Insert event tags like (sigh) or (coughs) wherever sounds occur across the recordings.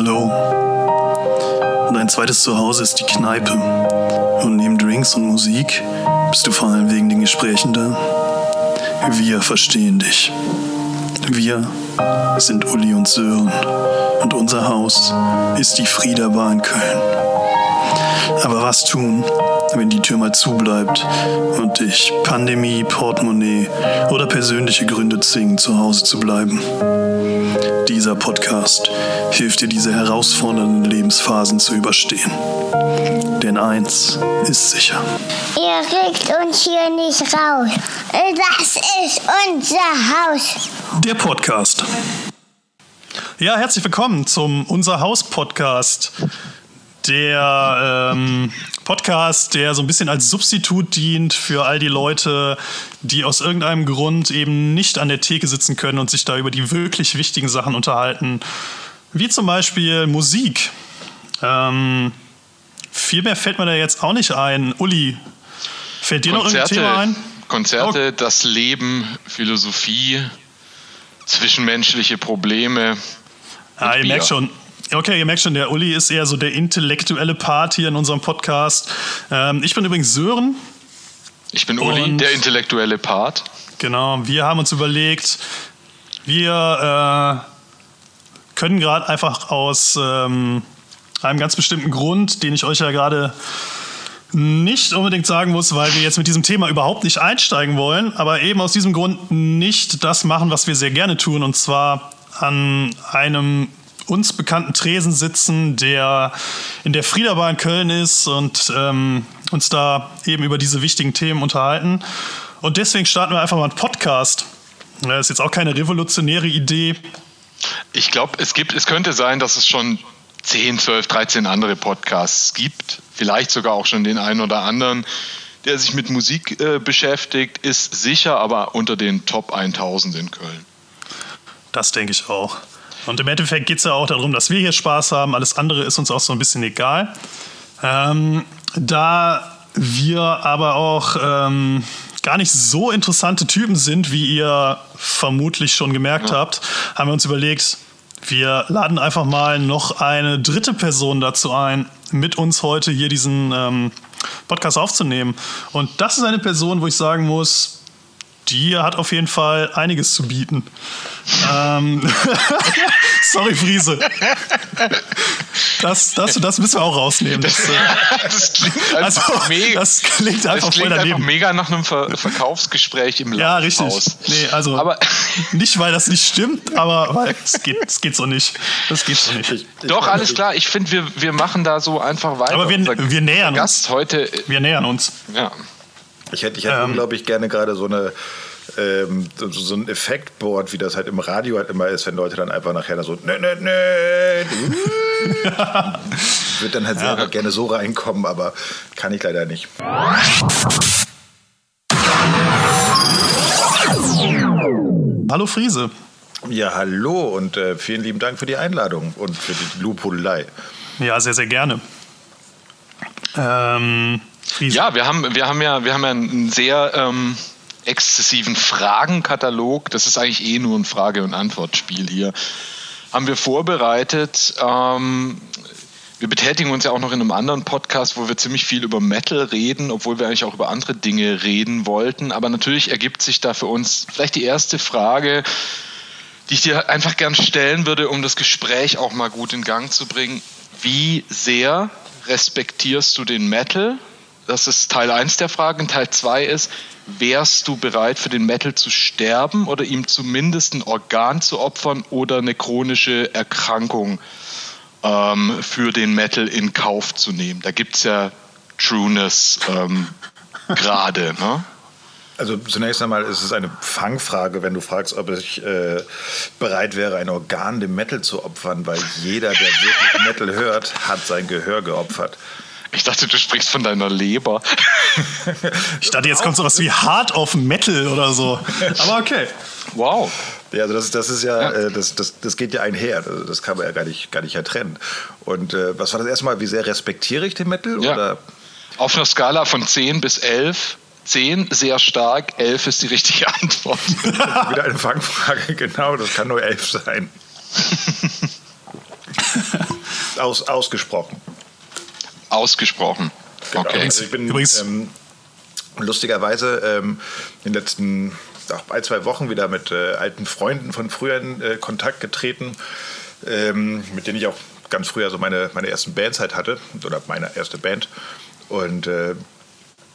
Hallo. Dein zweites Zuhause ist die Kneipe. Und neben Drinks und Musik bist du vor allem wegen den Gesprächen da. Wir verstehen dich. Wir sind Uli und Sören. Und unser Haus ist die Frieda Bar in Köln. Aber was tun, wenn die Tür mal zubleibt und dich Pandemie, Portemonnaie oder persönliche Gründe zwingen, zu Hause zu bleiben? Dieser Podcast hilft dir, diese herausfordernden Lebensphasen zu überstehen. Denn eins ist sicher. Ihr kriegt uns hier nicht raus. Das ist unser Haus. Der Podcast. Ja, herzlich willkommen zum Unser Haus Podcast. Der ähm, Podcast, der so ein bisschen als Substitut dient für all die Leute, die aus irgendeinem Grund eben nicht an der Theke sitzen können und sich da über die wirklich wichtigen Sachen unterhalten. Wie zum Beispiel Musik. Ähm, viel mehr fällt mir da jetzt auch nicht ein. Uli, fällt dir noch irgendein Thema ein? Konzerte, das Leben, Philosophie, zwischenmenschliche Probleme. Ah, ihr Bier. merkt schon. Okay, ihr merkt schon, der Uli ist eher so der intellektuelle Part hier in unserem Podcast. Ähm, ich bin übrigens Sören. Ich bin Uli, Und- der intellektuelle Part. Genau, wir haben uns überlegt, wir äh, können gerade einfach aus ähm, einem ganz bestimmten Grund, den ich euch ja gerade nicht unbedingt sagen muss, weil wir jetzt mit diesem Thema überhaupt nicht einsteigen wollen, aber eben aus diesem Grund nicht das machen, was wir sehr gerne tun, und zwar an einem uns bekannten Tresen sitzen, der in der Friederbar in Köln ist und ähm, uns da eben über diese wichtigen Themen unterhalten. Und deswegen starten wir einfach mal einen Podcast. Das ist jetzt auch keine revolutionäre Idee. Ich glaube, es gibt, es könnte sein, dass es schon 10, 12, 13 andere Podcasts gibt. Vielleicht sogar auch schon den einen oder anderen, der sich mit Musik äh, beschäftigt, ist sicher aber unter den Top 1000 in Köln. Das denke ich auch. Und im Endeffekt geht es ja auch darum, dass wir hier Spaß haben. Alles andere ist uns auch so ein bisschen egal. Ähm, da wir aber auch ähm, gar nicht so interessante Typen sind, wie ihr vermutlich schon gemerkt habt, haben wir uns überlegt, wir laden einfach mal noch eine dritte Person dazu ein, mit uns heute hier diesen ähm, Podcast aufzunehmen. Und das ist eine Person, wo ich sagen muss, die hat auf jeden Fall einiges zu bieten. ähm, (laughs) sorry, Friese. Das, das, das müssen wir auch rausnehmen. Das, äh, Das klingt also, einfach mega. das klingt einfach das klingt einfach mega nach einem Ver Verkaufsgespräch im Ja, richtig. Haus. Nee, also Aber nicht, weil das nicht stimmt, aber weil es geht, es geht so nicht. Das geht so nicht. Doch, alles klar. Ich finde, wir, wir machen da so einfach weiter. Aber wir- wir nähern uns. Gast heute, äh, Wir nähern uns. ja. Ich hätte, ich hätte Ähm. unglaublich gerne gerade so eine ähm, so, ein Effektboard, wie das halt im Radio halt immer ist, wenn Leute dann einfach nachher so nö, nö, nö. Würde dann halt selber gerne so reinkommen, aber kann ich leider nicht. Hallo Friese. Ja, hallo und äh, vielen lieben Dank für die Einladung und für die Lobhudelei. Ja, sehr, sehr gerne. Ähm, Friese. ja, wir haben, wir haben ja, wir haben ja einen sehr ähm, exzessiven Fragenkatalog. Das ist eigentlich eh nur ein Frage- und Antwortspiel hier. Haben wir vorbereitet. Ähm, wir betätigen uns ja auch noch in einem anderen Podcast, wo wir ziemlich viel über Metal reden, obwohl wir eigentlich auch über andere Dinge reden wollten. Aber natürlich ergibt sich da für uns vielleicht die erste Frage, die ich dir einfach gern stellen würde, um das Gespräch auch mal gut in Gang zu bringen. Wie sehr respektierst du den Metal? Das ist Teil 1 der Frage. Und Teil 2 ist, wärst du bereit für den Metal zu sterben oder ihm zumindest ein Organ zu opfern oder eine chronische Erkrankung ähm, für den Metal in Kauf zu nehmen? Da gibt es ja Trueness ähm, (laughs) gerade. Ne? Also zunächst einmal ist es eine Fangfrage, wenn du fragst, ob ich äh, bereit wäre, ein Organ dem Metal zu opfern, weil jeder, der wirklich Metal hört, hat sein Gehör geopfert. Ich dachte, du sprichst von deiner Leber. (laughs) Ich dachte, jetzt kommt sowas wie Hard of Metal oder so. Aber okay. Wow. Ja, also das, das ist ja, Ja. Äh, das, das, das geht ja einher. Also Das kann man ja gar nicht, gar nicht ja trennen. Und äh, was war das erste Mal? Wie sehr respektiere ich den Metal? Ja. Oder? Auf einer Skala von 10 bis 11. 10 sehr stark, 11 ist die richtige (laughs) Antwort. (laughs) Wieder eine Fangfrage, genau, das kann nur elf sein. Aus, ausgesprochen. Ausgesprochen. Genau. Okay. Also ich bin Übrigens- ähm, lustigerweise ähm, in den letzten ach, ein, zwei Wochen wieder mit äh, alten Freunden von früher in äh, Kontakt getreten, ähm, mit denen ich auch ganz früher so meine, meine ersten Bands halt hatte, oder meine erste Band. Und äh,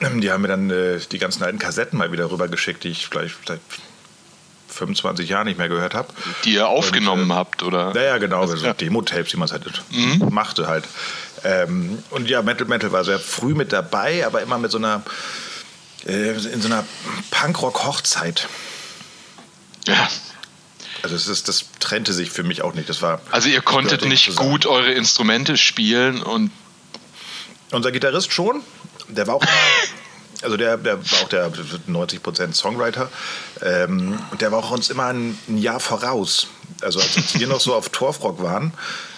die haben mir dann äh, die ganzen alten Kassetten mal wieder rübergeschickt, die ich gleich seit 25 Jahren nicht mehr gehört habe. Die ihr aufgenommen Und, äh, habt, oder? Ja, ja, genau, so ja. Demo-Tapes, wie man es halt machte halt. Ähm, und ja, Metal Metal war sehr früh mit dabei, aber immer mit so einer, äh, in so einer Punkrock-Hochzeit. ja. Also es ist, das trennte sich für mich auch nicht. Das war Also ihr konntet nicht zusammen. gut eure Instrumente spielen und Unser Gitarrist schon, der war auch (laughs) also der, der war auch der 90% Songwriter ähm, und der war auch uns immer ein, ein Jahr voraus. Also als wir noch so auf Torfrock waren,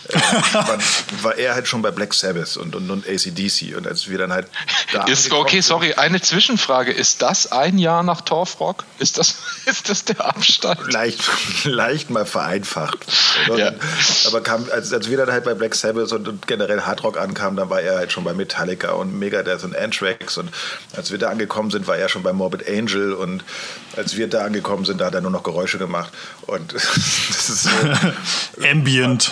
äh, war, war er halt schon bei Black Sabbath und, und, und ACDC und als wir dann halt da ist okay, sind- sorry, eine Zwischenfrage. Ist das ein Jahr nach Torfrock? Ist das, (laughs) ist das der Abstand? leicht, leicht mal vereinfacht. Ja. Aber kam, als, als wir dann halt bei Black Sabbath und, und generell Hardrock ankamen, dann war er halt schon bei Metallica und Megadeth und Anthrax. Und als wir da angekommen sind, war er schon bei Morbid Angel. Und als wir da angekommen sind, da hat er nur noch Geräusche gemacht. Und (laughs) das ist so. Ambient.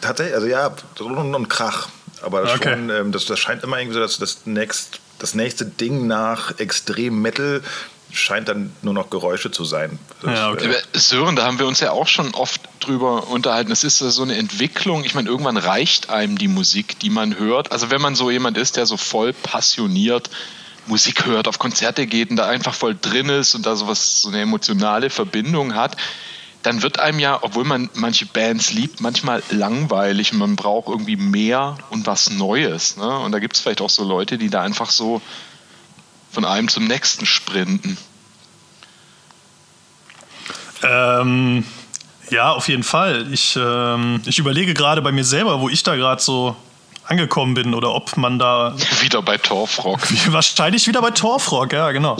Tatsächlich, also ja, so und, Krach. Aber das, Okay. schon, ähm, das, das scheint immer irgendwie so, dass das, next, das nächste Ding nach Extrem Metal scheint dann nur noch Geräusche zu sein. Ja, okay. äh, Sören, da haben wir uns ja auch schon oft drüber unterhalten. Es ist so eine Entwicklung. Ich meine, irgendwann reicht einem die Musik, die man hört. Also wenn man so jemand ist, der so voll passioniert Musik hört, auf Konzerte geht und da einfach voll drin ist und da sowas, so eine emotionale Verbindung hat, dann wird einem ja, obwohl man manche Bands liebt, manchmal langweilig und man braucht irgendwie mehr und was Neues. Ne? Und da gibt es vielleicht auch so Leute, die da einfach so von einem zum nächsten sprinten. Ähm, ja, auf jeden Fall. Ich, ähm, ich überlege gerade bei mir selber, wo ich da gerade so angekommen bin oder ob man da Wieder bei Torfrock. (laughs) wahrscheinlich wieder bei Torfrock, ja, genau.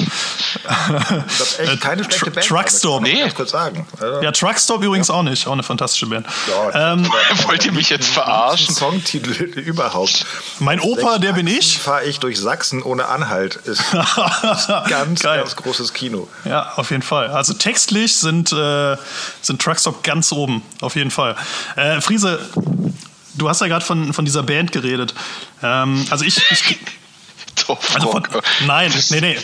Das ist echt keine Äh, schlechte Tr- Band. Truckstop. Nee. Kurz sagen. Also, Ja, Truckstop übrigens auch nicht, auch eine fantastische Band. ja, Ähm, (laughs) Wollt ihr mich jetzt verarschen? Songtitel (laughs) überhaupt. mein Opa, der bin ich. Fahre ich durch Sachsen ohne Anhalt. Ist, ist ganz, Geil. ganz großes Kino. Ja, auf jeden Fall. Also textlich sind, äh, sind Truckstop ganz oben, auf jeden Fall. Äh, Friese, du hast ja gerade von, von dieser Band geredet. Ähm, also ich, ich (laughs) also von, nein, nee, nee.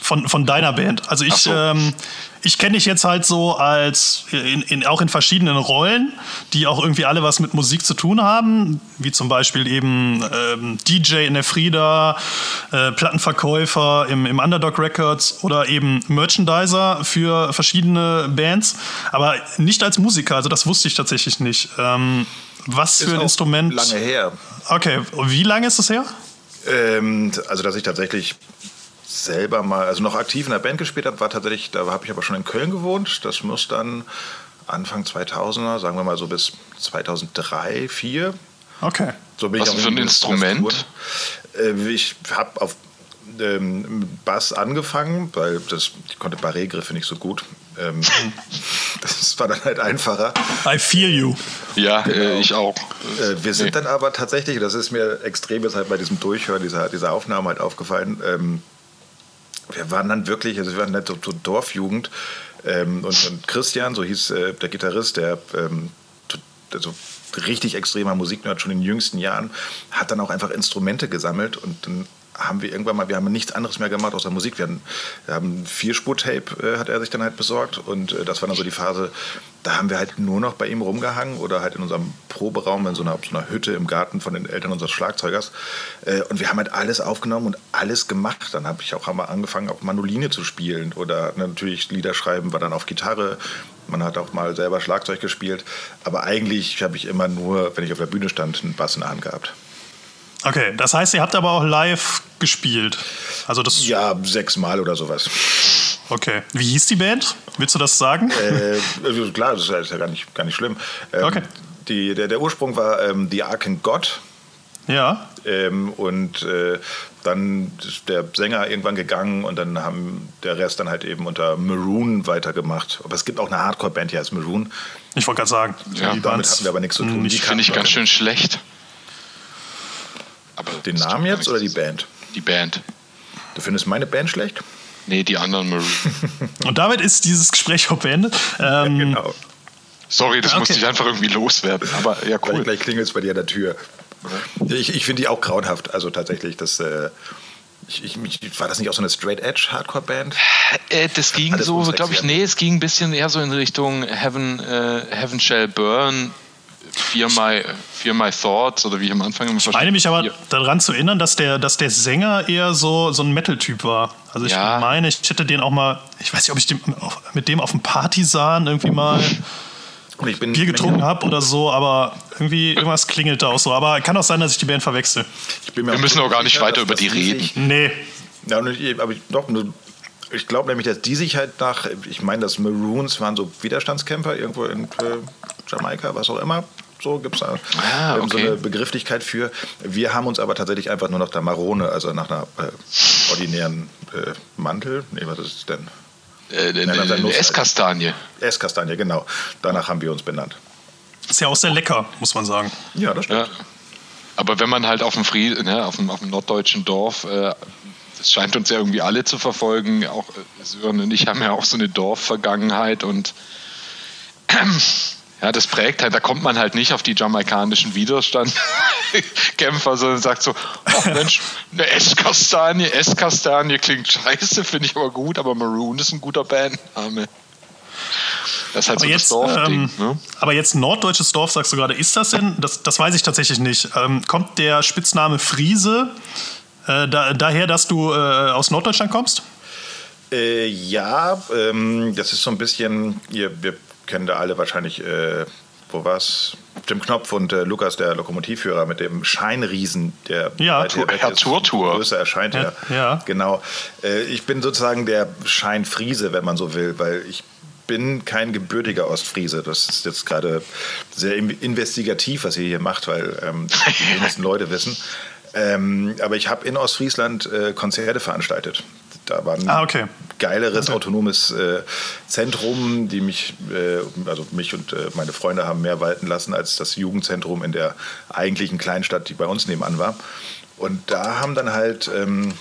Von, von deiner Band. Also ich, so. ähm, ich kenne dich jetzt halt so als in, in, auch in verschiedenen Rollen, die auch irgendwie alle was mit Musik zu tun haben, wie zum Beispiel eben ähm, DJ in der Frieda, äh, Plattenverkäufer im, im Underdog Records oder eben Merchandiser für verschiedene Bands, aber nicht als Musiker. Also das wusste ich tatsächlich nicht. Ähm, was Ist für ein auch Instrument? Lange her. Okay, wie lange ist das her? Ähm, also, dass ich tatsächlich selber mal, also noch aktiv in der Band gespielt habe, war tatsächlich, da habe ich aber schon in Köln gewohnt. Das muss dann Anfang 2000er, sagen wir mal so bis 2003, 2004. Okay. So bin Was ich für ein in- Instrument? Äh, Ich habe auf ähm, Bass angefangen, weil das, ich konnte Barré-Griffe nicht so gut. Ähm, das war dann halt einfacher. I feel you. Ja, äh, ich auch. Äh, wir sind Nee. dann aber tatsächlich, das ist mir extrem jetzt halt bei diesem Durchhören dieser, dieser Aufnahme halt aufgefallen, ähm, wir waren dann wirklich, also wir waren halt so, so Dorfjugend ähm, und, und Christian, so hieß äh, der Gitarrist, der ähm, also richtig extremer Musiknerd schon in den jüngsten Jahren, hat dann auch einfach Instrumente gesammelt und dann haben wir irgendwann mal, wir haben nichts anderes mehr gemacht außer Musik. Wir, hatten, wir haben ein Vierspur-Tape, äh, hat er sich dann halt besorgt und äh, das war dann so die Phase, da haben wir halt nur noch bei ihm rumgehangen oder halt in unserem Proberaum in so einer, so einer Hütte im Garten von den Eltern unseres Schlagzeugers äh, und wir haben halt alles aufgenommen und alles gemacht. Dann habe ich auch einmal angefangen, auf Mandoline zu spielen oder natürlich Lieder schreiben, war dann auf Gitarre. Man hat auch mal selber Schlagzeug gespielt, aber eigentlich habe ich immer nur, wenn ich auf der Bühne stand, einen Bass in der Hand gehabt. Okay, das heißt, ihr habt aber auch live gespielt. Also das. Ja, sechsmal oder sowas. Okay. Wie hieß die Band? Willst du das sagen? äh, also klar, das ist ja, gar, nicht, gar nicht schlimm. Ähm, Okay. Die, der, der Ursprung war ähm, The Arkan God. Ja. Ähm, und äh, dann ist der Sänger irgendwann gegangen und dann haben der Rest dann halt eben unter Maroon weitergemacht. Aber es gibt auch eine Hardcore-Band, die heißt Maroon. Ich wollte gerade sagen. Ja, die Damit hatten wir aber nichts zu tun. Die Finde ich ganz schön schlecht. Aber Den Namen jetzt oder die. Band? Die Band. Du findest meine Band schlecht? Nee, die anderen Maroon. (laughs) Und damit ist dieses Gespräch auch beendet. Ähm, Genau. Sorry, das Okay. musste ich einfach irgendwie loswerden. Aber ja, Gleich, cool. gleich klingelt es bei dir an der Tür. Ich, ich finde die auch grauenhaft. Also tatsächlich, das. Äh, ich, ich, war das nicht auch so eine Straight Edge Hardcore-Band? Äh, das ging Alles so, glaube ich, nee, es ging ein bisschen eher so in Richtung Heaven, äh, Heaven Shall Burn, Fear My, Fear My Thoughts oder wie ich am Anfang immer Ich meine mich aber daran zu erinnern, dass der, dass der Sänger eher so, so ein Metal-Typ war. Also ich Ja. meine, ich hätte den auch mal, ich weiß nicht, ob ich den, auf- mit dem auf dem Partisan irgendwie mal Und ich bin Bier getrunken habe oder so, aber irgendwie irgendwas klingelt da auch so. Aber kann auch sein, dass ich die Band verwechsel. Ich bin mir Wir müssen auch gar nicht sicher, weiter dass- über dass die reden. Nee. Ja, aber ich, doch, nur- ich glaube nämlich, dass die sich halt nach, ich meine, das Maroons waren so Widerstandskämpfer irgendwo in äh, Jamaika, was auch immer. So gibt es da Ah, ähm, so okay. eine Begrifflichkeit für. Wir haben uns aber tatsächlich einfach nur nach der Marone, also nach einer äh, ordinären äh, Mantel. Nee, was ist es denn? äh, eine, Esskastanie. Esskastanie, genau. Danach haben wir uns benannt. Ist ja auch sehr lecker, muss man sagen. Ja, das Ja. stimmt. Aber wenn man halt auf dem, Fried, ne, auf dem, auf dem norddeutschen Dorf, äh, das scheint uns ja irgendwie alle zu verfolgen, auch äh, Sören und ich haben ja auch so eine Dorfvergangenheit und ja, das prägt halt, da kommt man halt nicht auf die jamaikanischen Widerstandkämpfer, (laughs) sondern sagt so, ach (laughs) Mensch, eine Esskastanie, Esskastanie klingt scheiße, finde ich aber gut, aber Maroon ist ein guter Bandname. Das ist halt Aber so jetzt, das Dorfding. ähm, ne? aber jetzt norddeutsches Dorf, sagst du gerade, ist das denn? Das, das weiß ich tatsächlich nicht. Ähm, kommt der Spitzname Friese äh, da, daher, dass du äh, aus Norddeutschland kommst? Äh, ja, ähm, das ist so ein bisschen, ihr, wir kennen da alle wahrscheinlich, äh, wo war's? Jim Knopf und äh, Lukas, der Lokomotivführer, mit dem Scheinriesen, der Ja, weg Herr ist, Turtur. größer erscheint. Ja, Ja. Genau. Äh, ich bin sozusagen der Scheinfriese, wenn man so will, weil ich bin kein gebürtiger Ostfriese. Das ist jetzt gerade sehr in- investigativ, was ihr hier macht, weil ähm, die wenigsten Leute wissen. Ähm, aber ich habe in Ostfriesland äh, Konzerte veranstaltet. Da waren Ah, okay. geileres autonomes äh, Zentrum, die mich, äh, also mich und äh, meine Freunde haben mehr walten lassen als das Jugendzentrum in der eigentlichen Kleinstadt, die bei uns nebenan war. Und da haben dann halt ähm,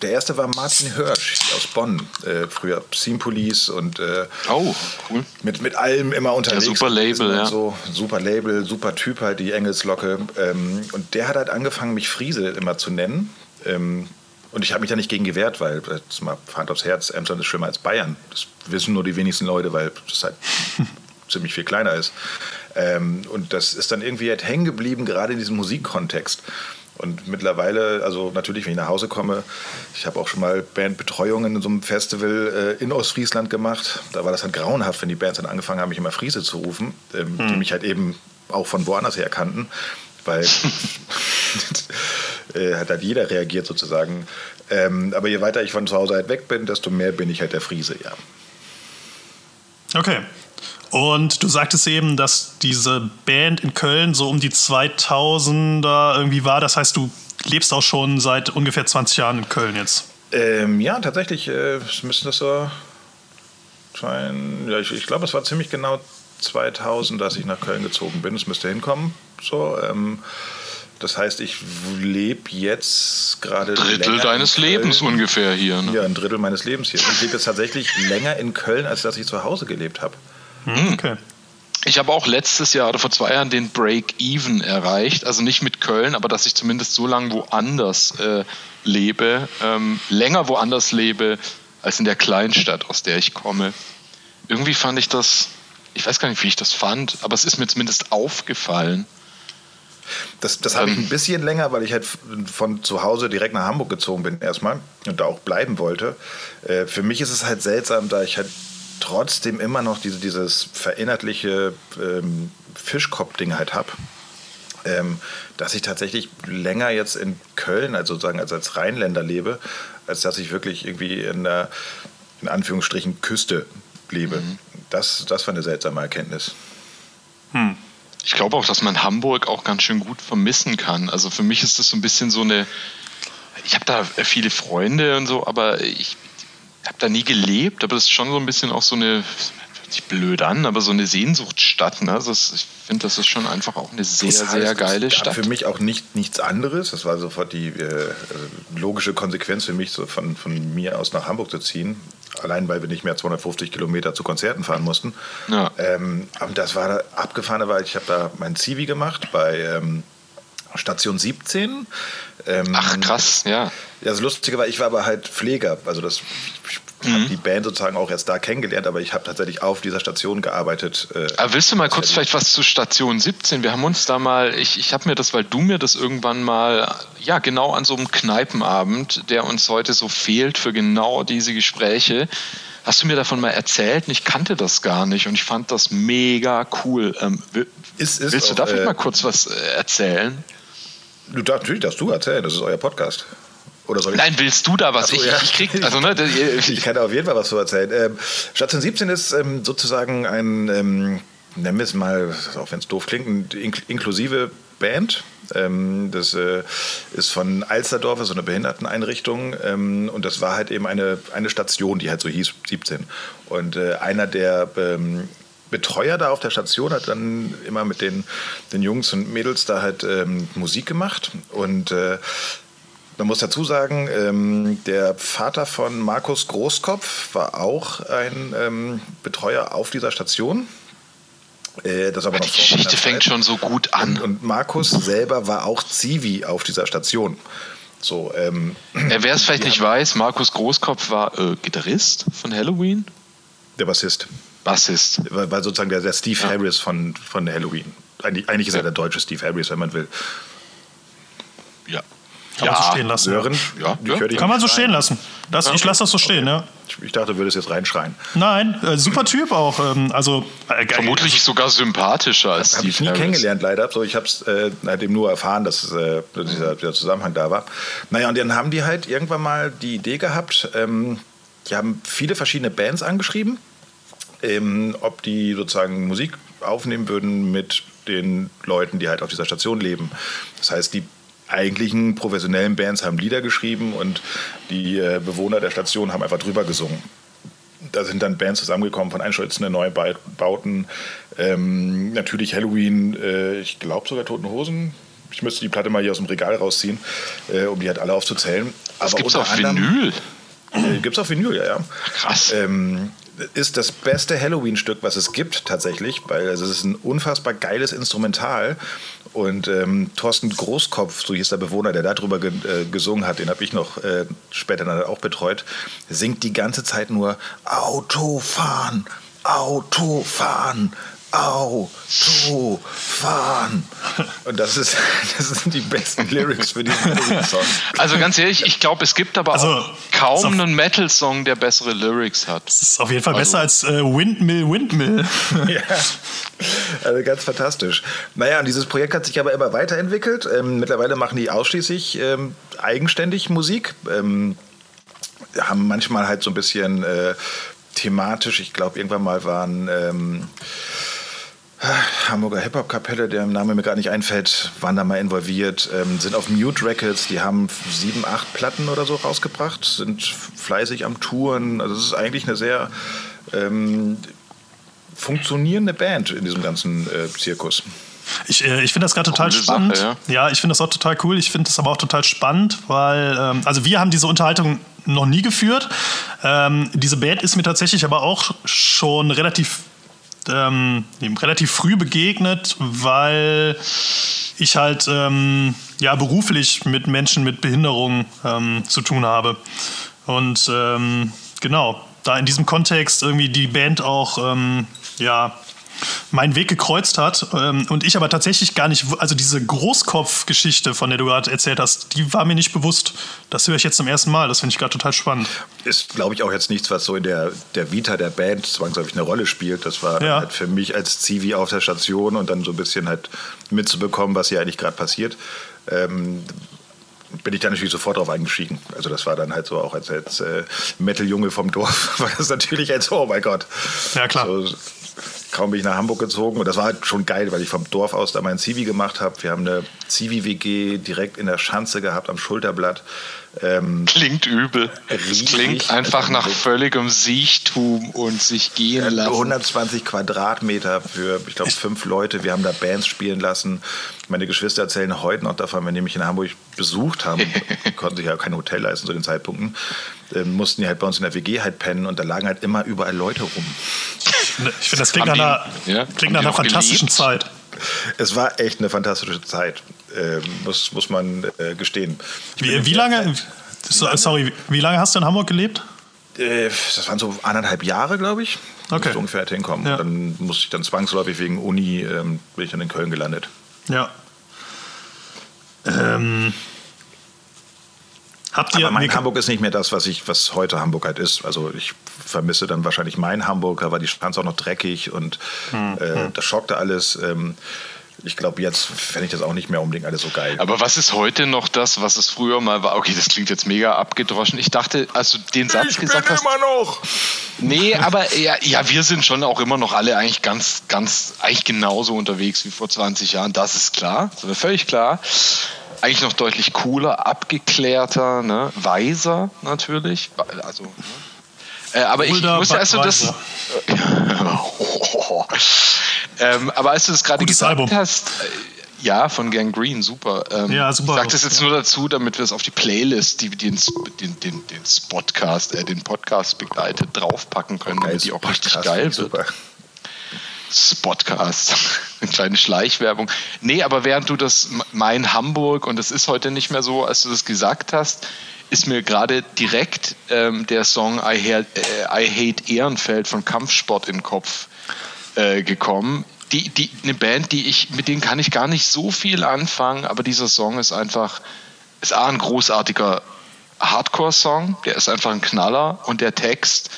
der erste war Martin Hirsch aus Bonn, äh, früher Scene Police und äh, Oh, cool. mit, mit allem immer unterwegs. super Label, ja. So, super Label, super Typ halt, die Engelslocke. Ähm, und der hat halt angefangen, mich Friese immer zu nennen. Ähm, und ich habe mich da nicht gegen gewehrt, weil, äh, das ist mal Hand aufs Herz, Emsland ist schlimmer als Bayern. Das wissen nur die wenigsten Leute, weil das halt (laughs) ziemlich viel kleiner ist. Ähm, und das ist dann irgendwie halt hängen geblieben, gerade in diesem Musikkontext. Und mittlerweile, also natürlich, wenn ich nach Hause komme, ich habe auch schon mal Bandbetreuungen in so einem Festival äh, in Ostfriesland gemacht. Da war das dann grauenhaft, wenn die Bands dann angefangen haben, mich immer Friese zu rufen, ähm, die mich halt eben auch von woanders her kannten, weil (laughs) äh, hat halt jeder reagiert sozusagen. Ähm, aber je weiter ich von zu Hause halt weg bin, desto mehr bin ich halt der Friese, ja. Okay. Und du sagtest eben, dass diese Band in Köln so um die 2000er irgendwie war. Das heißt, du lebst auch schon seit ungefähr 20 Jahren in Köln jetzt. Ähm, ja, tatsächlich äh, müssen das so sein. Ja, ich, ich glaube, es war ziemlich genau 2000, dass ich nach Köln gezogen bin. Es müsste hinkommen. So, ähm, das heißt, ich lebe jetzt gerade. Drittel deines. Lebens ungefähr hier. Ne? Ja, ein Drittel meines Lebens hier. Und ich lebe jetzt tatsächlich (laughs) länger in Köln, als dass ich zu Hause gelebt habe. Hm, Okay. Ich habe auch letztes Jahr oder vor zwei Jahren den Break-Even erreicht. Also nicht mit Köln, aber dass ich zumindest so lange woanders äh, lebe, ähm, länger woanders lebe, als in der Kleinstadt, aus der ich komme. Irgendwie fand ich das, ich weiß gar nicht, wie ich das fand, aber es ist mir zumindest aufgefallen. Das, das habe ich Ähm. ein bisschen länger, weil ich halt von zu Hause direkt nach Hamburg gezogen bin erstmal und da auch bleiben wollte. Äh, für mich ist es halt seltsam, da ich halt trotzdem immer noch diese, dieses verinnertliche ähm, Fischkopf-Ding halt habe. Ähm, dass ich tatsächlich länger jetzt in Köln, also sozusagen als, als Rheinländer lebe, als dass ich wirklich irgendwie in der, in Anführungsstrichen, Küste lebe. Das, das war eine seltsame Erkenntnis. Ich glaube auch, dass man Hamburg auch ganz schön gut vermissen kann. Also für mich ist das so ein bisschen so eine. Ich habe da viele Freunde und so, aber ich habe da nie gelebt. Aber das ist schon so ein bisschen auch so eine sich blöd an, aber so eine Sehnsuchtsstadt. Ne? Das, ich finde, das ist schon einfach auch eine sehr, Das heißt, sehr geile es Stadt. Für mich auch nicht, nichts anderes. Das war sofort die äh, logische Konsequenz für mich, so von, von mir aus nach Hamburg zu ziehen. Allein, weil wir nicht mehr 250 Kilometer zu Konzerten fahren mussten. Ja. Ähm, und das war abgefahren, weil ich habe da mein Zivi gemacht bei ähm, Station 17. Ähm, Ach, krass, ja. Ja, das Lustige war, ich war aber halt Pfleger. Also das, ich Mhm. habe die Band sozusagen auch erst da kennengelernt, aber ich habe tatsächlich auf dieser Station gearbeitet. Äh, Aber willst du mal kurz vielleicht was zu Station 17? Wir haben uns da mal, ich, ich habe mir das, weil du mir das irgendwann mal, ja, genau an so einem Kneipenabend, der uns heute so fehlt für genau diese Gespräche, hast du mir davon mal erzählt und ich kannte das gar nicht und ich fand das mega cool. Ähm, Ist- ist willst du auch, da vielleicht äh, mal kurz was äh, erzählen? du darfst natürlich darfst du erzählen, das ist euer Podcast. Oder soll ich? Nein, willst du da was? So, ich, ja. ich krieg, also ne, (laughs) Ich kann da auf jeden Fall was zu erzählen. Ähm, Station 17 ist ähm, sozusagen ein, ähm, nennen wir es mal, auch wenn es doof klingt, eine ink inklusive Band. Ähm, das äh, ist von Alsterdorf, so eine Behinderteneinrichtung. Ähm, und das war halt eben eine, eine Station, die halt so hieß, 17. Und äh, einer der ähm, Betreuer da auf der Station hat dann immer mit den, den Jungs und Mädels da halt ähm, Musik gemacht. Und äh, man muss dazu sagen, ähm, der Vater von Markus Großkopf war auch ein ähm, Betreuer auf dieser Station. Äh, das aber die noch Geschichte fängt schon so gut an. Und, und Markus selber war auch Zivi auf dieser Station. So, ähm, Äh, Wer es vielleicht (clears throat) nicht weiß, Markus Großkopf war äh, Gitarrist von Halloween, der Bassist. Bassist. War, war sozusagen der, der Steve Harris von, von Halloween. Eigentlich, eigentlich ist er der deutsche Steve Harris, wenn man will. Ja. Kann man so stehen lassen. Sören, Ja, ich ja. Kann man so nicht stehen lassen. Das, Ich lasse das so stehen, ja. Ich, ich dachte, du würdest jetzt reinschreien. Nein, äh, super Typ auch. Ähm, also äh, geil. Vermutlich sogar sympathischer als Habe ich Steve nie Harris. kennengelernt, leider. So, ich habe es äh, halt eben nur erfahren, dass äh, dieser, dieser Zusammenhang da war. Naja, und dann haben die halt irgendwann mal die Idee gehabt, ähm, die haben viele verschiedene Bands angeschrieben, ähm, ob die sozusagen Musik aufnehmen würden mit den Leuten, die halt auf dieser Station leben. Das heißt, die eigentlichen professionellen Bands haben Lieder geschrieben und die äh, Bewohner der Station haben einfach drüber gesungen da sind dann Bands zusammengekommen von einstürzende Neubauten. Ähm, natürlich Halloween, äh, ich glaube sogar Toten Hosen. Ich müsste die Platte mal hier aus dem Regal rausziehen, äh, um die halt alle aufzuzählen. Das gibt's unter auf Vinyl. Äh, gibt's auf Vinyl, ja, ja. Krass. Ähm, ist das beste Halloween-Stück, was es gibt, tatsächlich, weil also es ist ein unfassbar geiles Instrumental. Und ähm, Thorsten Großkopf, so hieß der Bewohner, der darüber ge äh, gesungen hat, den habe ich noch äh, später dann auch betreut, singt die ganze Zeit nur Autofahren, Autofahren, Autofahren. Und das, ist, (laughs) das sind die besten Lyrics für diesen (laughs) Halloween-Song. Also ganz ehrlich, ich glaube, es gibt aber Also, auch kaum auf- einen Metal-Song, der bessere Lyrics hat. Das ist auf jeden Fall Also- besser als äh, Windmill, Windmill. (laughs) Ja, also ganz fantastisch. Naja, und dieses Projekt hat sich aber immer weiterentwickelt. Ähm, mittlerweile machen die ausschließlich ähm, eigenständig Musik. Ähm, haben manchmal halt so ein bisschen äh, thematisch, ich glaube, irgendwann mal waren. Ähm, Hamburger Hip-Hop-Kapelle, der Name mir gar nicht einfällt, waren da mal involviert, ähm, sind auf Mute Records, die haben sieben, acht Platten oder so rausgebracht, sind fleißig am Touren. Also es ist eigentlich eine sehr ähm, funktionierende Band in diesem ganzen äh, Zirkus. Ich, äh, ich finde das gerade total Coole spannend. Sache, ja. ich finde das auch total cool. Ich finde das aber auch total spannend, weil, ähm, also wir haben diese Unterhaltung noch nie geführt. Ähm, diese Band ist mir tatsächlich aber auch schon relativ, ähm, relativ früh begegnet, weil ich halt ähm, ja, beruflich mit Menschen mit Behinderung ähm, zu tun habe. Und ähm, genau, da in diesem Kontext irgendwie die Band auch ähm, ja, meinen Weg gekreuzt hat ähm, und ich aber tatsächlich gar nicht, also diese Großkopf-Geschichte, von der du gerade erzählt hast, die war mir nicht bewusst. Das höre ich jetzt zum ersten Mal, das finde ich gerade total spannend. Ist, glaube ich, auch jetzt nichts, was so in der, der Vita der Band zwangsläufig eine Rolle spielt. Das war Ja. halt für mich als Zivi auf der Station und dann so ein bisschen halt mitzubekommen, was hier eigentlich gerade passiert. Ähm, bin ich da natürlich sofort drauf eingestiegen. Also das war dann halt so auch als, als äh, Metal-Junge vom Dorf, (laughs) war das natürlich als, oh mein Gott. Ja, klar. So, kaum bin ich nach Hamburg gezogen und das war halt schon geil, weil ich vom Dorf aus da mein Zivi gemacht habe. Wir haben eine Zivi-WG direkt in der Schanze gehabt am Schulterblatt. Ähm, klingt übel. Es klingt einfach nach völligem Siechtum und sich gehen lassen. 120 Quadratmeter für, ich glaube, fünf Leute. Wir haben da Bands spielen lassen. Meine Geschwister erzählen heute noch davon, wenn die mich in Hamburg besucht haben, (laughs) konnten sich ja kein Hotel leisten zu den Zeitpunkten, äh, mussten die halt bei uns in der WG halt pennen und da lagen halt immer überall Leute rum. Ich finde, das klingt nach einer, ja? klingt nach einer fantastischen gelebt? Zeit. Es war echt eine fantastische Zeit, äh, muss, muss man äh, gestehen. Wie, wie, lange, sorry, wie lange hast du in Hamburg gelebt? Äh, das waren so anderthalb Jahre, glaube ich. Okay. So ungefähr hinkommen. Ja. Dann musste ich dann zwangsläufig wegen Uni, ähm, bin ich dann in Köln gelandet. Ja. Ähm, Habt ihr, Aber mein Hamburg ist nicht mehr das, was ich, was heute Hamburg halt ist. Also ich vermisse dann wahrscheinlich mein Hamburg, da war die Schanze auch noch dreckig und hm, äh, hm. das schockte alles. Ähm, ich glaube, jetzt fände ich das auch nicht mehr unbedingt alles so geil. Aber was ist heute noch das, was es früher mal war? Okay, das klingt jetzt mega abgedroschen. Ich dachte, als du den Satz ich gesagt bin hast. immer noch! Nee, aber ja, ja, wir sind schon auch immer noch alle eigentlich ganz, ganz, eigentlich genauso unterwegs wie vor 20 Jahren. Das ist klar. Das ist völlig klar eigentlich noch deutlich cooler, abgeklärter, ne? weiser natürlich. Also, ne? Äh, aber ich, ich muss als du das. (laughs) ähm, aber als du das gerade gesagt Album. hast, äh, ja, von Gang Green, super. Ähm, ja, super. Ich sag das jetzt ja. nur dazu, damit wir es auf die Playlist, die den, den, den, den Spotcast, äh, den Podcast begleitet, draufpacken können, damit die auch richtig geil wird. Super. Spotcast. (laughs) Eine kleine Schleichwerbung. Nee, aber während du das mein Hamburg, und das ist heute nicht mehr so, als du das gesagt hast, ist mir gerade direkt ähm, der Song I, Hate, äh, I Hate Ehrenfeld von Kampfsport in den Kopf äh, gekommen. Die, die, eine Band, die ich, mit denen kann ich gar nicht so viel anfangen, aber dieser Song ist einfach, ist A, ein großartiger Hardcore-Song, der ist einfach ein Knaller und der Text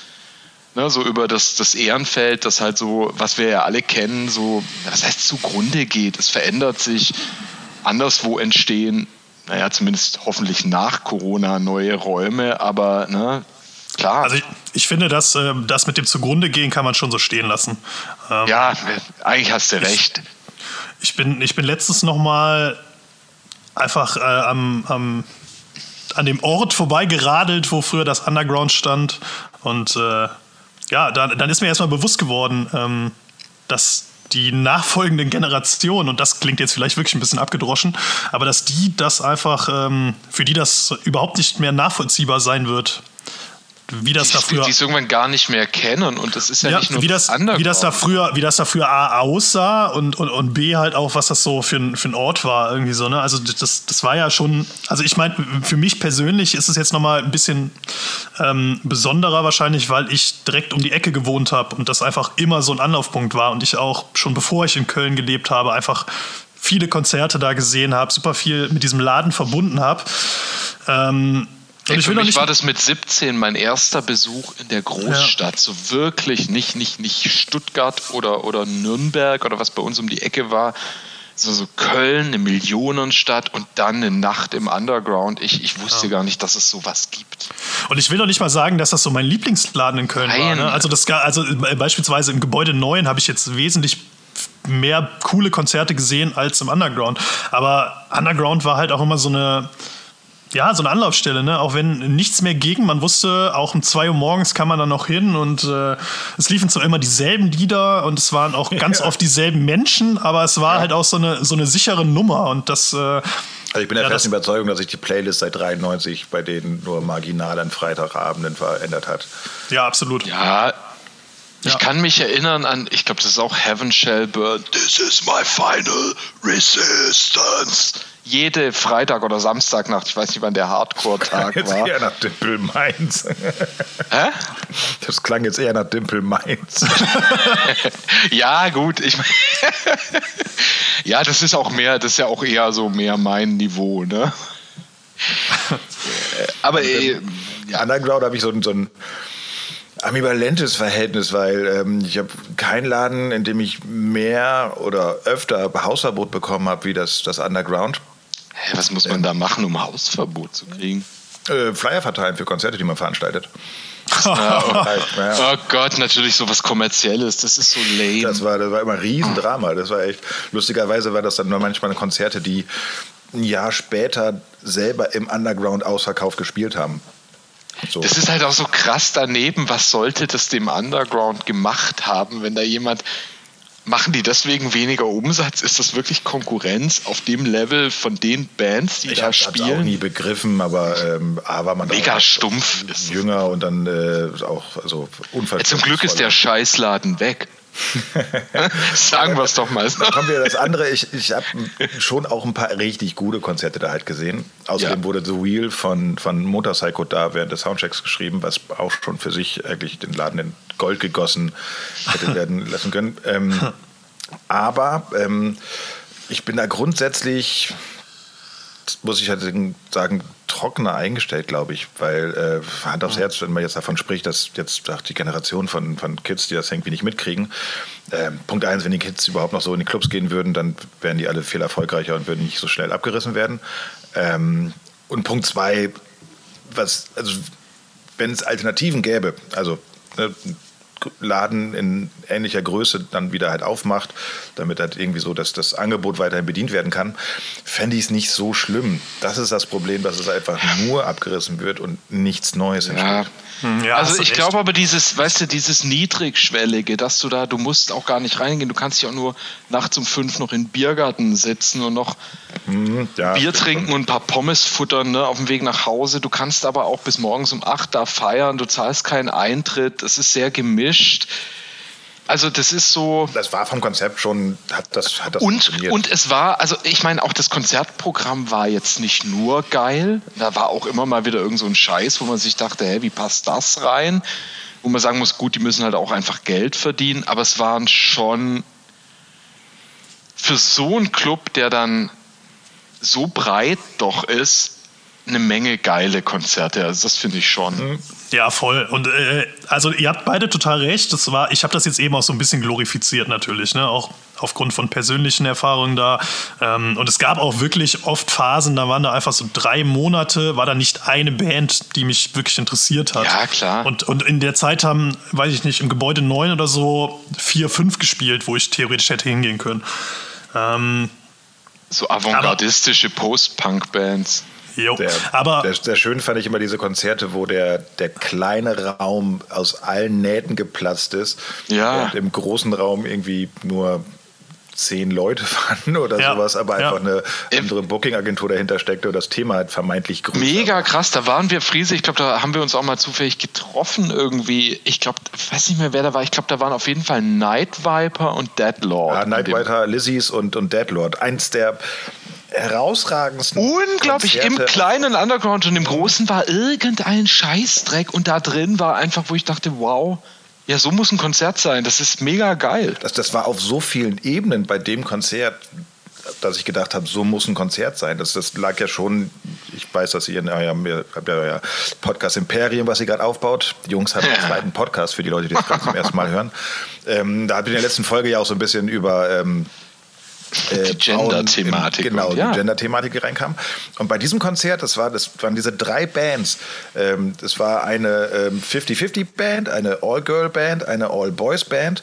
ne, so über das, das Ehrenfeld, das halt so, was wir ja alle kennen, so, was heißt zugrunde geht. Es verändert sich, anderswo entstehen, naja, zumindest hoffentlich nach Corona neue Räume, aber ne, klar. Also ich, ich finde, dass äh, das mit dem zugrunde gehen kann man schon so stehen lassen. Ähm, ja, eigentlich hast du recht. Ich, ich bin, ich bin letztens noch mal einfach äh, am, am an dem Ort vorbeigeradelt, wo früher das Underground stand und äh, ja, dann, dann ist mir erstmal bewusst geworden, ähm, dass die nachfolgenden Generationen, und das klingt jetzt vielleicht wirklich ein bisschen abgedroschen, aber dass die das einfach, ähm, für die das überhaupt nicht mehr nachvollziehbar sein wird, wie das die, da früher. Die es irgendwann gar nicht mehr kennen und das ist ja, ja nicht nur wie das, wie das da früher, wie das da früher A aussah und, und, und B halt auch, was das so für ein, für ein Ort war, irgendwie so, ne? Also das, das war ja schon, also ich meine, für mich persönlich ist es jetzt nochmal ein bisschen ähm, besonderer wahrscheinlich, weil ich direkt um die Ecke gewohnt habe und das einfach immer so ein Anlaufpunkt war und ich auch schon bevor ich in Köln gelebt habe, einfach viele Konzerte da gesehen habe, super viel mit diesem Laden verbunden habe. Ähm, und ich für mich war das mit 17 mein erster Besuch in der Großstadt. Ja. So wirklich nicht, nicht, nicht Stuttgart oder, oder Nürnberg oder was bei uns um die Ecke war. So, so Köln, eine Millionenstadt und dann eine Nacht im Underground. Ich, ich wusste ja. gar nicht, dass es sowas gibt. Und ich will doch nicht mal sagen, dass das so mein Lieblingsladen in Köln Nein. war. Ne? Also, das, also beispielsweise im Gebäude 9 habe ich jetzt wesentlich mehr coole Konzerte gesehen als im Underground. Aber Underground war halt auch immer so eine ja, so eine Anlaufstelle, ne? Auch wenn nichts mehr ging, man wusste, auch um 2 Uhr morgens kann man da noch hin und äh, es liefen zwar immer dieselben Lieder und es waren auch ganz ja. (laughs) oft dieselben Menschen, aber es war ja. halt auch so eine, so eine sichere Nummer und das. Äh, also ich bin der ja, festen Überzeugung, dass sich die Playlist seit 93 bei denen nur marginal an Freitagabenden verändert hat. Ja, absolut. Ja, ich kann mich erinnern an, ich glaube, das ist auch Heaven Shall Burn. This is my final resistance jede Freitag- oder Samstagnacht, ich weiß nicht, wann der Hardcore-Tag war. Jetzt eher nach Dimpel Mainz. Hä? Das klang jetzt eher nach Dimpel Mainz. (laughs) ja, gut. Ich (laughs) ja, das ist auch mehr, das ist ja auch eher so mehr mein Niveau, ne? (laughs) Aber äh, ja. Underground habe ich so, so ein ambivalentes Verhältnis, weil ähm, ich habe keinen Laden, in dem ich mehr oder öfter Hausverbot bekommen habe wie das, das Underground. Hä, was muss man da machen, um Hausverbot zu kriegen? Äh, Flyer verteilen für Konzerte, die man veranstaltet. (laughs) Ja, oh Gott, natürlich sowas Kommerzielles. Das ist so lame. Das war, das war immer ein Riesendrama. Das war echt. Lustigerweise war das dann nur manchmal Konzerte, die ein Jahr später selber im Underground ausverkauft gespielt haben. So. Das ist halt auch so krass daneben. Was sollte das dem Underground gemacht haben, wenn da jemand Machen die deswegen weniger Umsatz? Ist das wirklich Konkurrenz auf dem Level von den Bands, die ich da spielen? Ich habe auch nie begriffen, aber ähm, A war man mega stumpf jünger und dann äh, auch also unverständlich. Zum Glück ist der Scheißladen weg. (laughs) Sagen wir es doch mal. Dann kommen wir das andere. Ich, ich habe schon auch ein paar richtig gute Konzerte da halt gesehen. Außerdem ja. wurde The Wheel von, von Motorcycle da während des Soundchecks geschrieben, was auch schon für sich eigentlich den Laden in Gold gegossen hätte (laughs) werden lassen können. Ähm, aber ähm, ich bin da grundsätzlich muss ich halt sagen, trockener eingestellt, glaube ich, weil äh, Hand aufs Herz, wenn man jetzt davon spricht, dass jetzt sagt die Generation von, von Kids, die das irgendwie nicht mitkriegen. Äh, Punkt eins, wenn die Kids überhaupt noch so in die Clubs gehen würden, dann wären die alle viel erfolgreicher und würden nicht so schnell abgerissen werden. Ähm, und Punkt zwei, was, also wenn es Alternativen gäbe, also ne, Laden in ähnlicher Größe dann wieder halt aufmacht, damit halt irgendwie so, dass das Angebot weiterhin bedient werden kann, fände ich es nicht so schlimm. Das ist das Problem, dass es einfach nur abgerissen wird und nichts Neues entsteht. Ja. Hm, ja, also ich glaube aber dieses, weißt du, dieses Niedrigschwellige, dass du da, du musst auch gar nicht reingehen, du kannst ja auch nur nachts um fünf noch in den Biergarten sitzen und noch hm, ja, Bier trinken und ein paar Pommes futtern ne, auf dem Weg nach Hause. Du kannst aber auch bis morgens um acht da feiern, du zahlst keinen Eintritt, es ist sehr gemischt. Also das ist so. Das war vom Konzept schon, hat das, hat das und, und es war, also ich meine, auch das Konzertprogramm war jetzt nicht nur geil. Da war auch immer mal wieder irgend so ein Scheiß, wo man sich dachte, hä, wie passt das rein? Wo man sagen muss, gut, die müssen halt auch einfach Geld verdienen, aber es waren schon für so einen Club, der dann so breit doch ist, eine Menge geile Konzerte. Also das finde ich schon. Mhm. Ja, voll. Und äh, also ihr habt beide total recht. Das war, ich habe das jetzt eben auch so ein bisschen glorifiziert natürlich, ne? Auch aufgrund von persönlichen Erfahrungen da. Ähm, und es gab auch wirklich oft Phasen, da waren da einfach so drei Monate, war da nicht eine Band, die mich wirklich interessiert hat. Ja, klar. Und, und in der Zeit haben, weiß ich nicht, im Gebäude 9 oder so vier, fünf gespielt, wo ich theoretisch hätte hingehen können. Ähm, so avantgardistische Post-Punk-Bands. Jo, der, aber der, sehr schön fand ich immer diese Konzerte, wo der, der kleine Raum aus allen Nähten geplatzt ist. Ja. Und im großen Raum irgendwie nur zehn Leute (laughs) waren oder ja. sowas, aber einfach ja. eine andere Booking-Agentur dahinter steckte und das Thema halt vermeintlich größer. Mega krass, da waren wir, Friese, ich glaube, da haben wir uns auch mal zufällig getroffen irgendwie. Ich glaube, weiß nicht mehr, wer da war. Ich glaube, da waren auf jeden Fall Night Viper und Deadlord. Ja, Night Viper, Lizzies und, und Deadlord. Eins der herausragendsten. Unglaublich Konzerte. im kleinen Underground und im großen war irgendein Scheißdreck und da drin war einfach, wo ich dachte, wow. Ja, so muss ein Konzert sein. Das ist mega geil. Das, das war auf so vielen Ebenen bei dem Konzert, dass ich gedacht habe, so muss ein Konzert sein. Das, das lag ja schon, ich weiß, dass ihr in eurem ja, Podcast Imperium, was ihr gerade aufbaut. Die Jungs haben ja. einen zweiten Podcast für die Leute, die das zum ersten Mal hören. Ähm, da habe ich in der letzten Folge ja auch so ein bisschen über ähm, äh, die Gender-Thematik. Genau, ja. die Gender-Thematik reinkam. Und bei diesem Konzert, das, war, das waren diese drei Bands. Ähm, das war eine 50-50-Band, ähm, eine All-Girl-Band, eine All-Boys-Band.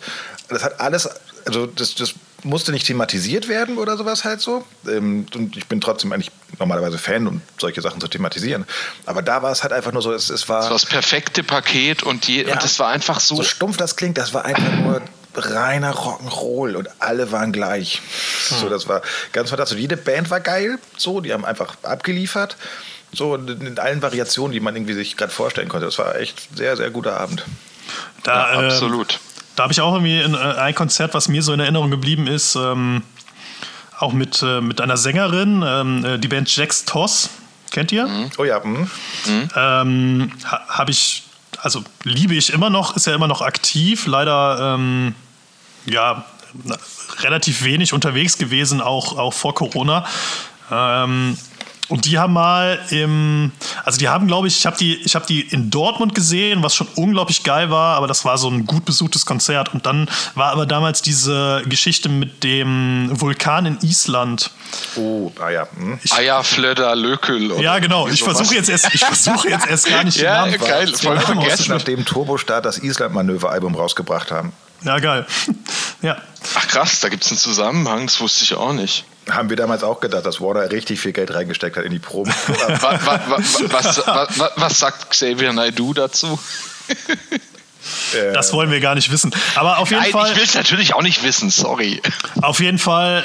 Das hat alles, also das, das musste nicht thematisiert werden oder sowas halt so. Ähm, und ich bin trotzdem eigentlich normalerweise Fan, um solche Sachen zu thematisieren. Aber da war es halt einfach nur so, es, es war. Das war das perfekte Paket und, die, ja, und das war einfach so. So stumpf das klingt, das war einfach nur reiner Rock'n'Roll und alle waren gleich. Hm. So, das war ganz fantastisch. Jede Band war geil, so, die haben einfach abgeliefert. So, in allen Variationen, die man irgendwie sich gerade vorstellen konnte. Das war echt sehr, sehr guter Abend. Da, ja, absolut. Äh, da habe ich auch irgendwie ein, äh, ein, Konzert, was mir so in Erinnerung geblieben ist, ähm, auch mit, äh, mit einer Sängerin, ähm, äh, die Band Jax Toss. Kennt ihr? Mhm. Oh ja. Mhm. Ähm, ha, habe ich also liebe ich immer noch, ist ja immer noch aktiv, leider ähm, ja relativ wenig unterwegs gewesen, auch, auch vor Corona. Ähm, Und die haben mal im, also die haben, glaube ich, ich habe die, ich habe die in Dortmund gesehen, was schon unglaublich geil war, aber das war so ein gut besuchtes Konzert. Und dann war aber damals diese Geschichte mit dem Vulkan in Island. Oh, ah ja. Hm. Eierflöder Lökel. Ja, genau. Ich versuche jetzt erst, ich versuche jetzt erst gar nicht (laughs) Ja, den Namen geil, voll vergessen. Nachdem Turbostart das Island-Manöver-Album rausgebracht haben, Ja, geil. (laughs) Ja. Ach krass, da gibt es einen Zusammenhang, das wusste ich auch nicht. haben wir damals auch gedacht, dass Warner richtig viel Geld reingesteckt hat in die Proben. (laughs) Wa, wa, wa, wa, was, wa, wa, was sagt Xavier Naidoo dazu? (laughs) Das wollen wir gar nicht wissen. Aber auf jeden Nein, Fall. ich will es natürlich auch nicht wissen, sorry. Auf jeden Fall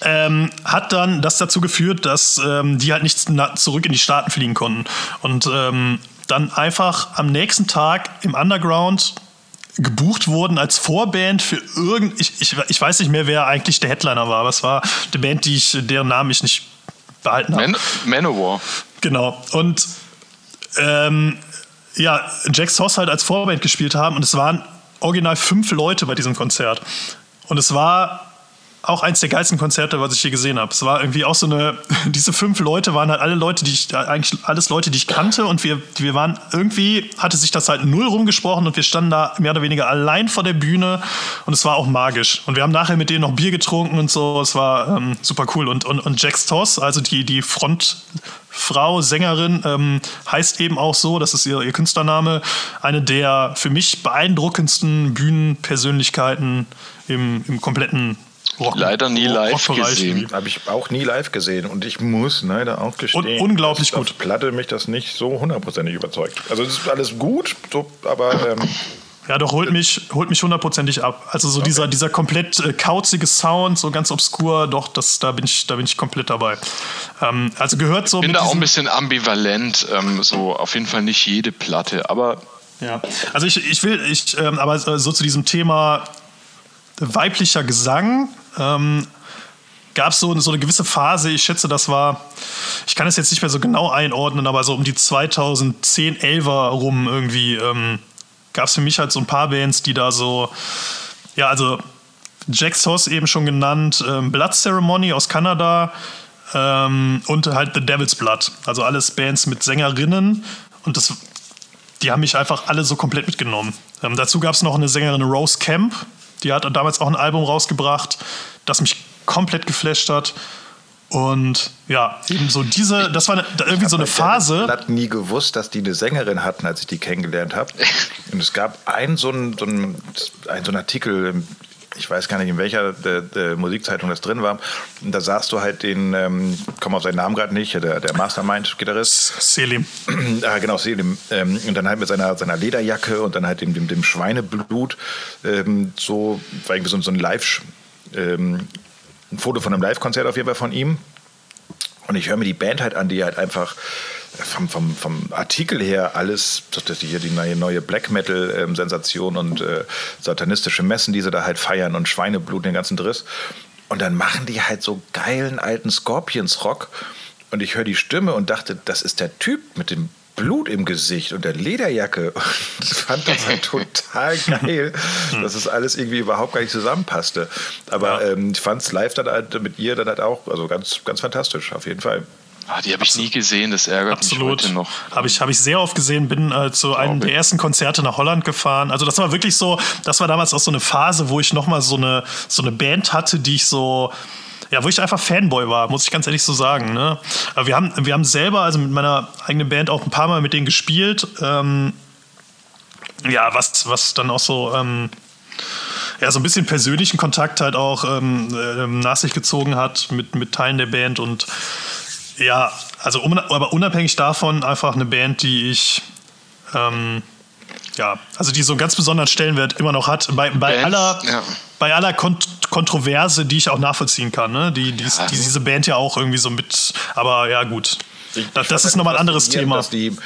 ähm, hat dann das dazu geführt, dass ähm, die halt nicht zurück in die Staaten fliegen konnten. Und ähm, dann einfach am nächsten Tag im Underground gebucht wurden als Vorband für irgend ich, ich, ich weiß nicht mehr, wer eigentlich der Headliner war, aber es war eine Band, die ich, deren Namen ich nicht behalten habe. Man Manowar. Genau. Und ähm, ja, Jax Hoss halt als Vorband gespielt haben und es waren original fünf Leute bei diesem Konzert. Und es war auch eins der geilsten Konzerte, was ich je gesehen habe. Es war irgendwie auch so eine, (laughs) diese fünf Leute waren halt alle Leute, die ich, eigentlich alles Leute, die ich kannte und wir, wir waren, irgendwie hatte sich das halt null rumgesprochen und wir standen da mehr oder weniger allein vor der Bühne und es war auch magisch. Und wir haben nachher mit denen noch Bier getrunken und so, es war ähm, super cool. Und, und, und Jax Toss, also die, die Frontfrau, Sängerin, ähm, heißt eben auch so, das ist ihr, ihr Künstlername, eine der für mich beeindruckendsten Bühnenpersönlichkeiten im, im kompletten Rock Leider nie live gesehen. Habe ich auch nie live gesehen und ich muss leider auch gestehen, Un- unglaublich dass gut. Auf Platte mich das nicht so hundertprozentig überzeugt. Also es ist alles gut, so, aber ähm, Ja, doch, holt mich, holt mich hundertprozentig ab. Also so dieser, dieser komplett äh, kauzige Sound, so ganz obskur, doch, das, da, bin ich, da bin ich komplett dabei. Ähm, also gehört so Ich bin da auch ein bisschen ambivalent, ähm, so auf jeden Fall nicht jede Platte, aber Ja, also ich, ich will, ich, ähm, aber so zu diesem Thema weiblicher Gesang ähm, gab es so, so eine gewisse Phase, ich schätze, das war, ich kann es jetzt nicht mehr so genau einordnen, aber so um die 2010, 11er rum irgendwie ähm, gab es für mich halt so ein paar Bands, die da so, ja, also Jax Hoss eben schon genannt, ähm, Blood Ceremony aus Kanada ähm, und halt The Devil's Blood. Also alles Bands mit Sängerinnen und das, die haben mich einfach alle so komplett mitgenommen. Ähm, dazu gab es noch eine Sängerin Rose Camp, die hat damals auch ein Album rausgebracht, das mich komplett geflasht hat. Und ja, eben so diese, das war irgendwie so eine Phase. Ich habe nie gewusst, dass die eine Sängerin hatten, als ich die kennengelernt habe. (laughs) Und es gab einen so einen, so einen, einen, so einen Artikel, im- ich weiß gar nicht, in welcher der, der Musikzeitung das drin war. Und da sahst du halt den, ähm, ich komme auf seinen Namen gerade nicht, der, der Mastermind-Gitarrist. Selim. (clears throat) ah, genau, Selim. Ähm, und dann halt mit seiner, seiner Lederjacke und dann halt dem, dem, dem Schweineblut ähm, so, war irgendwie so, so ein Live, ähm, ein Foto von einem Live-Konzert auf jeden Fall von ihm. Und ich höre mir die Band halt an, die halt einfach vom, vom, vom Artikel her alles, das hier die neue, neue Black Metal-Sensation und äh, satanistische Messen, die sie da halt feiern und Schweineblut, den ganzen Driss. Und dann machen die halt so geilen alten Scorpions-Rock. Und ich höre die Stimme und dachte, das ist der Typ mit dem Blut im Gesicht und der Lederjacke. (laughs) Und fand das halt total (laughs) geil, dass es alles irgendwie überhaupt gar nicht zusammenpasste. Aber Ja. ähm, ich fand es live dann halt mit ihr dann halt auch, also ganz, ganz fantastisch, auf jeden Fall. Ah, die habe ich nie gesehen, das ärgert Absolut. mich heute noch. Habe ich, hab ich sehr oft gesehen, bin äh, zu einem der ersten Konzerte nach Holland gefahren. Also das war wirklich so, das war damals auch so eine Phase, wo ich nochmal so eine, so eine Band hatte, die ich so, ja, wo ich einfach Fanboy war, muss ich ganz ehrlich so sagen. Ne? Aber wir haben, wir haben selber, also mit meiner eigenen Band auch ein paar Mal mit denen gespielt. Ähm, ja, was, was dann auch so, ähm, ja, so ein bisschen persönlichen Kontakt halt auch ähm, ähm, nach sich gezogen hat mit, mit Teilen der Band und ja, also um, aber unabhängig davon einfach eine Band, die ich ähm, ja, also die so einen ganz besonderen Stellenwert immer noch hat, bei, bei Bands, aller, ja. bei aller Kont Kontroverse, die ich auch nachvollziehen kann, ne? die, die, Ja. die diese Band ja auch irgendwie so mit, aber ja gut, Ich- das, ich das ist nochmal ein anderes Thema. Dass die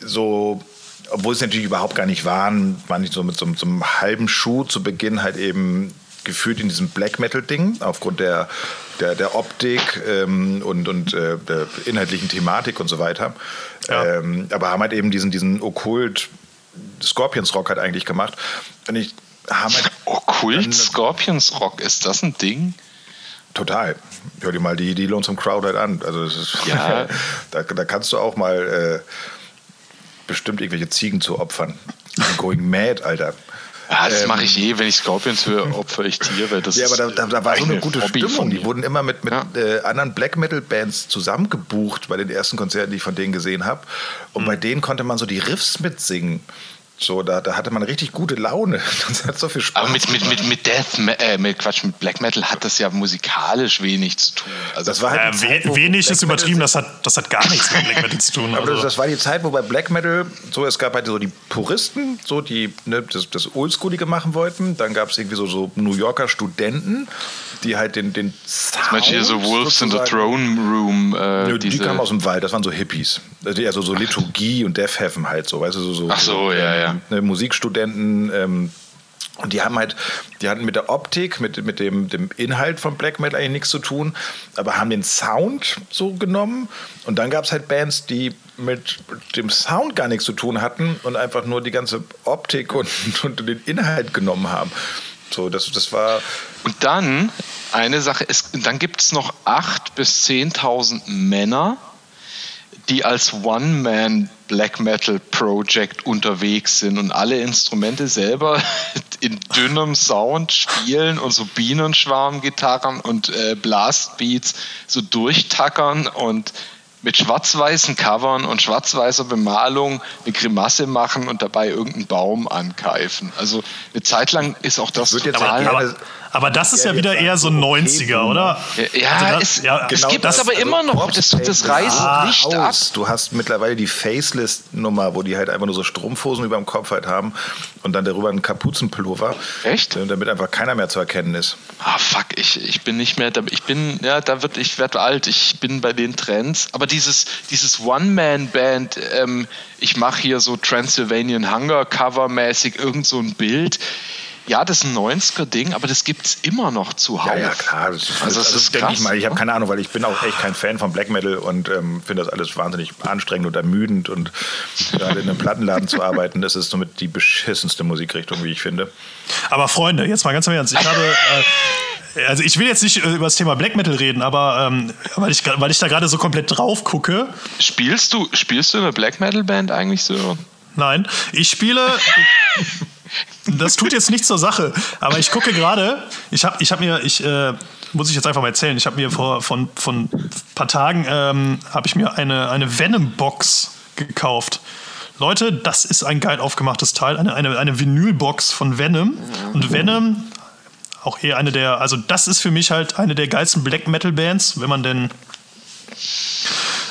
so, obwohl es natürlich überhaupt gar nicht waren, waren die so mit so, so einem halben Schuh zu Beginn halt eben gefühlt in diesem Black Metal-Ding, aufgrund der, der, der Optik ähm, und, und äh, der inhaltlichen Thematik und so weiter. Ja. Ähm, aber haben halt eben diesen, diesen Okkult Scorpions Rock halt eigentlich gemacht. Und ich haben halt (laughs) Okkult Scorpions Rock, ist das ein Ding? Total. Hör dir mal die, die Lonesome Crowd halt an. Also ist, Ja. (laughs) da, da kannst du auch mal äh, bestimmt irgendwelche Ziegen zu opfern. Going mad, Alter. Ja, das Ähm, mache ich eh, wenn ich Scorpions höre, opfer ich Tiere. Das Ja, aber da, da, da war so eine gute Hobby Stimmung. Die wurden immer mit, mit Ja. äh, anderen Black Metal Bands zusammengebucht bei den ersten Konzerten, die ich von denen gesehen habe. Und Hm. bei denen konnte man so die Riffs mitsingen. So, da, da hatte man richtig gute Laune. (laughs) Das hat so viel Spaß. Aber mit, mit, mit, mit Death, äh, mit Quatsch, mit Black Metal hat das ja musikalisch wenig zu tun. Also Das war halt Äh, Zeit, we wenig Black ist übertrieben, das hat, das hat gar nichts mit Black Metal zu tun. Aber das, Also, das war die Zeit, wo bei Black Metal so, es gab halt so die Puristen, so die ne, das, das Oldschoolige machen wollten. Dann gab es irgendwie so, so New Yorker Studenten, die halt den, den Sound Manche hier so Wolves in the sozusagen- Throne Room. Äh, Nö, die diese, kamen aus dem Wald, das waren so Hippies. Also also so Liturgie und Death Heaven halt so, weißt du, so, so Ach so, ja, ja. Ne, Musikstudenten, ähm, und die haben halt, die hatten mit der Optik, mit, mit dem, dem Inhalt von Black Metal eigentlich nichts zu tun, aber haben den Sound so genommen. Und dann gab es halt Bands, die mit dem Sound gar nichts zu tun hatten und einfach nur die ganze Optik und, (laughs) und den Inhalt genommen haben. So, das, das war. Und dann eine Sache, es, dann gibt es noch 8.000 bis 10.000 Männer, die als One-Man Black Metal Project unterwegs sind und alle Instrumente selber (laughs) in dünnem Sound spielen und so Bienenschwarmgitarren und äh, Blastbeats so durchtackern und mit schwarz-weißen Covern und schwarz-weißer Bemalung eine Grimasse machen und dabei irgendeinen Baum ankeifen. Also eine Zeit lang ist auch das würd jetzt total... aber, aber das ist Ja, ja wieder eher so okay, 90er, oder? Ja, Also das- es, ja, es genau gibt das, es aber also immer noch. Das, das reißt ah, nicht ab. Du hast mittlerweile die Faceless-Nummer, wo die halt einfach nur so Strumpfhosen über dem Kopf halt haben und dann darüber einen Kapuzenpullover. Echt? Äh, Damit einfach keiner mehr zu erkennen ist. Ah, fuck, ich, ich bin nicht mehr, ich bin, ja, da wird, ich werde alt, ich bin bei den Trends. Aber dieses, dieses One-Man-Band, ähm, ich mache hier so Transylvanian Hunger-Cover-mäßig irgend so ein Bild. Ja, das ist ein 90er-Ding, aber das gibt es immer noch zuhauf. Ja, ja, klar. Das ist, Also, also, das ist denke ich mal. Ich habe ne? keine Ahnung, weil ich bin auch echt kein Fan von Black Metal und ähm, finde das alles wahnsinnig anstrengend und ermüdend und gerade in einem Plattenladen zu arbeiten, das ist somit die beschissenste Musikrichtung, wie ich finde. Aber Freunde, jetzt mal ganz im Ernst. Ich habe, äh, also ich will jetzt nicht äh, über das Thema Black Metal reden, aber ähm, weil, ich, weil ich da gerade so komplett drauf gucke. Spielst du, spielst du in einer Black Metal-Band eigentlich so? Nein, ich spiele. (laughs) Das tut jetzt nichts zur Sache, aber ich gucke gerade. Ich habe ich hab mir, ich äh, muss ich jetzt einfach mal erzählen. Ich habe mir vor von von ein paar Tagen ähm, habe ich mir eine eine Venom Box gekauft. Leute, das ist ein geil aufgemachtes Teil, eine eine eine Vinylbox von Venom und Venom auch eher eine der, also das ist für mich halt eine der geilsten Black Metal Bands, wenn man denn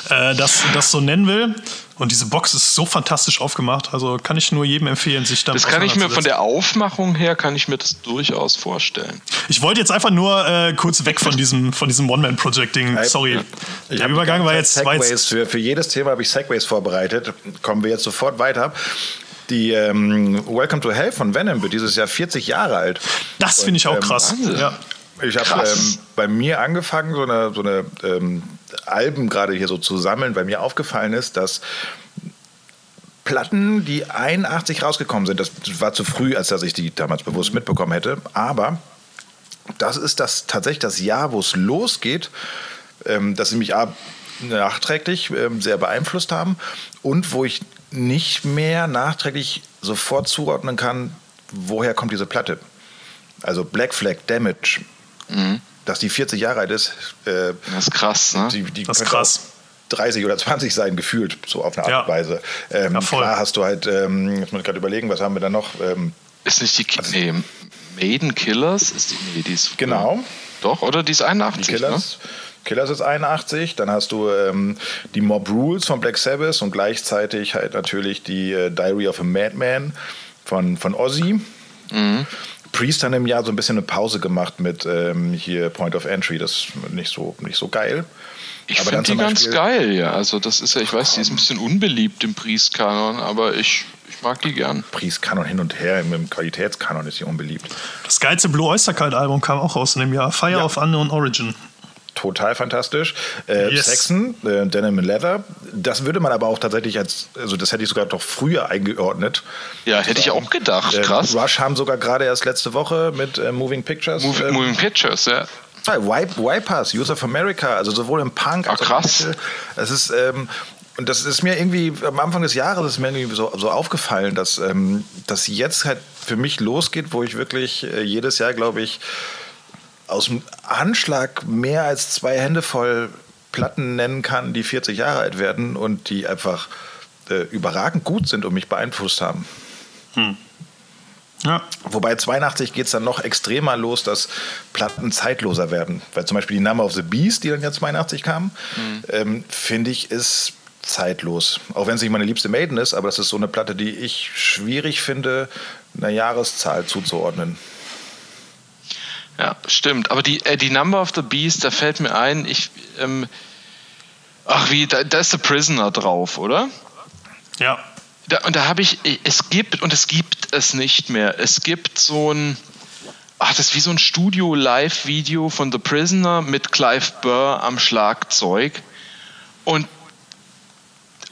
äh, das, das so nennen will. Und diese Box ist so fantastisch aufgemacht, also kann ich nur jedem empfehlen, sich damit Das kann ich mir von der Aufmachung her, kann ich mir das durchaus vorstellen. Ich wollte jetzt einfach nur äh, kurz weg von diesem, von diesem One-Man-Project-Ding. Sorry. Ich Der hab Übergang war jetzt, war Segways jetzt. für, für jedes Thema habe ich Segways vorbereitet. Kommen wir jetzt sofort weiter. Die ähm, Welcome to Hell von Venom wird dieses Jahr 40 Jahre alt. Das finde ich auch ähm, krass. Ja. Ich habe ähm, bei mir angefangen, so eine, so eine ähm, Alben gerade hier so zu sammeln, weil mir aufgefallen ist, dass Platten, die 81 rausgekommen sind, das war zu früh, als dass ich die damals bewusst mitbekommen hätte, aber das ist das tatsächlich das Jahr, wo es losgeht, ähm, dass sie mich nachträglich ähm, sehr beeinflusst haben und wo ich nicht mehr nachträglich sofort zuordnen kann, woher kommt diese Platte. Also Black Flag Damage, dass die 40 Jahre alt ist, äh, Das ist krass, ne? die, die Das ist krass. auch 30 oder 20 sein, gefühlt, so auf eine Art Ja. und Weise. Ähm, Ja, klar hast du halt, ähm, jetzt muss ich gerade überlegen, was haben wir da noch? Ähm, Ist nicht die Ki nee, Maiden Killers? Ist die, nee, die ist früher. Genau. Doch, oder die ist 81, Die Killers. Killers ist 81, dann hast du ähm, die Mob Rules von Black Sabbath und gleichzeitig halt natürlich die äh, Diary of a Madman von, von Ozzy. Mhm. Priest hat im Jahr so ein bisschen eine Pause gemacht mit ähm, hier Point of Entry, das ist nicht so, nicht so geil. Ich dann finde die ganz geil, ja. Also das ist ja, ich weiß, die ist ein bisschen unbeliebt im Priestkanon, aber ich, ich mag die gern. Priest-Kanon hin und her, im, im Qualitätskanon ist sie unbeliebt. Das geilste Blue Oyster Cult Album kam auch raus in dem Jahr. Fire Ja. of Unknown Origin. Total fantastisch. Äh, Yes. Saxon, äh, Denim and Leather. Das würde man aber auch tatsächlich als, also das hätte ich sogar doch früher eingeordnet. Ja, hätte ich auch gedacht. Äh, Krass. Rush haben sogar gerade erst letzte Woche mit äh, Moving Pictures. Moving, ähm, Moving Pictures, ja. Wipers, Youth of America, also sowohl im Punk als auch krass. Es ist, ähm, und das ist mir irgendwie am Anfang des Jahres ist mir irgendwie so, so aufgefallen, dass ähm, das jetzt halt für mich losgeht, wo ich wirklich äh, jedes Jahr, glaube ich, aus dem Anschlag mehr als zwei Hände voll Platten nennen kann, die 40 Jahre alt werden und die einfach äh, überragend gut sind und mich beeinflusst haben. Hm. Ja. Wobei 82 geht es dann noch extremer los, dass Platten zeitloser werden. Weil zum Beispiel die Number of the Beast, die dann ja 82 kam, mhm. ähm, finde ich, ist zeitlos. Auch wenn es nicht meine liebste Maiden ist, aber das ist so eine Platte, die ich schwierig finde, einer Jahreszahl zuzuordnen. Ja, stimmt. Aber die, äh, die Number of the Beast, da fällt mir ein, ich. Ähm, ach, wie, da, da ist The Prisoner drauf, oder? Ja. Da, und da habe ich, es gibt und es gibt es nicht mehr. Es gibt so ein, ach, das ist wie so ein Studio-Live-Video von The Prisoner mit Clive Burr am Schlagzeug. Und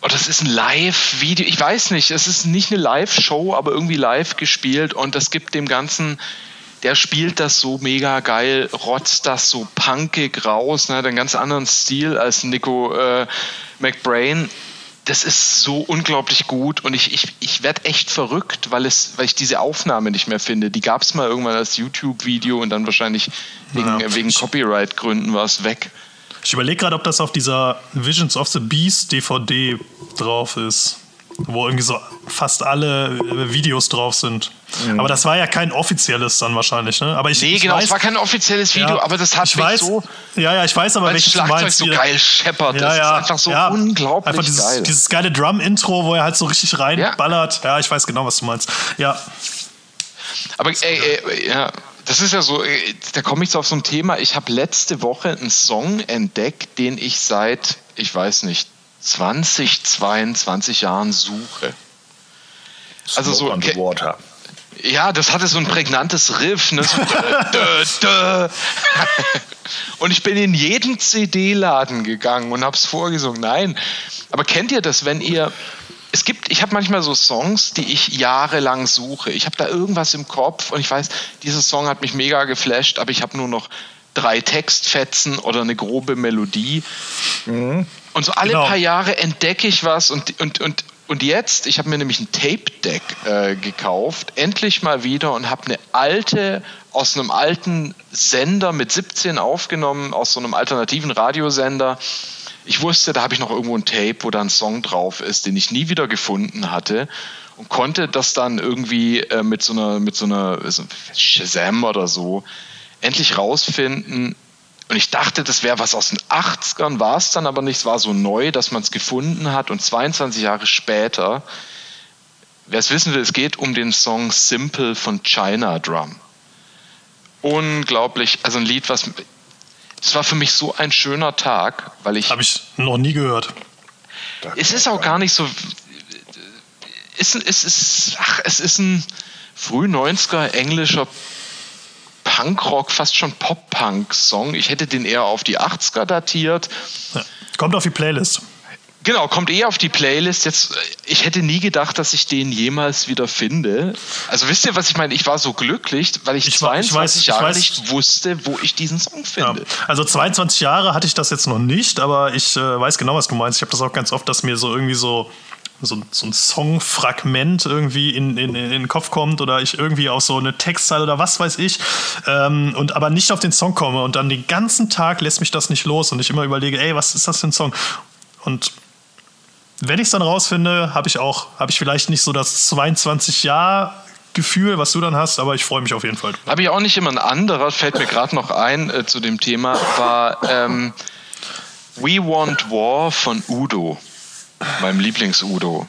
oh, das ist ein Live-Video. Ich weiß nicht, es ist nicht eine Live-Show, aber irgendwie live gespielt und das gibt dem Ganzen der spielt das so mega geil, rotzt das so punkig raus, ne, hat einen ganz anderen Stil als Nico äh, McBrain das ist so unglaublich gut und ich, ich, ich werde echt verrückt, weil, es, weil ich diese Aufnahme nicht mehr finde. Die gab es mal irgendwann als YouTube-Video und dann wahrscheinlich wegen, ja. wegen Copyright-Gründen war es weg. Ich überlege gerade, ob das auf dieser Visions of the Beast DVD drauf ist wo irgendwie so fast alle äh, Videos drauf sind. Mhm. Aber das war ja kein offizielles dann wahrscheinlich, ne? Aber ich, nee, ich genau, weiß, es war kein offizielles Video, ja, aber das hat ich mich weiß, so. Ja, ja, ich weiß aber, welches Schlagzeug du meinst. so geil scheppert. Ja, das ja, ist einfach so ja, unglaublich einfach dieses, geil. Dieses geile Drum-Intro, wo er halt so richtig reinballert. Ja. ja, ich weiß genau, was du meinst. Ja. Aber ey, ey, ja, das ist ja so, da komme ich so auf so ein Thema. Ich habe letzte Woche einen Song entdeckt, den ich seit, ich weiß nicht, 20, 22 Jahren suche. Also so on the water. Ja, das hatte so ein prägnantes Riff. Ne? So dö, dö. (laughs) Und ich bin in jeden CD-Laden gegangen und habe es vorgesungen. Nein, aber kennt ihr das, wenn ihr es gibt, ich habe manchmal so Songs, die ich jahrelang suche. Ich habe da irgendwas im Kopf und ich weiß, dieser Song hat mich mega geflasht, aber ich habe nur noch drei Textfetzen oder eine grobe Melodie. Mhm. Und so alle genau. paar Jahre entdecke ich was und, und, und, und jetzt, ich habe mir nämlich ein Tape-Deck äh, gekauft, endlich mal wieder und habe eine alte, aus einem alten Sender mit 17 aufgenommen, aus so einem alternativen Radiosender. Ich wusste, da habe ich noch irgendwo ein Tape, wo da ein Song drauf ist, den ich nie wieder gefunden hatte und konnte das dann irgendwie äh, mit so einer, mit so einer so Shazam oder so endlich rausfinden, und ich dachte, das wäre was aus den 80ern, war es dann aber nicht. Es war so neu, dass man es gefunden hat. Und 22 Jahre später, wer es wissen will, es geht um den Song Simple von China Drum. Unglaublich, also ein Lied, was. Es war für mich so ein schöner Tag, weil ich. Habe ich noch nie gehört. Es ist auch gar nicht so. Es ist, ach, es ist ein früh 90er englischer Punkrock, fast schon Pop-Punk-Song. Ich hätte den eher auf die 80er datiert. Ja. Kommt auf die Playlist. Genau, kommt eher auf die Playlist. Jetzt, ich hätte nie gedacht, dass ich den jemals wieder finde. Also wisst ihr, was ich meine? Ich war so glücklich, weil ich, ich 22 ich weiß, Jahre weiß, nicht wusste, wo ich diesen Song finde. Ja. Also 22 Jahre hatte ich das jetzt noch nicht, aber ich äh, weiß genau, was du meinst. Ich habe das auch ganz oft, dass mir so irgendwie so so, so ein Songfragment irgendwie in, in, in, den Kopf kommt oder ich irgendwie auf so eine Textzeile oder was weiß ich ähm, und aber nicht auf den Song komme und dann den ganzen Tag lässt mich das nicht los und ich immer überlege, ey, was ist das für ein Song? Und wenn ich es dann rausfinde, habe ich auch, habe ich vielleicht nicht so das 22 Jahr Gefühl, was du dann hast, aber ich freue mich auf jeden Fall. Habe ich auch nicht immer ein anderer, fällt mir gerade noch ein äh, zu dem Thema, war ähm, We Want War von Udo meinem Lieblings-Udo.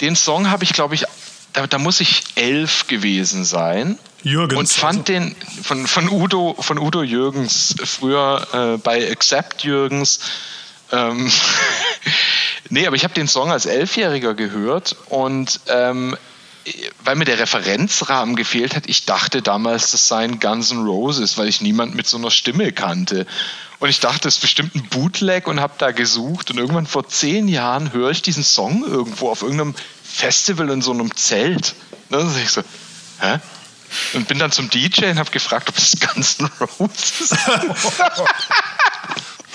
Den Song habe ich, glaube ich, da, da, muss ich elf gewesen sein. Jürgens. Und fand also. den von, von, Udo, von Udo Jürgens, früher äh, bei Accept Jürgens. Ähm, (laughs) nee, aber ich habe den Song als Elfjähriger gehört und ähm, weil mir der Referenzrahmen gefehlt hat, ich dachte damals, das seien Guns N' Roses, weil ich niemand mit so einer Stimme kannte. Und ich dachte, das ist bestimmt ein Bootleg und habe da gesucht. Und irgendwann vor zehn Jahren höre ich diesen Song irgendwo auf irgendeinem Festival in so einem Zelt. Und dann ich so, hä? Und bin dann zum DJ und habe gefragt, ob es Guns N' Roses (laughs) (laughs)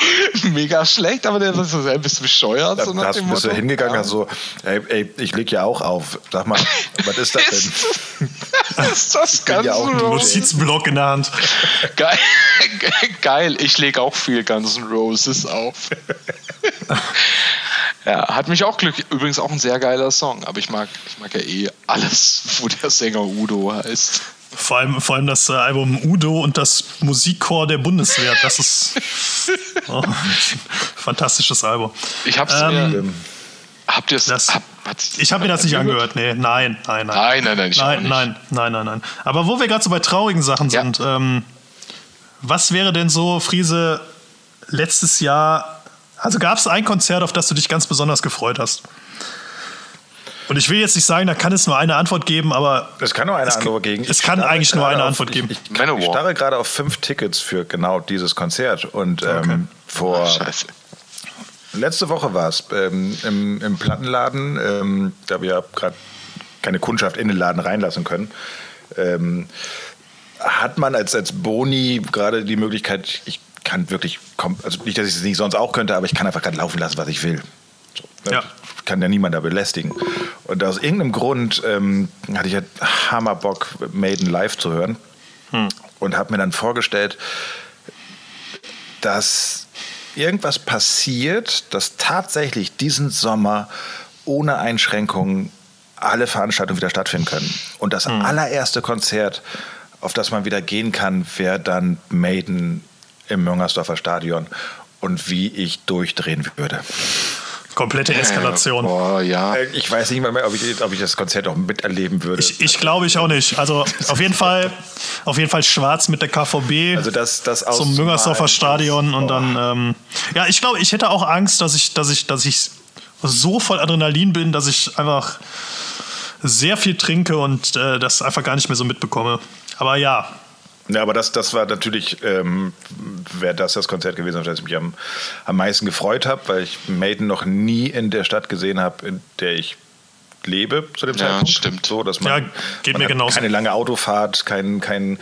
(laughs) Mega schlecht, aber der war so, hey, bist du bescheuert? So da hast, bist du hingegangen, hast so, ey, ey, ich leg ja auch auf. Sag mal, was ist das denn? ist (laughs) das Guns ja? Notizblock in der Hand. Geil, (laughs) geil. ich lege auch viel Guns N' Roses auf. ja, hat mich auch glücklich. Übrigens auch ein sehr geiler Song, aber ich mag, ich mag ja eh alles, wo der Sänger Udo heißt. Vor allem, vor allem das äh, Album Udo und das Musikchor der Bundeswehr. Das ist (laughs) oh, fantastisches Album. Ich hab's Ähm, mir, Habt ihr es? Hab, Ich habe mir das nicht angehört. Nee, nein, nein, nein. Nein, nein, nein, nein, nein, nein, nein, nein. Aber wo wir gerade so bei traurigen Sachen Ja. sind, ähm, was wäre denn so, Friese, letztes Jahr, also gab es ein Konzert, auf das du dich ganz besonders gefreut hast? Und ich will jetzt nicht sagen, da kann es nur eine Antwort geben, aber Es kann nur eine Es Antwort geben. es kann eigentlich nur eine auf- Antwort geben. Ich, ich, ich starre gerade auf fünf Tickets für genau dieses Konzert. Und ähm, Okay. vor Scheiße. letzte Woche war es ähm, im, im Plattenladen, ähm, da wir ja gerade keine Kundschaft in den Laden reinlassen können. Ähm, hat man als, als Boni gerade die Möglichkeit, ich kann wirklich, also nicht, dass ich es nicht sonst auch könnte, aber ich kann einfach gerade laufen lassen, was ich will. So, ne? Ja. Kann ja niemand da belästigen. Und aus irgendeinem Grund ähm, hatte ich ja Hammerbock, Maiden live zu hören und habe mir dann vorgestellt, dass irgendwas passiert, dass tatsächlich diesen Sommer ohne Einschränkungen alle Veranstaltungen wieder stattfinden können. Und das allererste Konzert, auf das man wieder gehen kann, wäre dann Maiden im Müngersdorfer Stadion. Und wie ich durchdrehen würde. Komplette Eskalation. Boah, ja. Äh, Ich weiß nicht mal mehr, ob ich, ob ich das Konzert auch miterleben würde. Ich, ich glaube ich auch nicht. Also auf jeden Fall, auf jeden Fall schwarz mit der KVB. also das, das zum Müngersdorfer Stadion und dann ähm, ja ich glaube ich hätte auch Angst dass ich dass ich dass ich so voll Adrenalin bin dass ich einfach sehr viel trinke und äh, das einfach gar nicht mehr so mitbekomme aber ja Ja, aber das, das war natürlich, ähm, wäre das das Konzert gewesen, auf das ich mich am, am meisten gefreut habe, weil ich Maiden noch nie in der Stadt gesehen habe, in der ich lebe zu dem Ja, Zeitpunkt. stimmt. So, dass man, Ja, geht man mir genauso. Keine lange Autofahrt, kein, kein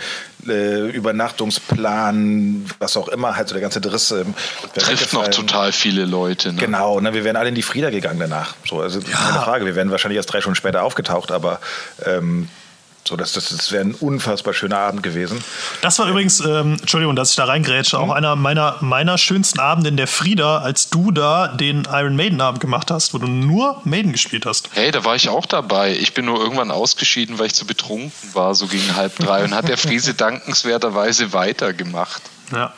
äh, Übernachtungsplan, was auch immer, halt so der ganze Driss. Ähm, wäre Trifft noch total viele Leute. Ne? Genau, ne, wir wären alle in die Frieda gegangen danach. So, also keine Frage, wir wären wahrscheinlich erst drei Stunden später aufgetaucht, aber ähm, so, das, das, das wäre ein unfassbar schöner Abend gewesen. das war übrigens ähm, Entschuldigung dass ich da reingrätsche auch einer meiner meiner schönsten Abende in der Frieda als du da den Iron Maiden Abend gemacht hast wo du nur Maiden gespielt hast Hey, da war ich auch dabei. Ich bin nur irgendwann ausgeschieden, weil ich zu betrunken war, so gegen halb drei. Und hat der Friese (laughs) dankenswerterweise weitergemacht. ja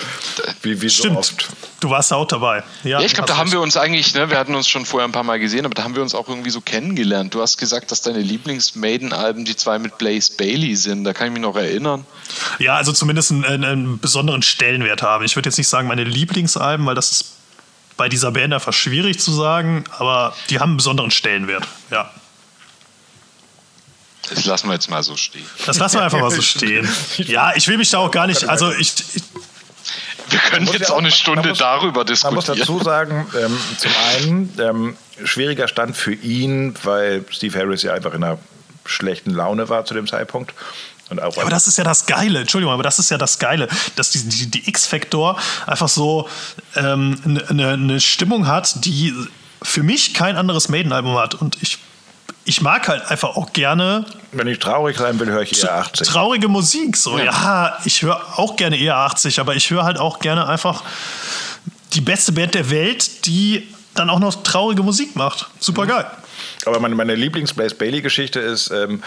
(laughs) Wie, wie so stimmt oft. du warst auch dabei ja, Ja, ich glaube, da haben wir uns eigentlich, ne, wir hatten uns schon vorher ein paar Mal gesehen, aber da haben wir uns auch irgendwie so kennengelernt. Du hast gesagt, dass deine Lieblings-Maiden-Alben die zwei mit Blaze Bailey sind. Da kann ich mich noch erinnern. Ja, also zumindest einen, einen, einen besonderen Stellenwert haben. Ich würde jetzt nicht sagen meine Lieblingsalben, weil das ist bei dieser Band einfach schwierig zu sagen, aber die haben einen besonderen Stellenwert. Ja, Das lassen wir jetzt mal so stehen. das lassen wir einfach mal so (laughs) stehen. Ja, ich will mich da auch gar nicht, also ich, ich Wir können jetzt ja auch eine man Stunde muss- darüber Man muss diskutieren. dazu sagen, ähm, zum einen ähm, schwieriger Stand für ihn, weil Steve Harris ja einfach in einer schlechten Laune war zu dem Zeitpunkt. Und auch Ja, aber das ist ja das Geile, Entschuldigung, aber das ist ja das Geile, dass die, die, die X-Factor einfach so ähm, eine eine Stimmung hat, die für mich kein anderes Maiden-Album hat. Und ich, ich mag halt einfach auch gerne wenn ich traurig sein will, höre ich eher 80. traurige Musik. So, ja, ich höre auch gerne eher 80, aber ich höre halt auch gerne einfach die beste Band der Welt, die dann auch noch traurige Musik macht. Super geil. Aber meine, meine Lieblings-Blaze Bailey-Geschichte ist, ähm,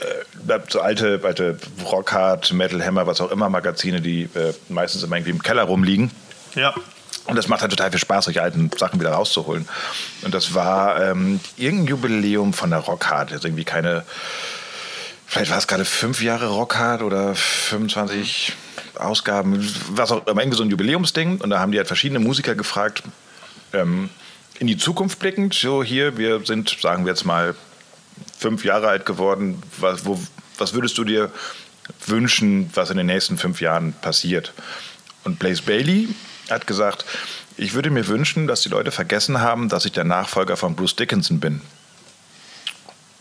äh, so alte, alte Rockhard, Metal Hammer, was auch immer Magazine, die äh, meistens immer irgendwie im Keller rumliegen. Ja. Und das macht halt total viel Spaß, solche alten Sachen wieder rauszuholen. Und das war ähm, irgendein Jubiläum von der Rockhard. Jetzt irgendwie keine, vielleicht war es gerade fünf Jahre Rockhard oder 25 Ausgaben, was auch immer, irgendwie so ein Jubiläumsding. Und da haben die halt verschiedene Musiker gefragt, ähm, in die Zukunft blickend, so hier, wir sind, sagen wir jetzt mal, fünf Jahre alt geworden. Was, wo, was würdest du dir wünschen, was in den nächsten fünf Jahren passiert? Und Blaze Bailey hat gesagt, ich würde mir wünschen, dass die Leute vergessen haben, dass ich der Nachfolger von Bruce Dickinson bin.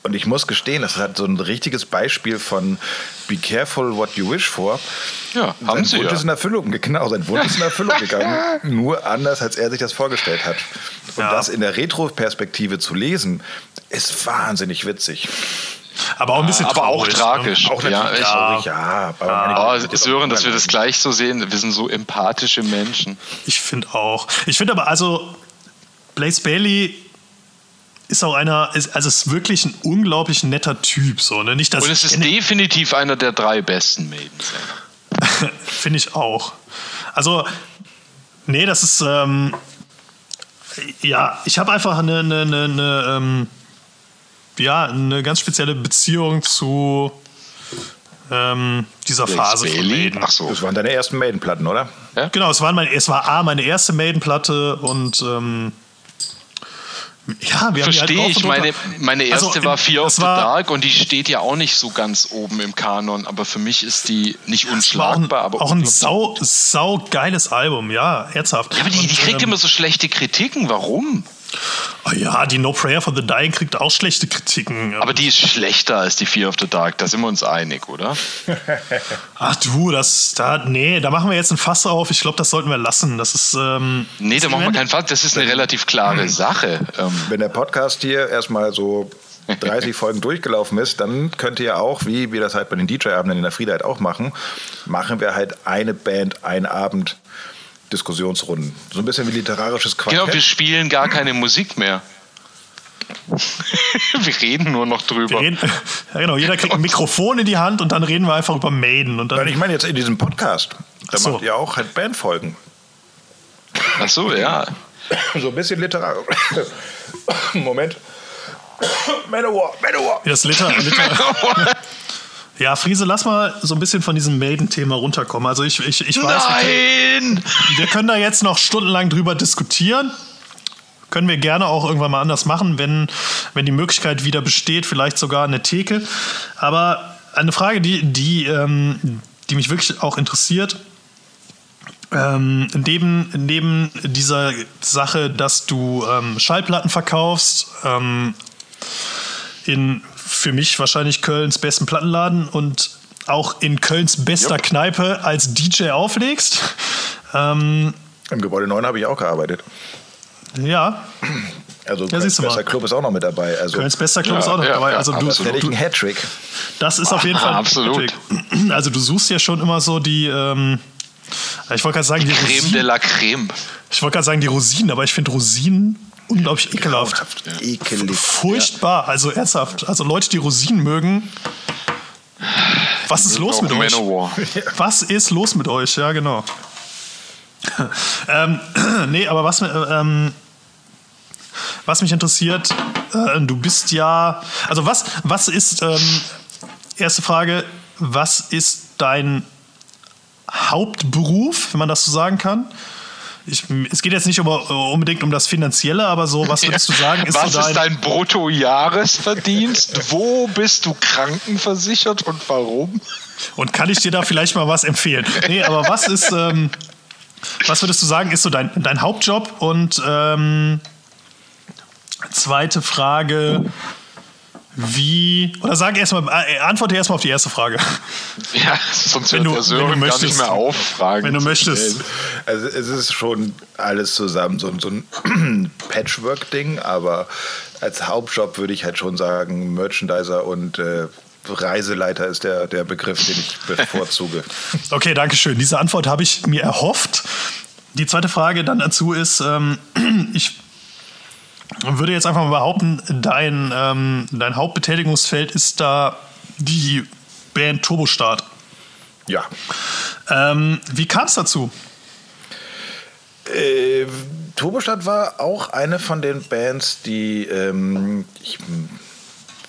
Und ich muss gestehen, das hat so ein richtiges Beispiel von Be careful what you wish for. Ja, haben sein sie Wunsch ja. ist in Erfüllung, genau, sein Wunsch ist in Erfüllung (laughs) gegangen. Nur anders, als er sich das vorgestellt hat. Und Ja. das in der Retro-Perspektive zu lesen, ist wahnsinnig witzig. Aber auch ein bisschen Aber auch traurig, tragisch. Auch ja, natürlich echt. traurig, ja. aber Oh, hören, dass wir das gleich so sehen. Wir sind so empathische Menschen. Ich finde auch. Ich finde aber, also, Blaze Bailey ist auch einer, ist, also ist wirklich ein unglaublich netter Typ. So, ne? Nicht, dass Und es ist definitiv einer der drei besten Maidens. (laughs) Finde ich auch. Also, nee, das ist, ähm, ja, ich habe einfach eine, eine, eine, eine ähm, ja, eine ganz spezielle Beziehung zu ähm, dieser Blaze Phase von Bailey? Maiden. Ach so. Das waren deine ersten Maiden-Platten, oder? Genau, es, waren mein, es war A, meine erste Maiden-Platte und ähm, ja, wir halt Verstehe rauf ich. und Meine, meine erste Also, war Fear of the war- Dark und die steht ja auch nicht so ganz oben im Kanon, aber für mich ist die nicht war auch ein, unschlagbar. aber auch ein sau, sau geiles Album, ja, ernsthaft. Ja, aber die, die Und, kriegt ähm, immer so schlechte Kritiken. Warum? Oh ja, die No Prayer for the Dying kriegt auch schlechte Kritiken. Aber die ist schlechter als die Fear of the Dark. Da sind wir uns einig, oder? (laughs) Ach du, das, da, nee, da machen wir jetzt ein Fass auf. Ich glaube, das sollten wir lassen. Das ist, ähm, Nee, da machen wir keinen Fall. Das ist eine relativ klare Sache. Ähm, Wenn der Podcast hier erstmal so (laughs) 30 Folgen durchgelaufen ist, dann könnt ihr auch, wie wir das halt bei den DJ-Abenden in der Friedheit auch machen, machen wir halt eine Band, ein Abend Diskussionsrunden. So ein bisschen wie literarisches Quartett. genau, wir spielen gar keine Musik mehr. (laughs) wir reden nur noch drüber. reden, ja, genau, jeder kriegt ein Mikrofon in die Hand und dann reden wir einfach über Maiden. Und Nein, dann, ich meine jetzt in diesem Podcast. Da so. macht ihr auch halt Bandfolgen. Ach so, ja. So ein bisschen literarisch. (coughs) Moment. (coughs) Manowar, Manowar. das Liter, Liter, ja, Friese, lass mal so ein bisschen von diesem Maiden-Thema runterkommen. Also ich, ich, ich weiß, wir können, Nein! wir können da jetzt noch stundenlang drüber diskutieren. Können wir gerne auch irgendwann mal anders machen, wenn, wenn die Möglichkeit wieder besteht, vielleicht sogar eine Theke. Aber eine Frage, die, die, ähm, die mich wirklich auch interessiert, ähm, neben, neben dieser Sache, dass du ähm, Schallplatten verkaufst, ähm, in für mich wahrscheinlich Kölns besten Plattenladen und auch in Kölns bester Jupp. Kneipe als DJ auflegst. Ähm, Im Gebäude 9 habe ich auch gearbeitet. ja, Also Ja, Kölns du bester Club ist auch noch mit dabei. Also Kölns bester Club Ja, ist auch noch ja, dabei. ja, Also du, absolut. du, einen Hattrick. das ist auf jeden (laughs) Fall absolut. epic. (clears throat) Also du suchst ja schon immer so die, ähm, ich wollte gerade sagen, die Creme de Rosinen. la Creme. Ich wollte gerade sagen die Rosinen, aber ich finde Rosinen unglaublich ekelhaft. Grauenhaft, Ekelig. Furchtbar, also ernsthaft. Also Leute, die Rosinen mögen. Was ist los mit euch? Was ist los mit euch? Ja, genau. (laughs) ähm, (clears throat) nee, aber was, ähm, was mich interessiert, äh, du bist ja, also was, was ist, ähm, erste Frage, was ist dein Hauptberuf, wenn man das so sagen kann? Ich, es geht jetzt nicht um, unbedingt um das Finanzielle, aber so, was würdest du sagen, ist Was so dein, ist dein Bruttojahresverdienst? Wo bist du krankenversichert und warum? Und kann ich dir da vielleicht mal was empfehlen? Nee, aber was ist, ähm, was würdest du sagen, ist so dein, dein Hauptjob? Und ähm, zweite Frage, wie, oder sag erstmal, äh, antworte erstmal auf die erste Frage. (laughs) Ja, sonst Wenn hört du- der wenn du Sören gar möchtest. nicht mehr auf, Fragen Wenn du möchtest. Also es ist schon alles zusammen, so, so ein (clears throat) Patchwork-Ding, aber als Hauptjob würde ich halt schon sagen, Merchandiser und äh, Reiseleiter ist der, der Begriff, den ich bevorzuge. (laughs) Okay, danke schön. Diese Antwort habe ich mir erhofft. Die zweite Frage dann dazu ist, ähm, (clears throat) ich würde jetzt einfach mal behaupten, dein, ähm, dein Hauptbetätigungsfeld ist da die Band Turbostart. ja. Ähm, wie kam es dazu? Äh, Turbostadt war auch eine von den Bands, die ähm, ich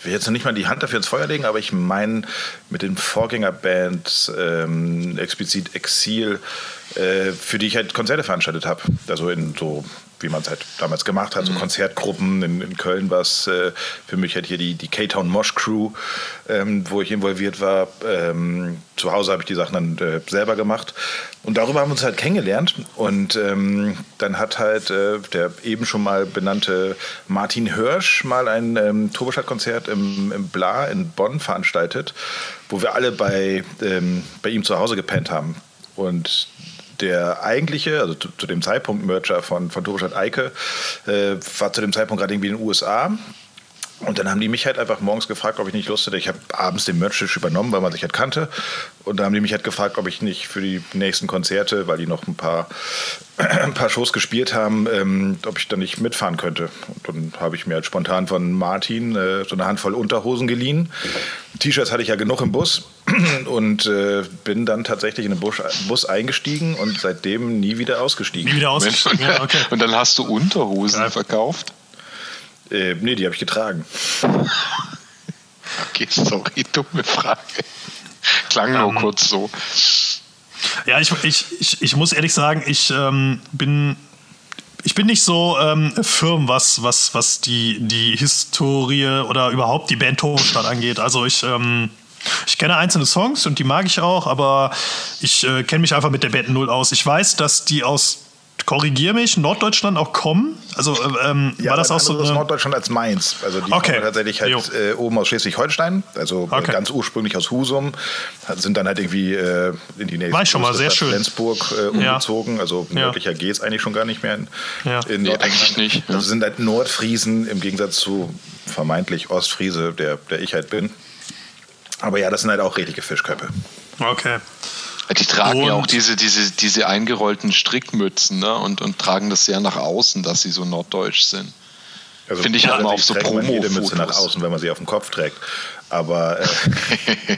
will jetzt noch nicht mal die Hand dafür ins Feuer legen, aber ich meine mit den Vorgängerbands ähm, explizit Exil, äh, für die ich halt Konzerte veranstaltet habe. Also in so wie man es halt damals gemacht hat, so Mhm. Konzertgruppen. In, in Köln war es äh, für mich halt hier die, die K-Town Mosh Crew, ähm, wo ich involviert war. Ähm, zu Hause habe ich die Sachen dann äh, selber gemacht. Und darüber haben wir uns halt kennengelernt. Und ähm, dann hat halt äh, der eben schon mal benannte Martin Hirsch mal ein ähm, Turbostadt-Konzert im, im Bla in Bonn veranstaltet, wo wir alle bei, ähm, bei ihm zu Hause gepennt haben. Und der eigentliche, also zu, zu dem Zeitpunkt Mercher von, von Turbostadt Eike, äh, war zu dem Zeitpunkt gerade irgendwie in den USA. Und dann haben die mich halt einfach morgens gefragt, ob ich nicht Lust hätte. Ich habe abends den Merch-Tisch übernommen, weil man sich halt kannte. Und dann haben die mich halt gefragt, ob ich nicht für die nächsten Konzerte, weil die noch ein paar, (clears throat) ein paar Shows gespielt haben, ähm, ob ich dann nicht mitfahren könnte. Und dann habe ich mir halt spontan von Martin äh, so eine Handvoll Unterhosen geliehen. T-Shirts hatte ich ja genug im Bus (clears throat) und äh, bin dann tatsächlich in den Bus, Bus eingestiegen und seitdem nie wieder ausgestiegen. Nie wieder ausgestiegen. und, Ja, okay. (laughs) und dann hast du Unterhosen Geil. verkauft? Äh, nee, die habe ich getragen. (laughs) Okay, sorry, dumme Frage. Klang nur Ähm, kurz so. Ja, ich, ich, ich, ich muss ehrlich sagen, ich ähm, bin. Ich bin nicht so ähm, firm, was, was, was die, die Historie oder überhaupt die Band Turbostadt angeht. Also ich, ähm, ich kenne einzelne Songs und die mag ich auch, aber ich äh, kenne mich einfach mit der Band null aus. Ich weiß, dass die aus, korrigier mich, Norddeutschland auch kommen. Also äh, ähm, war das auch so eine, Norddeutschland als Mainz. Also die Okay. kommen tatsächlich halt äh, oben aus Schleswig-Holstein, also äh, Okay. ganz ursprünglich aus Husum, sind dann halt irgendwie äh, in die nächste War ich schon mal, sehr Stadt schön. Flensburg äh, Ja. umgezogen. Also Ja. nördlicher geht es eigentlich schon gar nicht mehr in, Ja. in Nee, Norddeutschland. eigentlich nicht, ja. Also sind halt Nordfriesen im Gegensatz zu vermeintlich Ostfriese, der, der ich halt bin. Aber ja, das sind halt auch richtige Fischköpfe. Okay. Die tragen ja Und- auch diese, diese, diese eingerollten Strickmützen ne? und, und tragen das sehr nach außen, dass sie so norddeutsch sind. Also Finde ich halt immer auf so trägt man jede Mütze nach außen, wenn man sie auf dem Kopf trägt. Aber äh, (laughs)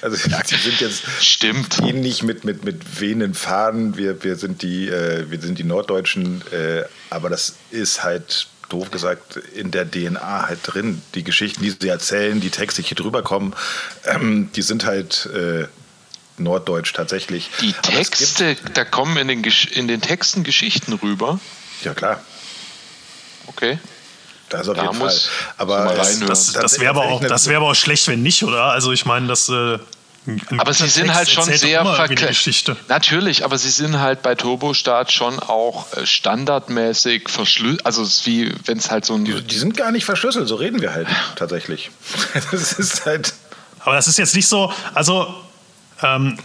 also sie sind jetzt Stimmt. ähnlich mit, mit, mit wehenden Faden. Wir, wir, sind die, äh, wir sind die Norddeutschen, äh, aber das ist halt doof gesagt in der DNA halt drin. Die Geschichten, die sie erzählen, die Texte, die hier drüber kommen, ähm, die sind halt äh, norddeutsch tatsächlich. Die Texte, da kommen in den, Gesch- in den Texten Geschichten rüber. Ja klar, Okay. das auf Da jeden muss Fall. Aber reinhören. Das, das wäre aber, auch- das wär aber auch schlecht, wenn nicht, oder? Also ich meine, das. Äh, Aber sie sind Text halt schon sehr immer irgendwie eine verkle- Geschichte. Natürlich, aber sie sind halt bei Turbostart schon auch äh, standardmäßig verschlüsselt. Also es ist wie wenn es halt so ein. Die, die sind gar nicht verschlüsselt, so reden wir halt tatsächlich. (laughs) Das ist halt. Aber das ist jetzt nicht so, also ähm,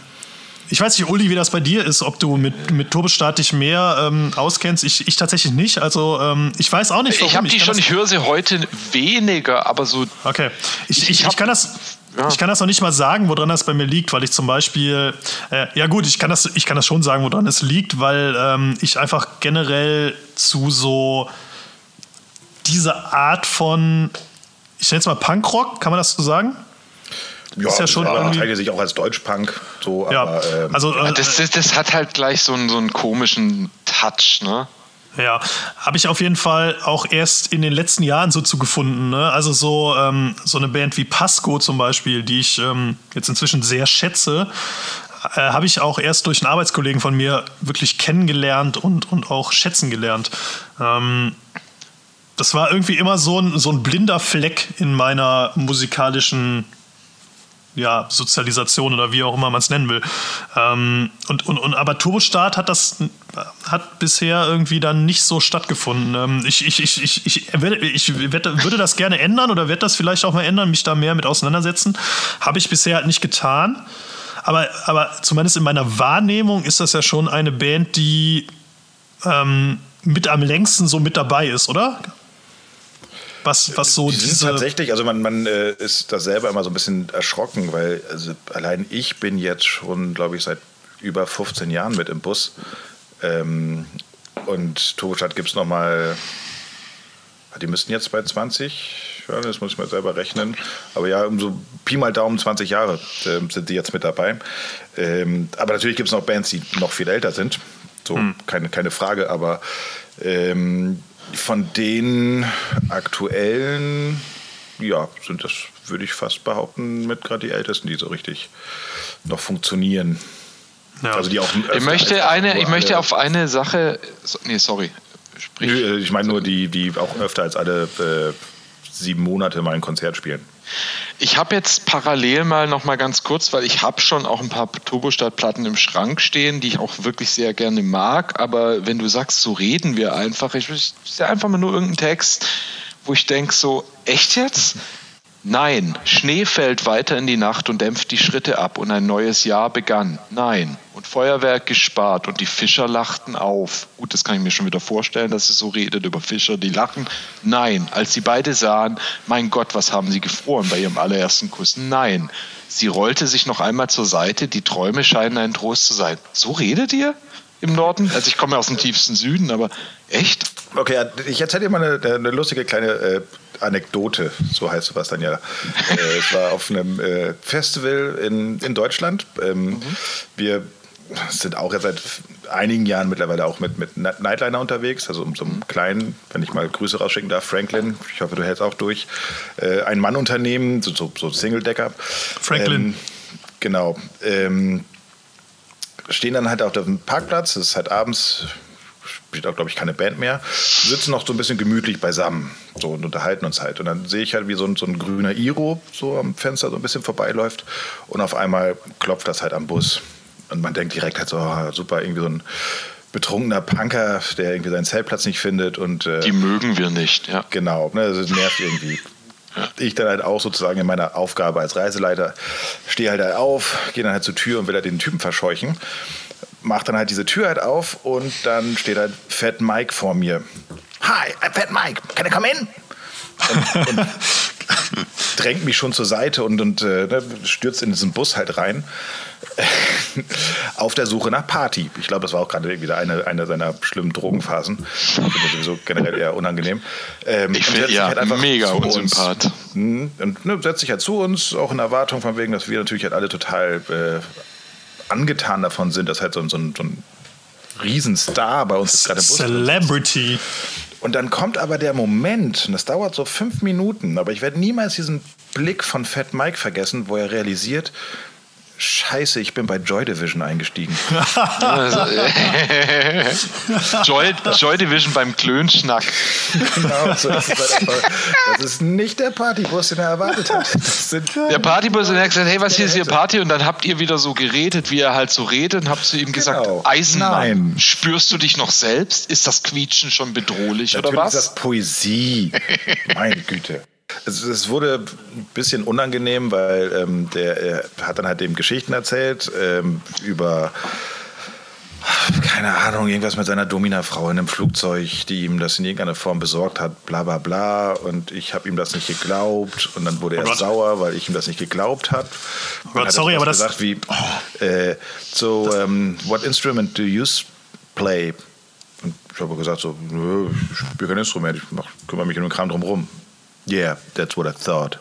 ich weiß nicht, Uli, wie das bei dir ist, ob du mit, mit Turbostart dich mehr ähm, auskennst. Ich, ich tatsächlich nicht. Also ähm, ich weiß auch nicht, warum. ich habe die kann schon, ich höre sie heute weniger, aber so. Okay. Ich, Ich ich, ich, hab- kann das. Ja. Ich kann das noch nicht mal sagen, woran das bei mir liegt, weil ich zum Beispiel, äh, ja gut, ich kann, das, ich kann das schon sagen, woran es liegt, weil ähm, ich einfach generell zu so diese Art von, ich nenne es mal Punkrock, kann man das so sagen? Ja, Ist ja schon aber irgendwie- sich auch als Deutschpunk. So, Ja, aber, ähm, also äh, Das, das, das hat halt gleich so einen, so einen komischen Touch, ne? Ja, habe ich auf jeden Fall auch erst in den letzten Jahren so zugefunden. Ne? Also so, ähm, so eine Band wie Pasco zum Beispiel, die ich ähm, jetzt inzwischen sehr schätze, äh, habe ich auch erst durch einen Arbeitskollegen von mir wirklich kennengelernt und, und auch schätzen gelernt. Ähm, das war irgendwie immer so ein, so ein blinder Fleck in meiner musikalischen ja, Sozialisation oder wie auch immer man es nennen will. Ähm, und, und, und, aber Turbostart hat das hat bisher irgendwie dann nicht so stattgefunden. Ähm, ich, ich, ich, ich, ich, ich werde, würde das gerne ändern oder werde das vielleicht auch mal ändern, mich da mehr mit auseinandersetzen. Habe ich bisher halt nicht getan. Aber, aber zumindest in meiner Wahrnehmung ist das ja schon eine Band, die ähm, mit am längsten so mit dabei ist, oder? Was, was so die diese. tatsächlich, also man, man äh, ist da selber immer so ein bisschen erschrocken, weil also allein ich bin jetzt schon, glaube ich, seit über 15 Jahren mit im Bus. Ähm, und Turbostart gibt es nochmal, die müssten jetzt bei 20, ja, das muss ich mal selber rechnen, aber ja, um so Pi mal Daumen 20 Jahre ähm, sind die jetzt mit dabei. Ähm, aber natürlich gibt es noch Bands, die noch viel älter sind, so keine, keine Frage, aber ähm, von den aktuellen, ja, sind das, würde ich fast behaupten, mit gerade die Ältesten, die so richtig noch funktionieren. Ja. Also die auch Ich möchte, eine, ich möchte auf eine Sache. So, nee, sorry. Sprich, ich meine nur die, die auch öfter als alle äh, sieben Monate mal ein Konzert spielen. Ich habe jetzt parallel mal noch mal ganz kurz, weil ich habe schon auch ein paar Turbostadt-Platten im Schrank stehen, die ich auch wirklich sehr gerne mag. Aber wenn du sagst, so reden wir einfach, ich ja einfach mal nur irgendein Text, wo ich denke so, echt jetzt? Nein, Schnee fällt weiter in die Nacht und dämpft die Schritte ab und ein neues Jahr begann. Nein, und Feuerwerk gespart und die Fischer lachten auf. Gut, das kann ich mir schon wieder vorstellen, dass sie so redet über Fischer, die lachen. Nein, als sie beide sahen, mein Gott, was haben sie gefroren bei ihrem allerersten Kuss? Nein, sie rollte sich noch einmal zur Seite, die Träume scheinen ein Trost zu sein. So redet ihr im Norden? Also ich komme aus dem tiefsten Süden, aber echt? Okay, ich erzähle dir mal eine, eine lustige kleine äh, Anekdote, so heißt sowas dann ja. äh, es war auf einem äh, Festival in, in Deutschland. Ähm, Wir sind auch jetzt seit einigen Jahren mittlerweile auch mit, mit Nightliner unterwegs, also um so einem kleinen, wenn ich mal Grüße rausschicken darf, Franklin, ich hoffe, du hältst auch durch, äh, ein Mannunternehmen, so, so, so Single-Decker. Franklin. Ähm, genau. Ähm, stehen dann halt auf dem Parkplatz, es ist halt abends, spielt auch, glaube ich, keine Band mehr, sitzen noch so ein bisschen gemütlich beisammen so, und unterhalten uns halt. Und dann sehe ich halt, wie so ein, so ein grüner Iro so am Fenster so ein bisschen vorbeiläuft und auf einmal klopft das halt am Bus. Und man denkt direkt halt so, oh, super, irgendwie so ein betrunkener Punker, der irgendwie seinen Zeltplatz nicht findet und äh, Die mögen wir nicht, ja. Genau, ne, das nervt irgendwie. Ich dann halt auch sozusagen in meiner Aufgabe als Reiseleiter stehe halt, halt auf, gehe dann halt zur Tür und will halt den Typen verscheuchen. Mach dann halt diese Tür halt auf und dann steht halt Fat Mike vor mir. Hi, I'm Fat Mike, can I come in? Und, und (laughs) drängt mich schon zur Seite und, und äh, ne, stürzt in diesen Bus halt rein. (laughs) auf der Suche nach Party. Ich glaube, das war auch gerade wieder eine, eine seiner schlimmen Drogenphasen. Ich finde das sowieso generell eher unangenehm. Ähm, Ich und finde setzt sich ja halt einfach mega zu uns. unsympath. Mhm. Und ne, setzt sich halt zu uns, auch in Erwartung von wegen, dass wir natürlich halt alle total äh, angetan davon sind, dass halt so, ein- so, ein, so ein Riesenstar bei uns gerade im Bus. Celebrity. Und dann kommt aber der Moment, und das dauert so fünf Minuten, aber ich werde niemals diesen Blick von Fat Mike vergessen, wo er realisiert, Scheiße, ich bin bei Joy Division eingestiegen. (laughs) Joy, Joy Division beim Klönschnack. genau, so, das, ist halt einfach, das ist nicht der Partybus, den er erwartet hat. Der Partybus und er hat gesagt, hey, was hier ist hier Party? Und dann habt ihr wieder so geredet, wie er halt so redet und habt zu ihm gesagt, Genau. Eisenmann, Nein. spürst du dich noch selbst? Ist das Quietschen schon bedrohlich oder Natürlich was? ist das Poesie. Meine Güte. Es, es wurde ein bisschen unangenehm, weil ähm, der er hat dann halt eben Geschichten erzählt ähm, über keine Ahnung, irgendwas mit seiner Domina-Frau in einem Flugzeug, die ihm das in irgendeiner Form besorgt hat, bla bla bla. Und ich habe ihm das nicht geglaubt. Und dann wurde er Oh Gott. sauer, weil ich ihm das nicht geglaubt habe. Gott, sorry, aber das- gesagt wie, äh, so, ähm, what instrument do you play? Und ich habe gesagt so, nö, ich spiele kein Instrument, ich mach, kümmere mich um den Kram drumherum. Yeah, that's what I thought.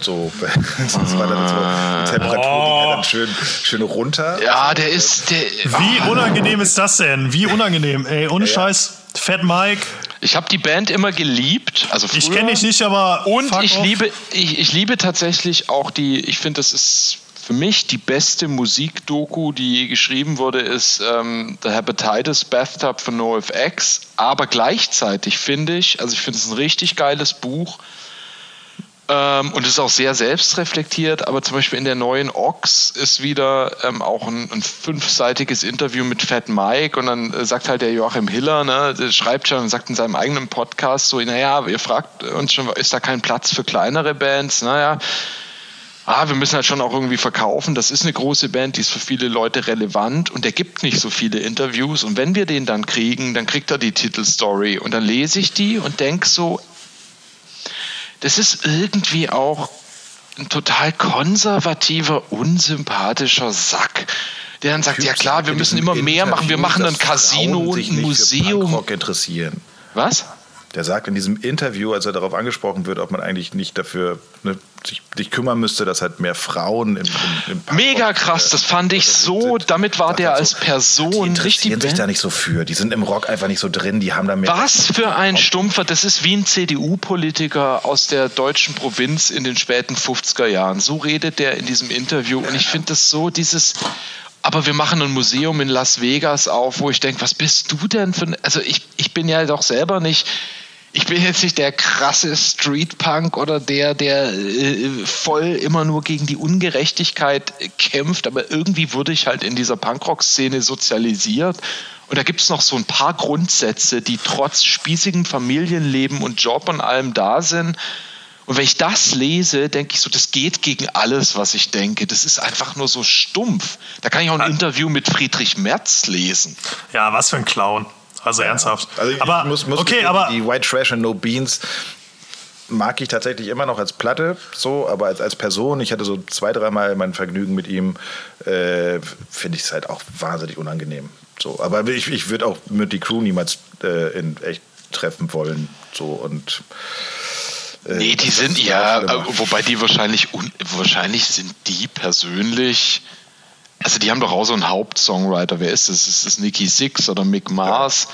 So, (laughs) das war dann so, die Temperatur ging halt dann schön, schön runter. Ja, der ist, der, Wie unangenehm ist das denn? Wie unangenehm? Ey, ohne Scheiß. Fat Mike. ich habe die Band immer geliebt. Also Ich kenne dich nicht, aber. Und fuck ich off. liebe, ich, ich liebe tatsächlich auch die, ich finde, das ist für mich die beste Musikdoku, die je geschrieben wurde, ist ähm, The Hepatitis Bathtub von NoFX. Aber gleichzeitig finde ich, also ich finde es ein richtig geiles Buch. Ähm, und ist auch sehr selbstreflektiert, aber zum Beispiel in der neuen Ox ist wieder ähm, auch ein, ein fünfseitiges Interview mit Fat Mike und dann äh, sagt halt der Joachim Hiller, ne, der schreibt schon und sagt in seinem eigenen Podcast so, naja, ihr fragt uns schon, ist da kein Platz für kleinere Bands? Naja, ah, wir müssen halt schon auch irgendwie verkaufen. Das ist eine große Band, die ist für viele Leute relevant und der gibt nicht so viele Interviews. Und wenn wir den dann kriegen, dann kriegt er die Titelstory und dann lese ich die und denke so, das ist irgendwie auch ein total konservativer, unsympathischer Sack, der dann sagt, ja klar, wir müssen immer mehr machen, wir machen ein Casino und ein Museum. Interessieren. Was? Der sagt in diesem Interview, als er darauf angesprochen wird, ob man eigentlich nicht dafür ne, sich, sich kümmern müsste, dass halt mehr Frauen im, im, im Mega krass, äh, das fand ich so, sind. damit war der halt als so, Person die richtig interessieren sich da nicht so für. Die sind im Rock einfach nicht so drin, die haben da mehr. Was für ein Stumpfer, das ist wie ein CDU-Politiker aus der deutschen Provinz in den späten 50er Jahren. So redet der in diesem Interview und ich finde das so, dieses aber wir machen ein Museum in Las Vegas auf, wo ich denke, was bist du denn für ein, also ich, ich bin ja doch selber nicht, ich bin jetzt nicht der krasse Streetpunk oder der, der äh, voll immer nur gegen die Ungerechtigkeit kämpft, aber irgendwie wurde ich halt in dieser Punkrock-Szene sozialisiert. Und da gibt es noch so ein paar Grundsätze, die trotz spießigem Familienleben und Job und allem da sind. Und wenn ich das lese, denke ich so, das geht gegen alles, was ich denke. Das ist einfach nur so stumpf. Da kann ich auch ein Interview mit Friedrich Merz lesen. Ja, was für ein Clown. Also ernsthaft. Also ich aber muss, muss okay, die, aber die White Trash and No Beans mag ich tatsächlich immer noch als Platte, so, aber als, als Person, ich hatte so zwei, dreimal mein Vergnügen mit ihm, äh, finde ich es halt auch wahnsinnig unangenehm. So, aber ich, ich würde auch Mötley Crew niemals äh, in echt treffen wollen. So und äh, Nee, die sind ja, äh, wobei die wahrscheinlich, un, wahrscheinlich sind die persönlich, also die haben doch auch so einen Hauptsongwriter. Wer ist das? Ist das Nicky Six oder Mick Mars?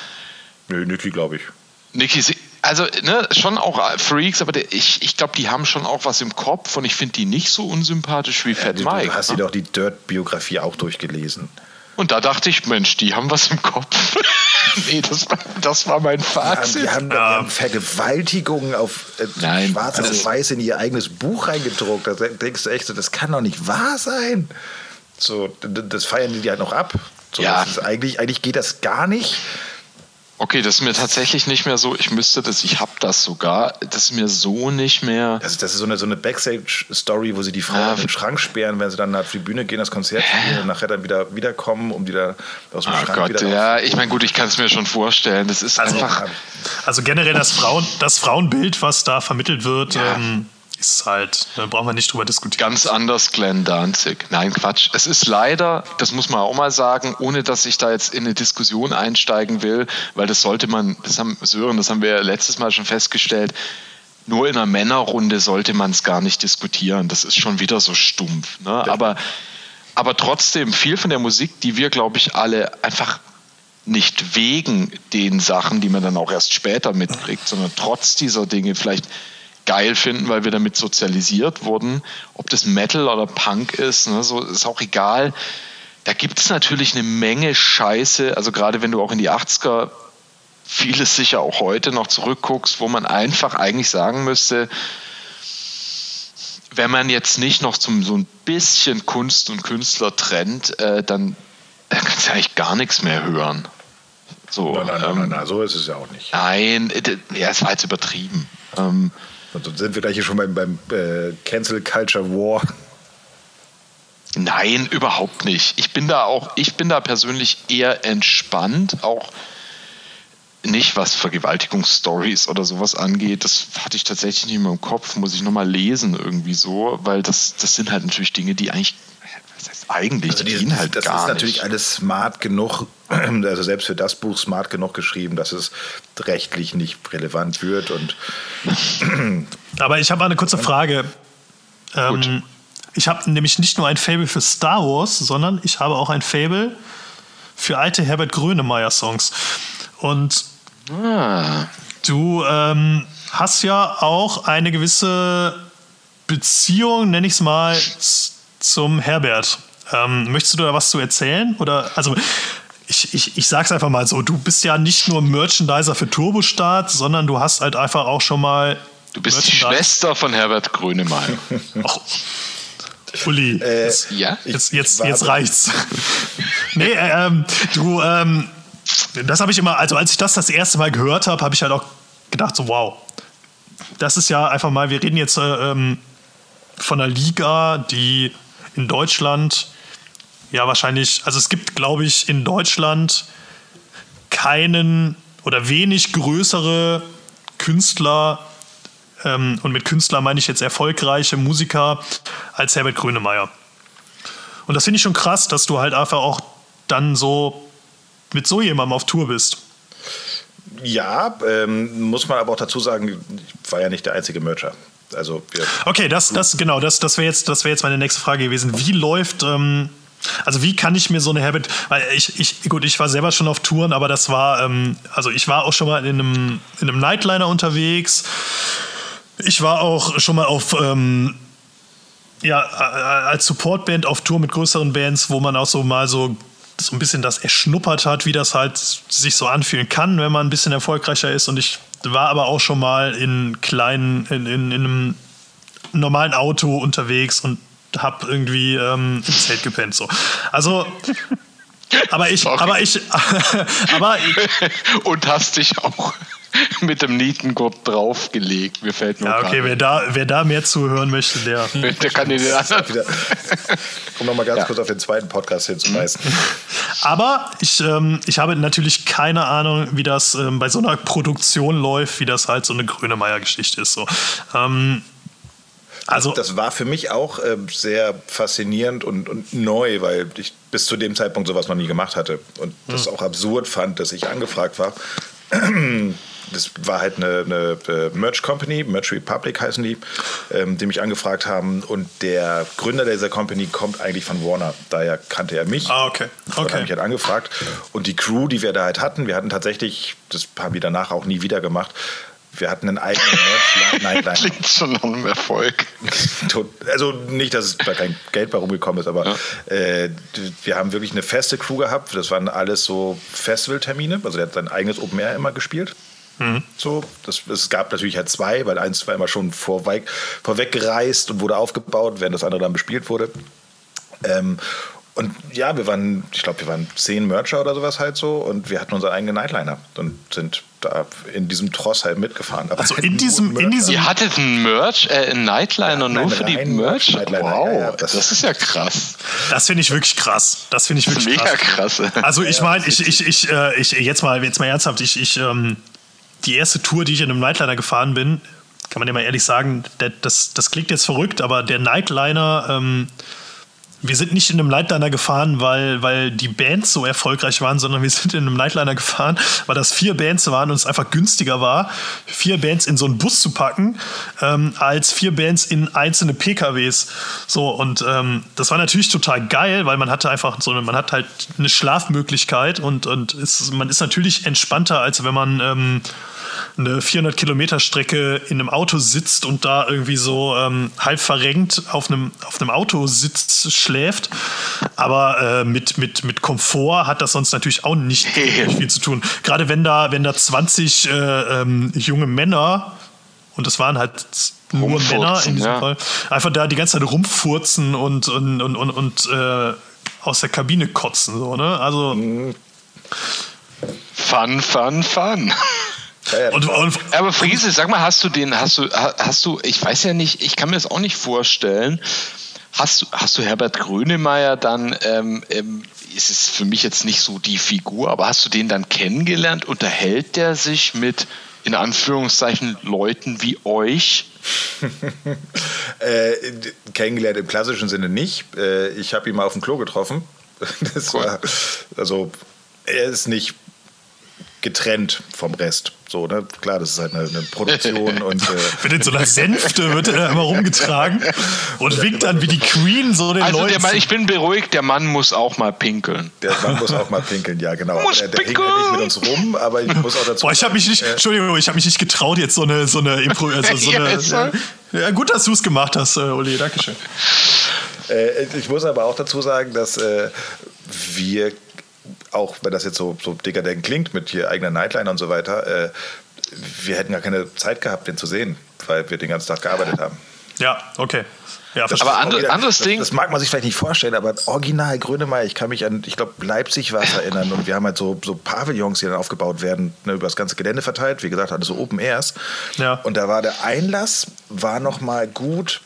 Nö, Niki, glaube ich. Nicky Six, also ne, schon auch Freaks, aber der, ich, ich glaube, die haben schon auch was im Kopf und ich finde die nicht so unsympathisch wie Fat Du, Mike. du hast ne? dir doch die Dirt-Biografie auch durchgelesen. Und da dachte ich, Mensch, die haben was im Kopf. (laughs) nee, das war, das war mein Die haben, Fazit. die haben, die haben Vergewaltigungen auf äh, Nein, schwarz das- auf weiß in ihr eigenes Buch reingedruckt. Da denkst du echt so, das kann doch nicht wahr sein. So, das feiern die halt noch ab. So, Ja. das ist eigentlich, eigentlich geht das gar nicht. Okay, das ist mir tatsächlich nicht mehr so, ich müsste das, ich habe das sogar, das ist mir so nicht mehr. Das, ist- das ist so eine, so eine Backstage-Story, wo sie die Frau Ah, in den Schrank sperren, wenn sie dann auf die Bühne gehen, das Konzert spielen und nachher dann wieder wiederkommen, um die da aus dem Oh Schrank Gott, wieder ja, ich meine, gut, ich kann es mir schon vorstellen. Das ist einfach. also generell das, Frauen, das Frauenbild, was da vermittelt wird, Ja. ähm, ist halt, da brauchen wir nicht drüber diskutieren. Ganz anders Glenn Danzig. Nein, Quatsch. Es ist leider, das muss man auch mal sagen, ohne dass ich da jetzt in eine Diskussion einsteigen will, weil das sollte man, das haben Sören, das haben wir letztes Mal schon festgestellt, nur in einer Männerrunde sollte man es gar nicht diskutieren. Das ist schon wieder so stumpf. Ne? Aber, aber trotzdem, viel von der Musik, die wir, glaube ich, alle einfach nicht wegen den Sachen, die man dann auch erst später mitkriegt, sondern trotz dieser Dinge vielleicht geil finden, weil wir damit sozialisiert wurden. Ob das Metal oder Punk ist, ne, so ist auch egal. Da gibt es natürlich eine Menge Scheiße, also gerade wenn du auch in die 80er vieles sicher auch heute noch zurückguckst, wo man einfach eigentlich sagen müsste, wenn man jetzt nicht noch zum so ein bisschen Kunst und Künstler trennt, äh, dann, dann kannst du eigentlich gar nichts mehr hören. So, Nein, nein, nein, ähm, nein, nein, so ist es ja auch nicht. Nein, äh, ja, es war jetzt übertrieben. Ähm, Und dann sind wir gleich hier schon beim, beim äh, Cancel Culture War. nein, überhaupt nicht. Ich bin da auch, ich bin da persönlich eher entspannt, auch nicht was Vergewaltigungsstories oder sowas angeht. Das hatte ich tatsächlich nicht mehr im Kopf, muss ich nochmal lesen irgendwie so, weil das, das sind halt natürlich Dinge, die eigentlich, eigentlich, Also die die, gehen halt das gar ist natürlich nicht. alles smart genug, (clears throat) also selbst für das Buch smart genug geschrieben, dass es rechtlich nicht relevant wird. Und (clears throat) Aber ich habe mal eine kurze Frage. Ähm, ich habe nämlich nicht nur ein Fable für Star Wars, sondern ich habe auch ein Fable für alte Herbert Grönemeyer-Songs. Und Ah, du ähm, hast ja auch eine gewisse Beziehung, nenne ich es mal, zum Herbert. Ähm, möchtest du da was zu erzählen? Oder also ich, ich, ich sag's einfach mal so, du bist ja nicht nur Merchandiser für Turbostart, sondern du hast halt einfach auch schon mal. du bist die Schwester von Herbert Grönemeyer. (laughs) Ach, Uli, jetzt, ja? jetzt, jetzt, jetzt reicht's. (laughs) nee, äh, ähm, du, ähm, das habe ich immer, also als ich das das erste Mal gehört habe, habe ich halt auch gedacht, so wow, das ist ja einfach mal, wir reden jetzt äh, ähm, von einer Liga, die in Deutschland ja wahrscheinlich, also es gibt, glaube ich, in Deutschland keinen oder wenig größere Künstler, ähm, und mit Künstler meine ich jetzt erfolgreiche Musiker, als Herbert Grönemeyer. Und das finde ich schon krass, dass du halt einfach auch dann so mit so jemandem auf Tour bist. ja, ähm, muss man aber auch dazu sagen, ich war ja nicht der einzige Mercher. Also Okay, das, das genau, das, das wäre jetzt, das wäre jetzt meine nächste Frage gewesen. Wie läuft, ähm, also wie kann ich mir so eine Herbert, weil ich, ich, gut, ich war selber schon auf Touren, aber das war, ähm, also ich war auch schon mal in einem, in einem Nightliner unterwegs. Ich war auch schon mal auf, ähm, ja, als Supportband auf Tour mit größeren Bands, wo man auch so mal so so ein bisschen das erschnuppert hat, wie das halt sich so anfühlen kann, wenn man ein bisschen erfolgreicher ist. Und ich war aber auch schon mal in kleinen, in, in, in einem normalen Auto unterwegs und hab irgendwie ähm, im Zelt gepennt. So. Also aber ich, Sorry. aber ich, (laughs) aber und hast dich auch mit dem Nietengurt draufgelegt. Mir fällt nur Ja, okay, wer da, wer da mehr zuhören möchte, der. (laughs) der kann den anderen wieder. Um nochmal ganz ja. kurz auf den zweiten Podcast hinzuweisen. (laughs) Aber ich, ähm, ich habe natürlich keine Ahnung, wie das ähm, bei so einer Produktion läuft, wie das halt so eine Grönemeyer-Geschichte ist. So. Ähm, also das war für mich auch äh, sehr faszinierend und, und, neu, weil ich bis zu dem Zeitpunkt sowas noch nie gemacht hatte und das hm. auch absurd fand, dass ich angefragt war. (clears throat) Das war halt eine, eine äh, Merch Company, Merch Republic heißen die, ähm, die mich angefragt haben. Und der Gründer dieser Company kommt eigentlich von Warner. Daher kannte er mich. Ah, okay. okay. Und hat mich halt angefragt. Und die Crew, die wir da halt hatten, wir hatten tatsächlich, das haben wir danach auch nie wieder gemacht, wir hatten einen eigenen Merch. (laughs) Klingt schon nach einem Erfolg. (laughs) also nicht, dass da kein Geld bei rumgekommen ist, aber ja. äh, wir haben wirklich eine feste Crew gehabt. Das waren alles so Festivaltermine. Also der hat sein eigenes Open Air immer gespielt. Mhm. So, das, es gab natürlich halt zwei, weil eins war immer schon vorweg, vorweg gereist und wurde aufgebaut, während das andere dann bespielt wurde. Ähm, und ja, wir waren, ich glaube, wir waren zehn Mercher oder sowas halt so und wir hatten unseren eigenen Nightliner und sind da in diesem Tross halt mitgefahren. Aber also in diesem, in diesem. Ihr hattet einen Merch, äh, einen Nightliner ja, nur für die Merch? Wow, ja, ja, das, das, ist ja krass. Das finde ich wirklich krass. Das finde ich wirklich Mega krass. krass. Also ich meine, ich, ich, ich, äh, ich, jetzt mal, jetzt mal ernsthaft, ich, ich, ähm, die erste Tour, die ich in einem Nightliner gefahren bin, kann man ja mal ehrlich sagen, das, das klingt jetzt verrückt, aber der Nightliner, ähm, wir sind nicht in einem Nightliner gefahren, weil, weil die Bands so erfolgreich waren, sondern wir sind in einem Nightliner gefahren, weil das vier Bands waren und es einfach günstiger war, vier Bands in so einen Bus zu packen, ähm, als vier Bands in einzelne PKWs. So, und ähm, das war natürlich total geil, weil man hatte einfach so eine, man hat halt eine Schlafmöglichkeit und, und ist, man ist natürlich entspannter, als wenn man ähm, eine 400 Kilometer Strecke in einem Auto sitzt und da irgendwie so ähm, halb verrenkt auf einem, auf einem Autositz schläft. Aber äh, mit, mit, mit Komfort hat das sonst natürlich auch nicht, (laughs) viel zu tun. Gerade wenn da, wenn da 20 äh, ähm, junge Männer und das waren halt nur Männer in diesem ja. Fall, einfach da die ganze Zeit rumfurzen und, und, und, und, und äh, aus der Kabine kotzen. So, ne? Also. Fun, fun, fun. (laughs) und, und, aber Friese, sag mal, hast du den, hast du, hast du, ich weiß ja nicht, ich kann mir das auch nicht vorstellen. Hast du, hast du Herbert Grönemeyer dann, ähm, ähm, ist es für mich jetzt nicht so die Figur, aber hast du den dann kennengelernt? Unterhält der sich mit, in Anführungszeichen, Leuten wie euch? (laughs) äh, kennengelernt im klassischen Sinne nicht. Äh, ich habe ihn mal auf dem Klo getroffen. (laughs) Das cool. war, also, er ist nicht getrennt vom Rest. So, ne? Klar, das ist halt eine, eine Produktion und. (laughs) Äh wird in so einer Sänfte wird er immer rumgetragen und winkt dann wie die Queen so den also Leuten. Mann, ich bin beruhigt, der Mann muss auch mal pinkeln. Der Mann muss auch mal pinkeln, ja, genau. Muss der, der pinkeln. hängt nicht mit uns rum, aber ich muss auch dazu. Boah, ich habe mich nicht, äh, Entschuldigung, ich habe mich nicht getraut, jetzt so eine, so eine Impro. Also so (laughs) eine, ja, ja, gut, dass du es gemacht hast, äh, Uli, Dankeschön. Äh, ich muss aber auch dazu sagen, dass äh, wir auch wenn das jetzt so, so dekadent klingt mit hier eigener Nightliner und so weiter, äh, wir hätten gar keine Zeit gehabt, den zu sehen, weil wir den ganzen Tag gearbeitet haben. Ja, okay. Ja, aber andere, anderes das, Ding. Das mag man sich vielleicht nicht vorstellen, aber original Grönemeyer, ich kann mich an, ich glaube, Leipzig war es erinnern und wir haben halt so, so Pavillons, die dann aufgebaut werden, ne, über das ganze Gelände verteilt, wie gesagt, alles so Open Airs. Ja. Und da war der Einlass, war noch mal gut,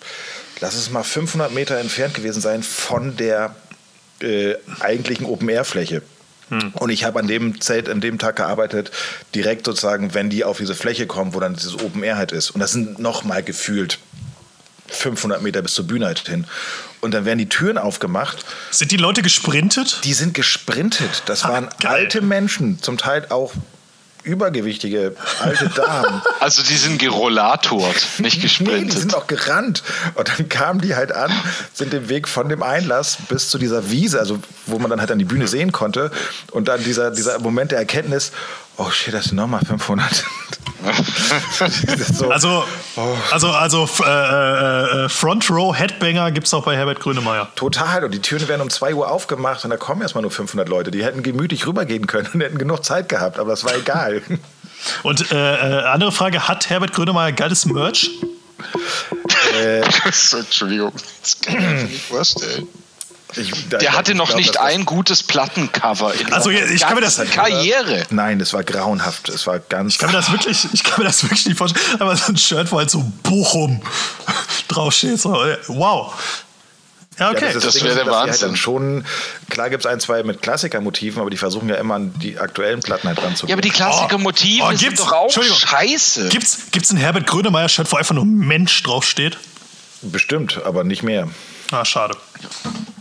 lass es mal 500 Meter entfernt gewesen sein von der äh, eigentlichen Open-Air-Fläche. Hm. Und ich habe an dem Zelt, an dem Tag gearbeitet, direkt sozusagen, wenn die auf diese Fläche kommen, wo dann dieses Open Air halt ist. Und das sind nochmal gefühlt 500 Meter bis zur Bühne halt hin. Und dann werden die Türen aufgemacht. Sind die Leute gesprintet? Die sind gesprintet. Das Ach, waren geil. alte Menschen, zum Teil auch übergewichtige alte Damen. (laughs) Also die sind gerollatort, nicht gesprintet. Nee, die sind auch gerannt. Und dann kamen die halt an, sind den Weg von dem Einlass bis zu dieser Wiese, also wo man dann halt an die Bühne sehen konnte. Und dann dieser, dieser Moment der Erkenntnis, oh shit, das sind nochmal 500. (laughs) so, Also, also, also äh, äh, äh, Front Row Headbanger gibt es auch bei Herbert Grönemeyer. Total. Und die Türen werden um 2 Uhr aufgemacht und da kommen erstmal nur 500 Leute. Die hätten gemütlich rübergehen können und hätten genug Zeit gehabt, aber das war egal. (laughs) Und äh, äh, andere Frage: Hat Herbert Grönemeyer geiles Merch? so, (laughs) Entschuldigung, das kann ich mir nicht vorstellen. Ich, da- Der hatte noch glaub, nicht das ein gutes Plattencover in Also, seiner ich kann mir das- Karriere. Nein, das war grauenhaft. Es war ganz. Ich kann mir das wirklich, ich kann mir das wirklich nicht vorstellen. Aber so ein Shirt, wo halt so Bochum (laughs) draufsteht. So, äh, wow. Ja, okay. ist das Ding, wäre der Halt Wahnsinn. dann schon, klar gibt es ein, zwei mit Klassikermotiven, aber die versuchen ja immer an die aktuellen Platten halt ranzugehen. Ja, aber die Klassiker-Motive Oh, sind gibt's- doch auch scheiße. Gibt's, gibt's ein Herbert Grönemeyer-Shirt, wo einfach nur Mensch draufsteht? Bestimmt, aber nicht mehr. Ah, schade.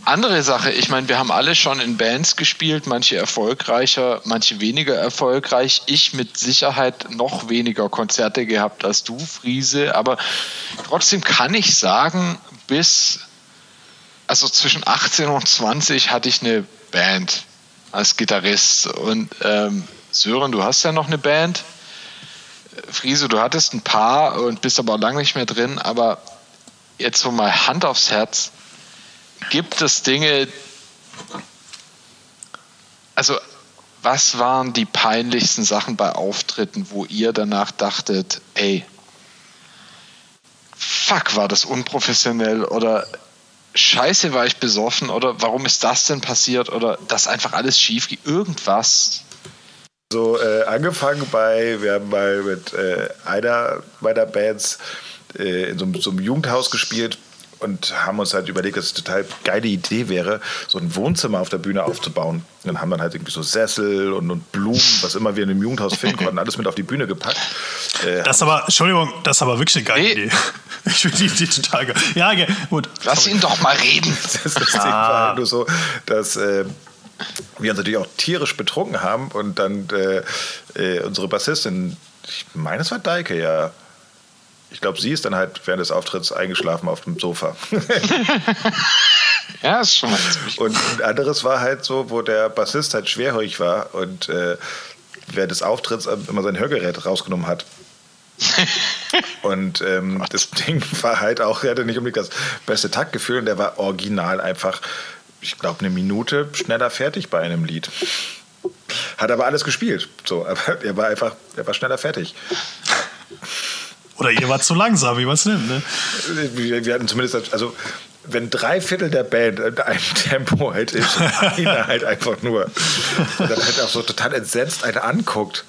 Andere Sache, ich meine, wir haben alle schon in Bands gespielt, manche erfolgreicher, manche weniger erfolgreich. Ich mit Sicherheit noch weniger Konzerte gehabt als du, Friese, aber trotzdem kann ich sagen, bis, also zwischen 18 und 20 hatte ich eine Band als Gitarrist. Und ähm, Sören, du hast ja noch eine Band. Friese, du hattest ein paar und bist aber lange nicht mehr drin, aber jetzt so mal Hand aufs Herz gibt es Dinge, also was waren die peinlichsten Sachen bei Auftritten, wo ihr danach dachtet, ey, fuck, war das unprofessionell oder scheiße, war ich besoffen oder warum ist das denn passiert oder das einfach alles schief irgendwas. So äh, angefangen bei, wir haben mal mit äh, einer meiner Bands äh, in so, so einem Jugendhaus gespielt und haben uns halt überlegt, dass es eine total geile Idee wäre, so ein Wohnzimmer auf der Bühne aufzubauen. Und dann haben dann halt irgendwie so Sessel und, und Blumen, was immer wir in einem Jugendhaus finden konnten, alles mit auf die Bühne gepackt. Äh, Das ist aber, Entschuldigung, das ist aber wirklich eine geile Nee. Idee. (laughs) Ich finde die Idee total geil. Ja, gut. Lass ihn doch mal reden. (laughs) Das, das Ding war halt nur so, dass äh, wir uns natürlich auch tierisch betrunken haben und dann äh, äh, unsere Bassistin, ich meine, es war Deike, ja. Ich glaube, sie ist dann halt während des Auftritts eingeschlafen auf dem Sofa. (laughs) Ja, ist schon mal ziemlich und ein anderes war halt so, wo der Bassist halt schwerhörig war und äh, während des Auftritts immer sein Hörgerät rausgenommen hat. (laughs) Und ähm, das Ding war halt auch, er hatte nicht unbedingt das beste Taktgefühl und der war original einfach, ich glaube, eine Minute schneller fertig bei einem Lied. Hat aber alles gespielt. So, aber (laughs) er war einfach, er war schneller fertig. Oder ihr wart zu langsam, wie man es nimmt. Ne? Wir, wir hatten zumindest, also wenn drei Viertel der Band in einem (laughs) Tempo halt ist, einer halt einfach nur. Und dann halt auch so total entsetzt einen anguckt.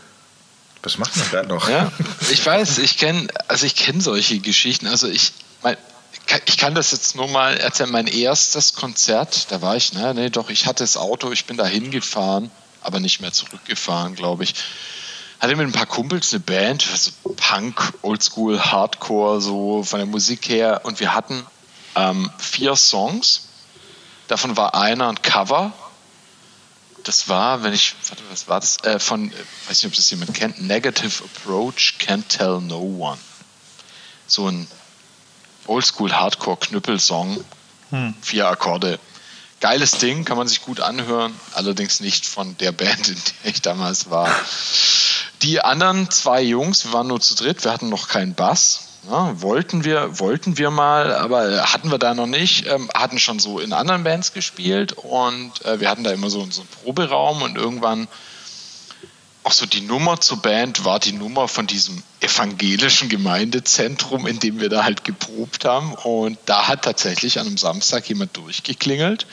Was macht man da noch? Ja, ich weiß, ich kenne, also ich kenne solche Geschichten. Also ich, mein, ich kann das jetzt nur mal erzählen. Mein erstes Konzert, da war ich, ne, nee, doch, ich hatte das Auto, ich bin da hingefahren, aber nicht mehr zurückgefahren, glaube ich. Hatte mit ein paar Kumpels eine Band, also Punk, Oldschool, Hardcore, so von der Musik her. Und wir hatten ähm, vier Songs. Davon war einer ein Cover das war, wenn ich, warte, was war das? Äh, von, weiß nicht, ob das jemand kennt, Negative Approach Can't Tell No One. So ein Oldschool Hardcore Knüppelsong, vier Akkorde. Geiles Ding, kann man sich gut anhören, allerdings nicht von der Band, in der ich damals war. Die anderen zwei Jungs, wir waren nur zu dritt, wir hatten noch keinen Bass. Ja, wollten wir, wollten wir mal, aber hatten wir da noch nicht. Ähm, hatten schon so in anderen Bands gespielt und äh, wir hatten da immer so, so einen Proberaum und irgendwann auch so die Nummer zur Band war die Nummer von diesem evangelischen Gemeindezentrum, in dem wir da halt geprobt haben. Und da hat tatsächlich an einem Samstag jemand durchgeklingelt.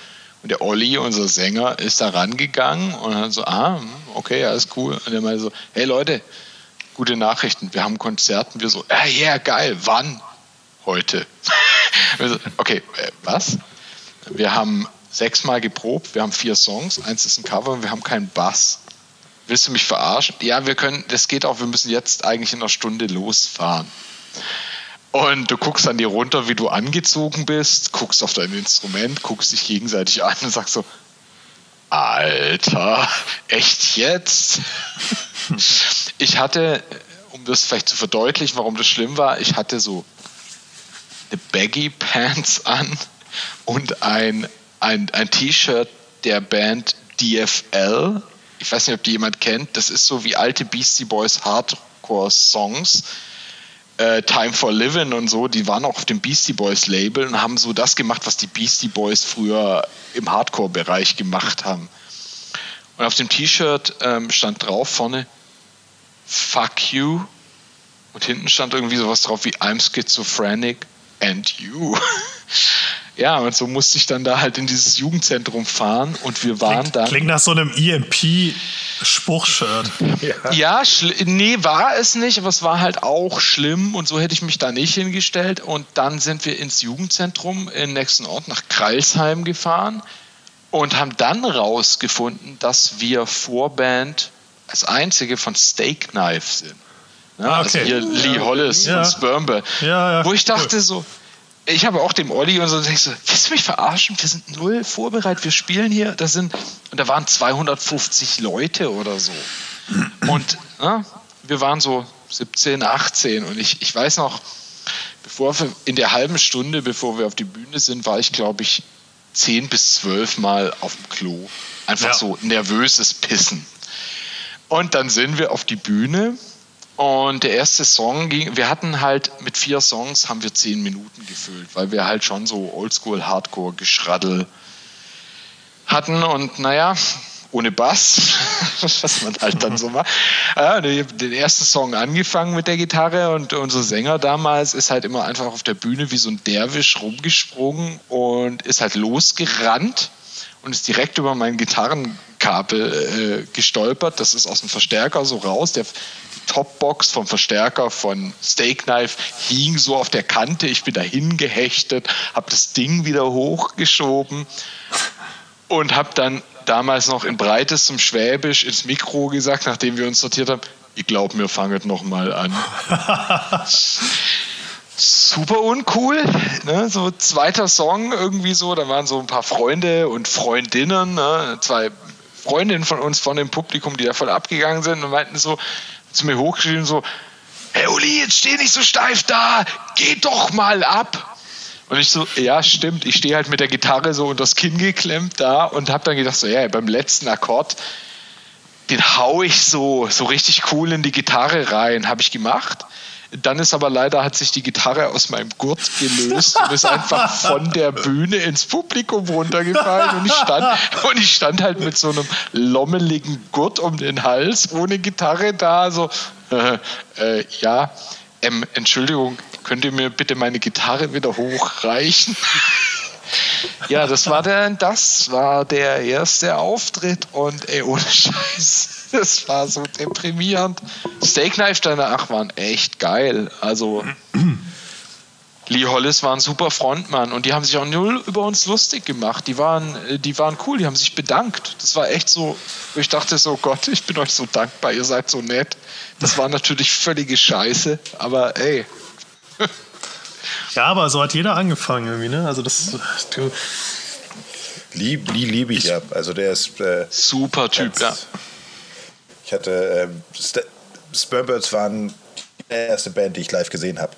Und der Olli, unser Sänger, ist da rangegangen und hat so, ah, okay, alles cool. Und er meinte so, hey Leute, gute Nachrichten, wir haben ein Konzert. Und wir so, ja, yeah, geil, wann? Heute. (laughs) So, okay, äh, was? Wir haben sechsmal geprobt, wir haben vier Songs, eins ist ein Cover und wir haben keinen Bass. Willst du mich verarschen? Ja, wir können, das geht auch, wir müssen jetzt eigentlich in einer Stunde losfahren. Und du guckst an dir runter, wie du angezogen bist, guckst auf dein Instrument, guckst dich gegenseitig an und sagst so, Alter, echt jetzt? (laughs) Ich hatte, um das vielleicht zu verdeutlichen, warum das schlimm war, ich hatte so eine Baggy Pants an und ein, ein, ein T-Shirt der Band DFL. Ich weiß nicht, ob die jemand kennt. Das ist so wie alte Beastie Boys Hard Hardcore-Songs. Äh, Time for Living und so, die waren auch auf dem Beastie Boys Label und haben so das gemacht, was die Beastie Boys früher im Hardcore-Bereich gemacht haben. Und auf dem T-Shirt ähm, stand drauf vorne Fuck you und hinten stand irgendwie sowas drauf wie I'm schizophrenic and you. (laughs) ja, und so musste ich dann da halt in dieses Jugendzentrum fahren und wir waren Klingt, dann. klingt nach so einem EMP-Spruchshirt. Ja, schli- nee, war es nicht, aber es war halt auch schlimm und so hätte ich mich da nicht hingestellt. Und dann sind wir ins Jugendzentrum im nächsten Ort nach Kreilsheim gefahren und haben dann rausgefunden, dass wir Vorband als einzige von Steak Knife sind. Ja, Ah, Also okay. hier Lee Hollis Ja. und Spermbe. Ja, ja, Wo ich cool. dachte so, ich habe auch dem Olli und so, ich so, willst du mich verarschen? Wir sind null vorbereitet, wir spielen hier. Das sind, und da waren 250 Leute oder so. Und ja, wir waren so 17, 18 und ich, ich weiß noch, bevor wir, in der halben Stunde, bevor wir auf die Bühne sind, war ich, glaube ich, 10 bis 12 Mal auf dem Klo. Einfach Ja. so nervöses Pissen. Und dann sind wir auf die Bühne und der erste Song ging, wir hatten halt mit vier Songs haben wir zehn Minuten gefüllt, weil wir halt schon so Oldschool Hardcore Geschraddel hatten und naja, ohne Bass, (laughs) was man halt dann so macht. Ja, den ersten Song angefangen mit der Gitarre und unser Sänger damals ist halt immer einfach auf der Bühne wie so ein Derwisch rumgesprungen und ist halt losgerannt und ist direkt über mein Gitarrenkabel äh, gestolpert. Das ist aus dem Verstärker so raus. Der, Topbox vom Verstärker von Steak Knife hing so auf der Kante. Ich bin dahin gehechtet, habe das Ding wieder hochgeschoben und habe dann damals noch in breitestem Schwäbisch ins Mikro gesagt, nachdem wir uns sortiert haben, ich glaube, wir fangen noch mal an. (laughs) Super uncool, ne? so zweiter Song irgendwie so, da waren so ein paar Freunde und Freundinnen, ne? zwei Freundinnen von uns von dem Publikum, die da voll abgegangen sind und meinten so zu mir hochgeschrieben so, hey Uli, jetzt steh nicht so steif da, geh doch mal ab. Und ich so, ja, stimmt. Ich stehe halt mit der Gitarre so unter das Kinn geklemmt da und habe dann gedacht, so, ja, beim letzten Akkord, den hau ich so, so richtig cool in die Gitarre rein. Habe ich gemacht. Dann ist aber leider, hat sich die Gitarre aus meinem Gurt gelöst und ist einfach von der Bühne ins Publikum runtergefallen. Und ich stand, und ich stand halt mit so einem lommeligen Gurt um den Hals, ohne Gitarre da, so, äh, äh, ja, ähm, Entschuldigung, könnt ihr mir bitte meine Gitarre wieder hochreichen? ja, das war der, das war der erste Auftritt und ey, ohne Scheiß, (laughs) das war so deprimierend. Steak Knife danach waren echt geil. Also Lee Hollis war ein super Frontmann und die haben sich auch null über uns lustig gemacht. Die waren, äh, die waren cool, die haben sich bedankt. Das war echt so, wo ich dachte so, Gott, ich bin euch so dankbar, ihr seid so nett. Das war natürlich völlige Scheiße, aber ey, (laughs) Ja, aber so hat jeder angefangen irgendwie, ne? Also das, du, Lieb, Lee liebe ich ja. Also der ist. Äh, super Typ, ja. Ich hatte. St Spermbirds waren die erste Band, die ich live gesehen habe.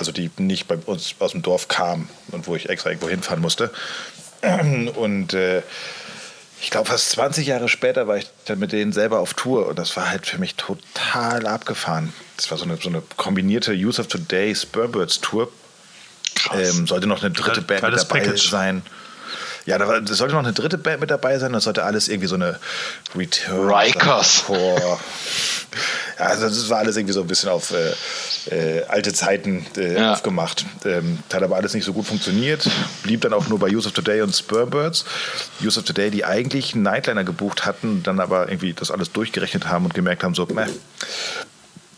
Also die nicht bei uns aus dem Dorf kam und wo ich extra irgendwo hinfahren musste. Und äh, ich glaube, fast 20 Jahre später war ich dann mit denen selber auf Tour und das war halt für mich total abgefahren. Das war so eine, so eine kombinierte Use of Today Spermbirds Tour. Ähm, sollte noch eine dritte Band dabei Package. sein. Ja, da war- es sollte noch eine dritte Band mit dabei sein. Das sollte alles irgendwie so eine Return. Rikers. Ja, also das war alles irgendwie so ein bisschen auf äh, äh, alte Zeiten äh, Ja. aufgemacht. Ähm, hat aber alles nicht so gut funktioniert. Blieb dann auch nur bei Use of Today und Spermbirds. Use of Today, die eigentlich einen Nightliner gebucht hatten, dann aber irgendwie das alles durchgerechnet haben und gemerkt haben, so, meh,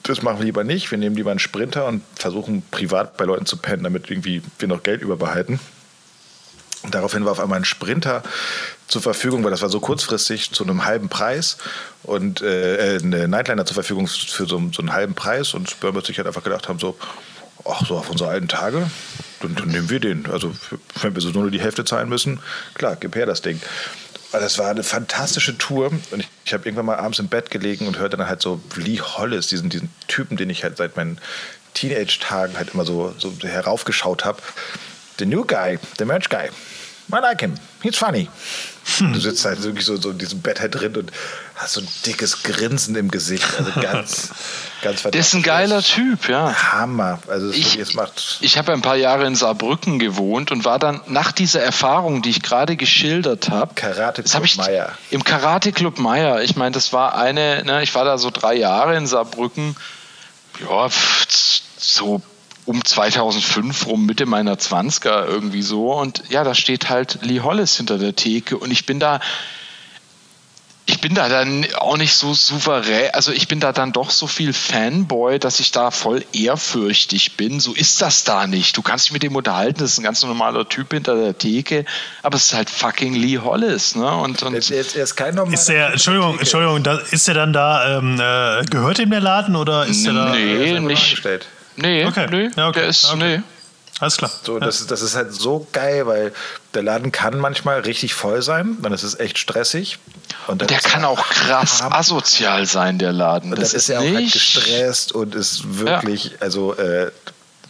das machen wir lieber nicht. Wir nehmen lieber einen Sprinter und versuchen privat bei Leuten zu pennen, damit irgendwie wir noch Geld überbehalten. Und daraufhin war auf einmal ein Sprinter zur Verfügung, weil das war so kurzfristig zu einem halben Preis und äh, äh, eine Nightliner zur Verfügung für so, so einen halben Preis und Spermbirds sich halt einfach gedacht haben so, ach so auf unsere alten Tage, dann, dann nehmen wir den. Also wenn wir so nur die Hälfte zahlen müssen, klar, gib her das Ding. Das war eine fantastische Tour und ich, ich habe irgendwann mal abends im Bett gelegen und hörte dann halt so Lee Hollis, diesen, diesen Typen, den ich halt seit meinen Teenage-Tagen halt immer so, so heraufgeschaut habe. The New Guy, The Merch Guy. I like him. He's funny. Du sitzt halt wirklich so, so in diesem Bett halt drin und hast so ein dickes Grinsen im Gesicht. Also ganz, (laughs) ganz Der ist ein geiler Typ, ja. Hammer. Also Ich- macht. Ich habe ein paar Jahre in Saarbrücken gewohnt und war dann nach dieser Erfahrung, die ich gerade geschildert habe, Karate das habe Club ich Meier. im Karate Club Meier. Ich meine, das war eine, ne, ich war da so drei Jahre in Saarbrücken, ja, so um 2005 rum, Mitte meiner 20er irgendwie so. Und ja, da steht halt Lee Hollis hinter der Theke und ich bin da, ich bin da dann auch nicht so souverän, also ich bin da dann doch so viel Fanboy, dass ich da voll ehrfürchtig bin. So ist das da nicht. Du kannst dich mit dem unterhalten, das ist ein ganz normaler Typ hinter der Theke, aber es ist halt fucking Lee Hollis, ne? Und, und Er ist, er ist kein normaler. Ist der, Entschuldigung, Entschuldigung, da, ist der dann da, ähm, äh, gehört ihm der Laden oder ist der da? nee, selber nicht. angestellt. Nee, Okay. nee, Ja, okay. der ist, Okay. nee. Alles klar. So, das, ist- das ist halt so geil, weil der Laden kann manchmal richtig voll sein, dann ist es echt stressig. Und Der kann auch krass arm. asozial sein, der Laden. Und Das, dann ist ist er auch halt nicht. gestresst und ist wirklich, also äh,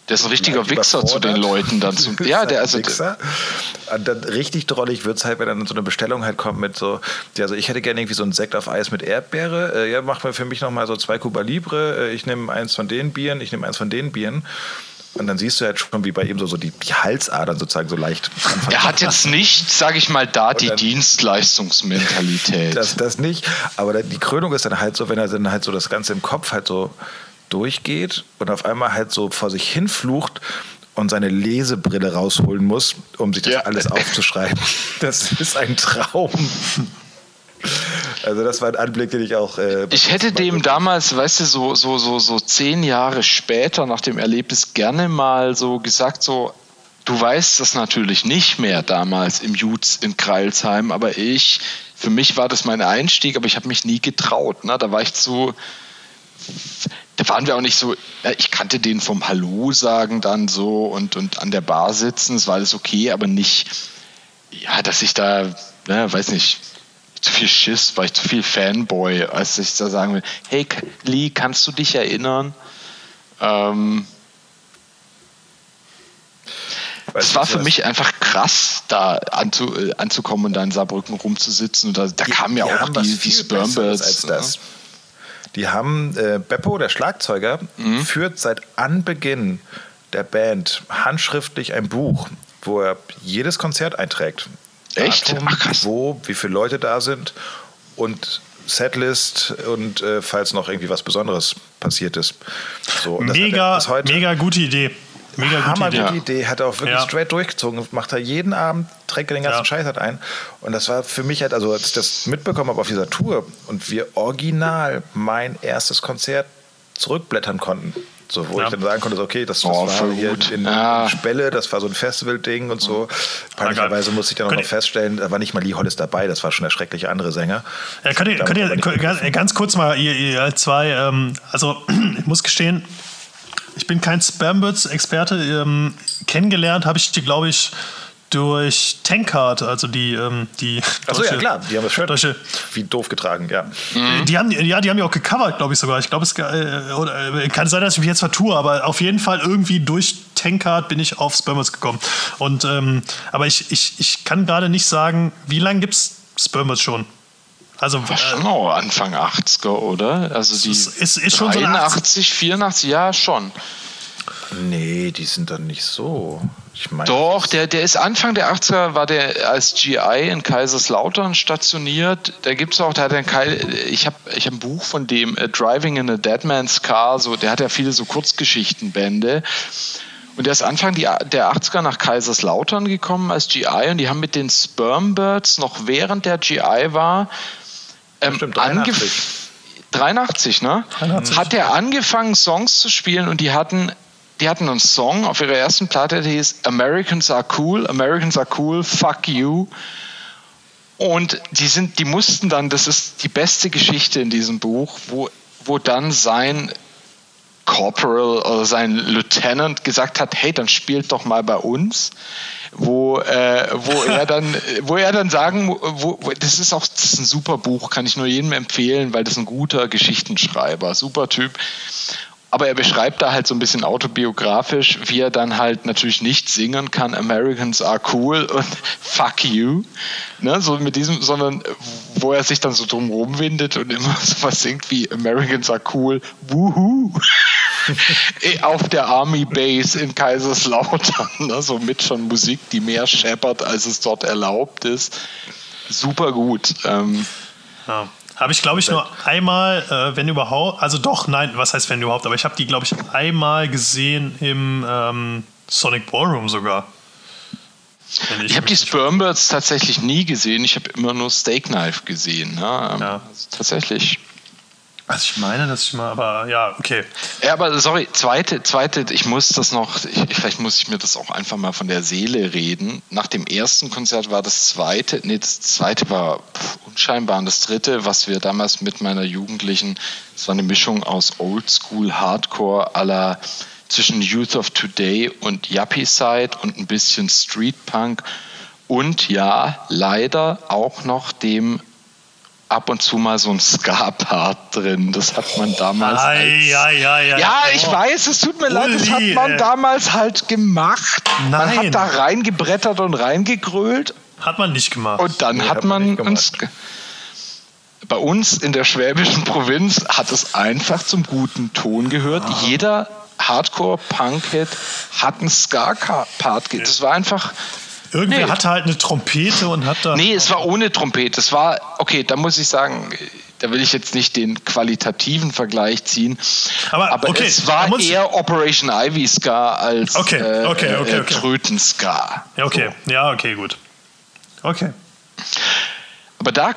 der ist ein richtiger Wichser zu den. Leuten dann. Zu, (laughs) Ist ja, halt der also Wichser. Und dann richtig drollig wird es halt, wenn dann so eine Bestellung halt kommt mit so, ja, also ich hätte gerne irgendwie so einen Sekt auf Eis mit Erdbeere. Äh, ja, mach mir für mich nochmal so zwei Cuba Libre. Äh, ich nehme eins von den Bieren, ich nehme eins von den Bieren. Und dann siehst du halt schon, wie bei ihm so, so die, die Halsadern sozusagen so leicht. Er hat jetzt nicht, sage ich mal, da die dann- Dienstleistungsmentalität. (laughs) Das, das nicht. Aber die Krönung ist dann halt so, wenn er dann halt so das Ganze im Kopf halt so durchgeht und auf einmal halt so vor sich hinflucht und seine Lesebrille rausholen muss, um sich das Ja. alles aufzuschreiben. (laughs) Das ist ein Traum. Also das war ein Anblick, den ich auch. Äh, ich hätte dem damals, weißt du, so, so, so, so zehn Jahre später nach dem Erlebnis gerne mal so gesagt, so, du weißt das natürlich nicht mehr damals im Jutz in Kreilsheim, aber ich, für mich war das mein Einstieg, aber ich habe mich nie getraut. Ne? Da war ich zu, da waren wir auch nicht so, ja, ich kannte den vom Hallo sagen dann so und, und an der Bar sitzen, es war alles okay, aber nicht, ja, dass ich da, ne, weiß nicht, zu viel Schiss, war ich zu viel Fanboy, als ich da sagen will, hey Lee, kannst du dich erinnern? Ähm, es war für mich einfach krass, da anzu, äh, anzukommen und da in Saarbrücken rumzusitzen. Und da, da kamen ja die auch die, die Spermbirds. als ne? Die haben, äh, Beppo, der Schlagzeuger, Mhm. führt seit Anbeginn der Band handschriftlich ein Buch, wo er jedes Konzert einträgt. Echt? Datum, Ach, krass. Wo, wie viele Leute da sind und Setlist und äh, falls noch irgendwie was Besonderes passiert ist. So, Mega, mega gute Idee. Mega gute Hammer Idee. gute Idee, hat er auch wirklich Ja. straight durchgezogen. Macht er jeden Abend, trägt er den ganzen Ja. Scheiß halt ein. Und das war für mich halt, also als ich das mitbekommen habe auf dieser Tour und wir original mein erstes Konzert zurückblättern konnten. So, wo Ja. ich dann sagen konnte, so, okay, das, das Oh, war hier gut. in, Ja. in Spelle, das war so ein Festival-Ding und so. Peinlicherweise musste ich dann auch noch feststellen, da war nicht mal Lee Hollis dabei, das war schon der schreckliche andere Sänger. Ja, könnt ihr, könnt ihr ganz, ganz kurz mal, ihr, ihr zwei, ähm, also (clears throat) ich muss gestehen, ich bin kein Spambirds-Experte. Ähm, kennengelernt habe ich die, glaube ich, durch Tankard, also die, ähm, die Achso, ja klar, die haben das Shirt deutsche, wie doof getragen, ja. Äh, Die haben, ja, die haben ja auch gecovert, glaube ich sogar. Ich glaube, es äh, oder, äh, kann sein, dass ich mich jetzt vertue, aber auf jeden Fall irgendwie durch Tankard bin ich auf Spermers gekommen. Und ähm, aber ich, ich, ich kann gerade nicht sagen, wie lange gibt es Spermers schon? Also War äh, schon auch Anfang 80er, oder? Also die ist- ist- ist schon so eine 83, 84, ja schon. Nee, die sind dann nicht so. Ich meine, Doch, der, der ist Anfang der 80er, war der als GI in Kaiserslautern stationiert. Da gibt es auch, da hat er ein ich habe ich hab ein Buch von dem, äh, Driving in a Dead Man's Car, so, der hat ja viele so Kurzgeschichtenbände. Und der ist Anfang die, der 80er nach Kaiserslautern gekommen als GI und die haben mit den Spermbirds noch während der GI war ähm, Stimmt, angef- 83. 83, ne? 83. Hat er angefangen, Songs zu spielen und die hatten, die hatten einen Song auf ihrer ersten Platte, der hieß Americans are cool, Americans are cool, fuck you. Und die sind, die mussten dann, das ist die beste Geschichte in diesem Buch, wo, wo dann sein Corporal oder sein Lieutenant gesagt hat, hey, dann spielt doch mal bei uns, wo, äh, wo er (laughs) dann, wo er dann sagen, wo, wo, das ist auch das ist ein super Buch, kann ich nur jedem empfehlen, weil das ist ein guter Geschichtenschreiber, super Typ. Aber er beschreibt da halt so ein bisschen autobiografisch, wie er dann halt natürlich nicht singen kann, Americans are cool und (laughs) fuck you, ne, so mit diesem, sondern wo er sich dann so drum rumwindet und immer (laughs) so was singt wie Americans are cool, wuhu, (laughs) auf der Army Base in Kaiserslautern, ne, so mit schon Musik, die mehr scheppert, als es dort erlaubt ist. Super gut. Ähm, ja. Habe ich, glaube ich, nur einmal, äh, wenn überhaupt, also doch, nein, was heißt wenn überhaupt, aber ich habe die, glaube ich, einmal gesehen im ähm, Sonic Ballroom sogar. Ich, ich habe die Spermbirds tatsächlich nie gesehen, ich habe immer nur Steak Knife gesehen. Ne? Ja. Also tatsächlich. Also ich meine, dass ich mal, aber ja, okay. Ja, aber sorry, zweite, zweite, ich muss das noch, ich, vielleicht muss ich mir das auch einfach mal von der Seele reden. Nach dem ersten Konzert war das zweite, nee, das zweite war unscheinbar und das dritte, was wir damals mit meiner Jugendlichen, das war eine Mischung aus Oldschool, Hardcore aller zwischen Youth of Today und Yuppie Side und ein bisschen Street Punk und ja, leider auch noch dem ab und zu mal so ein Ska-Part drin. Das hat man damals. Ei, als, ei, ei, ja, ich oh. weiß, es tut mir Uli, leid, das hat man ey. damals halt gemacht. Nein. Man hat da reingebrettert und reingegrölt. Hat man nicht gemacht. Und dann nee, hat man, man uns. Bei uns in der schwäbischen (laughs) Provinz hat es einfach zum guten Ton gehört. Ah. Jeder Hardcore-Punk-Hit hat einen Ska-Part. Das war einfach Irgendwer nee. hatte halt eine Trompete und hat da. Nee, es war ohne Trompete. Es war, okay, da muss ich sagen, da will ich jetzt nicht den qualitativen Vergleich ziehen. Aber, aber okay, es war eher Operation Ivy Ska als okay, okay, okay, äh, okay, okay. Tröten-Ska. Ja, okay. So. Ja, okay, gut. Okay. Aber da,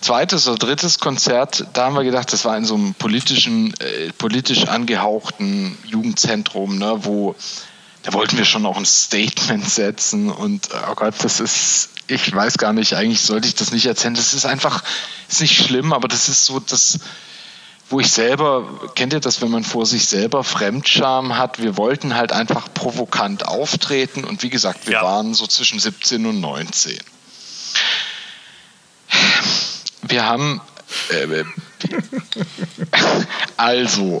zweites oder drittes Konzert, da haben wir gedacht, das war in so einem politischen, äh, politisch angehauchten Jugendzentrum, ne, wo da wollten wir schon auch ein Statement setzen und oh Gott, das ist, ich weiß gar nicht, eigentlich sollte ich das nicht erzählen. Das ist einfach, ist nicht schlimm, aber das ist so das, wo ich selber, kennt ihr das, wenn man vor sich selber Fremdscham hat? Wir wollten halt einfach provokant auftreten und wie gesagt, wir ja. waren so zwischen 17 und 19. Wir haben äh, (laughs) also,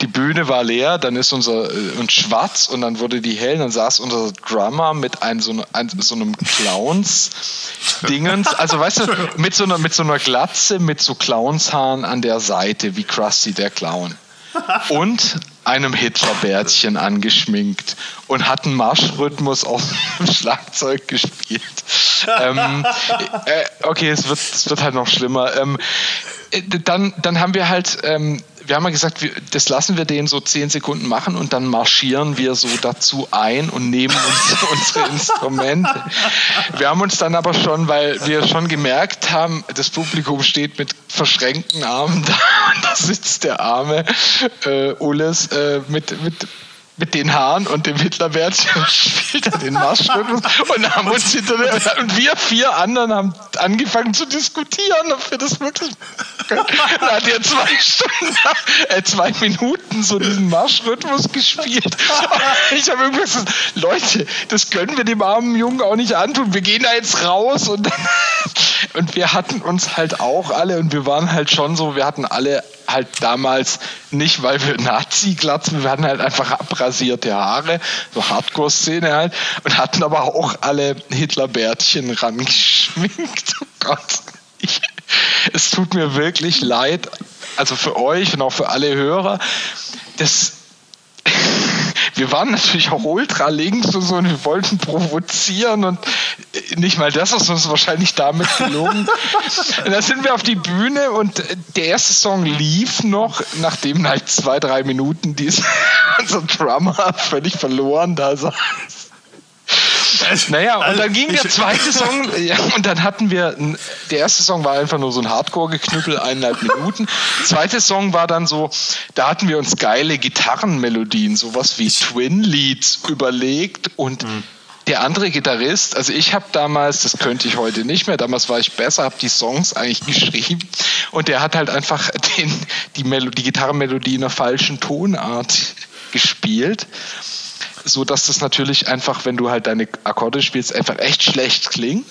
die Bühne war leer, dann ist unser äh, und schwarz und dann wurde die hell, dann saß unser Drummer mit einem so, ein, so einem Clowns-Dingens, also weißt du, mit so, einer, mit so einer Glatze, mit so Clownshaaren an der Seite, wie Krusty der Clown. Und einem Hitlerbärtchen angeschminkt und hat einen Marschrhythmus auf dem (laughs) Schlagzeug gespielt. ähm, äh, okay, es wird, es wird halt noch schlimmer. Ähm, äh, dann, dann haben wir halt, ähm, wir haben ja gesagt, wir, das lassen wir den so zehn Sekunden machen und dann marschieren wir so dazu ein und nehmen uns (laughs) unsere Instrumente. Wir haben uns dann aber schon, weil wir schon gemerkt haben, das Publikum steht mit verschränkten Armen (laughs) da und da sitzt der arme äh, Ulles äh, mit, mit mit den Haaren und dem Hitlerbärtchen (laughs) spielt er den Marschrhythmus und haben uns hinter und wir vier anderen haben angefangen zu diskutieren, ob wir das wirklich können. Da hat er zwei (laughs) Stunden, äh, zwei Minuten so diesen Marschrhythmus gespielt. Ich habe irgendwie gesagt, Leute, das können wir dem armen Jungen auch nicht antun. Wir gehen da jetzt raus und (laughs) und wir hatten uns halt auch alle und wir waren halt schon so, wir hatten alle halt damals nicht, weil wir Nazi-Glatzen, wir hatten halt einfach abrasierte Haare, so Hardcore-Szene halt, und hatten aber auch alle Hitler-Bärtchen rangeschminkt. Oh Gott. Ich, es tut mir wirklich leid, also für euch und auch für alle Hörer. Das, wir waren natürlich auch ultra links und so und wir wollten provozieren und nicht mal das ist uns wahrscheinlich damit gelungen. (laughs) und dann sind wir auf die Bühne und der erste Song lief noch, nachdem halt zwei, drei Minuten dies, (laughs) unser Drummer völlig verloren da saß. (laughs) Naja, und dann ging der zweite Song, (laughs) ja, und dann hatten wir, der erste Song war einfach nur so ein Hardcore-Geknüppel, eineinhalb Minuten. Der zweite Song war dann so, da hatten wir uns geile Gitarrenmelodien, sowas wie Twin Leads überlegt und mhm. der andere Gitarrist, also ich habe damals, das könnte ich heute nicht mehr, damals war ich besser, habe die Songs eigentlich geschrieben und der hat halt einfach (laughs) den, die, Melo die Gitarrenmelodie in einer falschen Tonart gespielt so dass das natürlich einfach, wenn du halt deine Akkorde spielst, einfach echt schlecht klingt.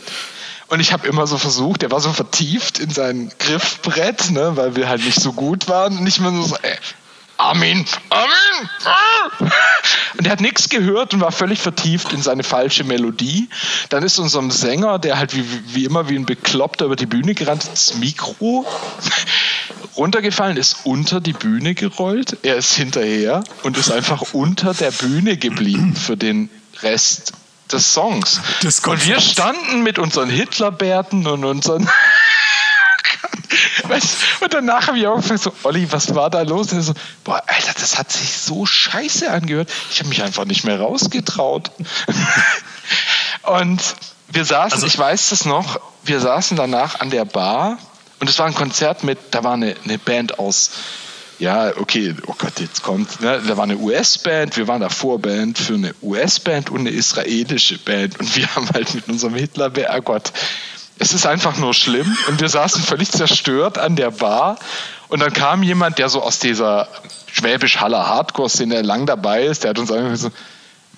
Und ich habe immer so versucht, der war so vertieft in sein Griffbrett, ne, weil wir halt nicht so gut waren. Und ich immer so, ey, Armin, Armin. Und er hat nichts gehört und war völlig vertieft in seine falsche Melodie. Dann ist unserem Sänger, der halt wie, wie immer wie ein Bekloppter über die Bühne gerannt, das Mikro runtergefallen, ist unter die Bühne gerollt. Er ist hinterher und ist einfach unter der Bühne geblieben für den Rest des Songs. Und wir standen mit unseren Hitlerbärten und unseren Weißt, und danach habe ich auch gefragt, so, Olli, was war da los? Und er so, boah, Alter, das hat sich so scheiße angehört. Ich habe mich einfach nicht mehr rausgetraut. (laughs) und wir saßen, Also- ich weiß das noch, wir saßen danach an der Bar und es war ein Konzert mit, da war eine, eine Band aus, ja, okay, oh Gott, jetzt kommt, ne, da war eine US-Band, wir waren da Vorband für eine US-Band und eine israelische Band und wir haben halt mit unserem Hitler, oh Gott, es ist einfach nur schlimm und wir saßen völlig zerstört an der Bar und dann kam jemand, der so aus dieser Schwäbisch-Haller Hardcore-Szene lang dabei ist, der hat uns einfach so,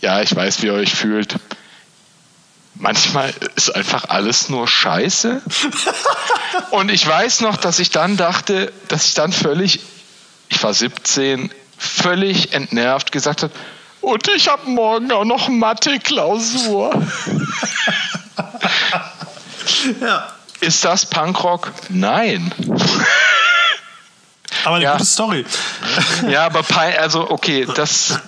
ja, ich weiß, wie ihr euch fühlt. Manchmal ist einfach alles nur Scheiße. (laughs) Und ich weiß noch, dass ich dann dachte, dass ich dann völlig, ich war 17, völlig entnervt gesagt habe, und ich habe morgen auch noch Mathe-Klausur. (laughs) Ja. Ist das Punkrock? Nein. (laughs) Aber eine Ja. gute Story. Ja, aber Pi- also okay, das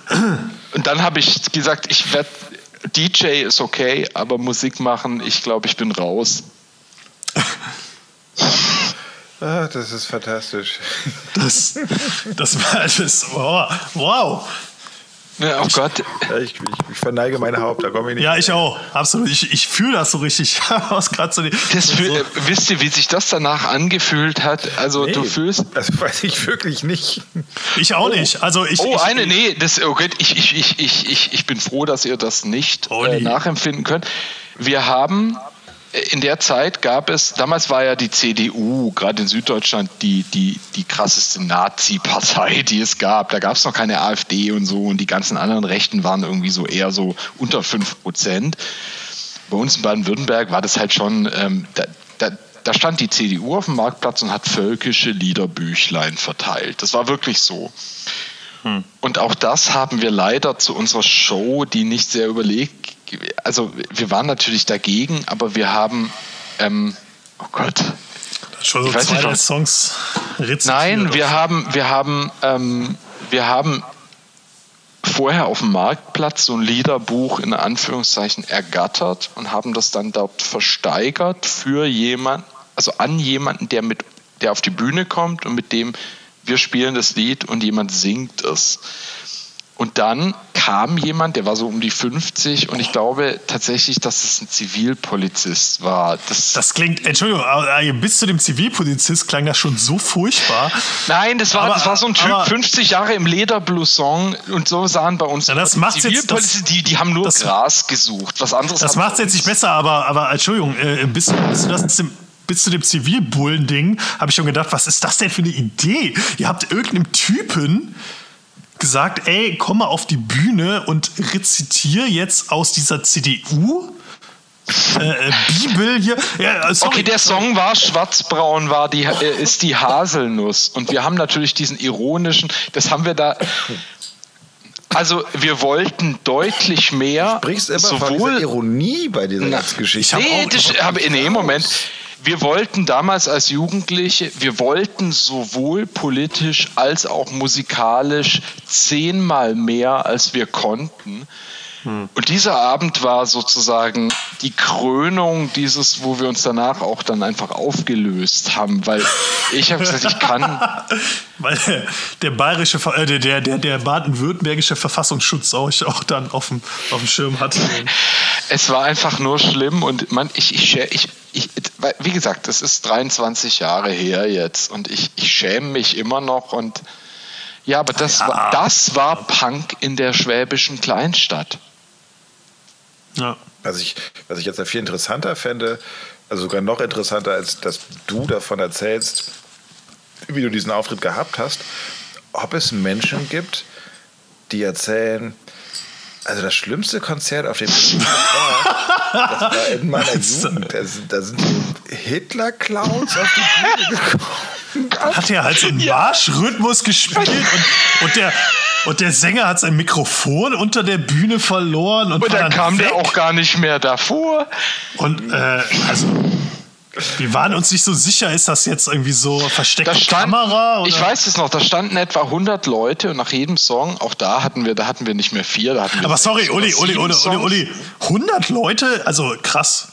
und dann habe ich gesagt, ich werde DJ ist okay, aber Musik machen, ich glaube, ich bin raus. Ah, das ist fantastisch. Das, das war das. Wow. wow. Ja, oh Gott, ich, ich, ich verneige mein Haupt, da komme ich nicht. Ja, ich auch. Absolut. Ich, ich fühle das so richtig. (laughs) Aus gerade so das fühl, so, äh, wisst ihr, wie sich das danach angefühlt hat? Also du Nee, fühlst Das weiß ich wirklich nicht. ich auch nicht. Also ich. Oh, ich, eine, nee, das, oh Gott, ich, ich, ich, ich, ich, ich bin froh, dass ihr das nicht äh, nachempfinden könnt. Wir haben in der Zeit gab es, damals war ja die CDU, gerade in Süddeutschland, die, die, die krasseste Nazi-Partei, die es gab. Da gab es noch keine AfD und so und die ganzen anderen Rechten waren irgendwie so eher so unter 5 Prozent. Bei uns in Baden-Württemberg war das halt schon, ähm, da, da, da stand die CDU auf dem Marktplatz und hat völkische Liederbüchlein verteilt. Das war wirklich so. Und auch das haben wir leider zu unserer Show, die nicht sehr überlegt, also wir waren natürlich dagegen, aber wir haben, ähm, oh Gott, schon so ich weiß zwei nicht, drei Songs rezitiert. Nein, wir haben, wir haben, ähm, wir haben vorher auf dem Marktplatz so ein Liederbuch in Anführungszeichen ergattert und haben das dann dort versteigert für jemanden, also an jemanden, der mit, der auf die Bühne kommt und mit dem wir spielen das Lied und jemand singt es. Und dann kam jemand, der war so um die 50 und ich glaube tatsächlich, dass es ein Zivilpolizist war. Das, Das klingt, Entschuldigung, äh, bis zu dem Zivilpolizist klang das schon so furchtbar. Nein, das war, Aber- das war so ein Typ, aber- 50 Jahre im Lederblouson und so sahen bei uns Ja, das die macht's jetzt- Zivilpolizisten, die, die haben nur das- Gras gesucht. Was anderes Das macht es jetzt nicht besser, aber, aber Entschuldigung, äh, bis, bis, du das zum, bis zu dem Zivilbullen-Ding habe ich schon gedacht, was ist das denn für eine Idee? Ihr habt irgendeinem Typen gesagt, ey, komm mal auf die Bühne und rezitier jetzt aus dieser CDU. Äh, äh, Bibel hier. Ja, äh, sorry. Okay, der Song war schwarzbraun, war die, äh, ist die Haselnuss. Und wir haben natürlich diesen ironischen, das haben wir da. Also, wir wollten deutlich mehr. Du sprichst immer von sowohl Ironie bei dieser Geschichte. Nee, das, aber, nee, Moment. Wir wollten damals als Jugendliche, wir wollten sowohl politisch als auch musikalisch zehnmal mehr, als wir konnten. Und dieser Abend war sozusagen die Krönung dieses, wo wir uns danach auch dann einfach aufgelöst haben, weil ich habe gesagt, ich kann, (laughs) Weil der, der bayerische, äh, der, der, der baden-württembergische Verfassungsschutz euch auch dann auf dem, auf dem Schirm hatte. es war einfach nur schlimm und man, ich, ich, ich, ich, wie gesagt, das ist 23 Jahre her jetzt und ich, ich schäme mich immer noch und ja, aber das, war, das war Punk in der schwäbischen Kleinstadt. Ja. Was ich, was ich jetzt viel interessanter fände, also sogar noch interessanter, als dass du davon erzählst, wie du diesen Auftritt gehabt hast, ob es Menschen gibt, die erzählen, also das schlimmste Konzert, auf dem ich war, das war in meiner (laughs) Jugend. Da sind, da sind so Hitler-Clowns auf die Bühne gekommen. hat er halt so einen Marschrhythmus gespielt und, und der und der Sänger hat sein Mikrofon unter der Bühne verloren und, Und dann dann kam weg. der auch gar nicht mehr davor. Und äh, also wir waren uns nicht so sicher, ist das jetzt irgendwie so versteckte stand, Kamera? Oder? ich weiß es noch, da standen etwa 100 Leute und nach jedem Song, auch da hatten wir, da hatten wir nicht mehr vier, da hatten wir Aber sorry, Uli, Uli, Uli, Uli. Uli, 100 Leute? Also krass.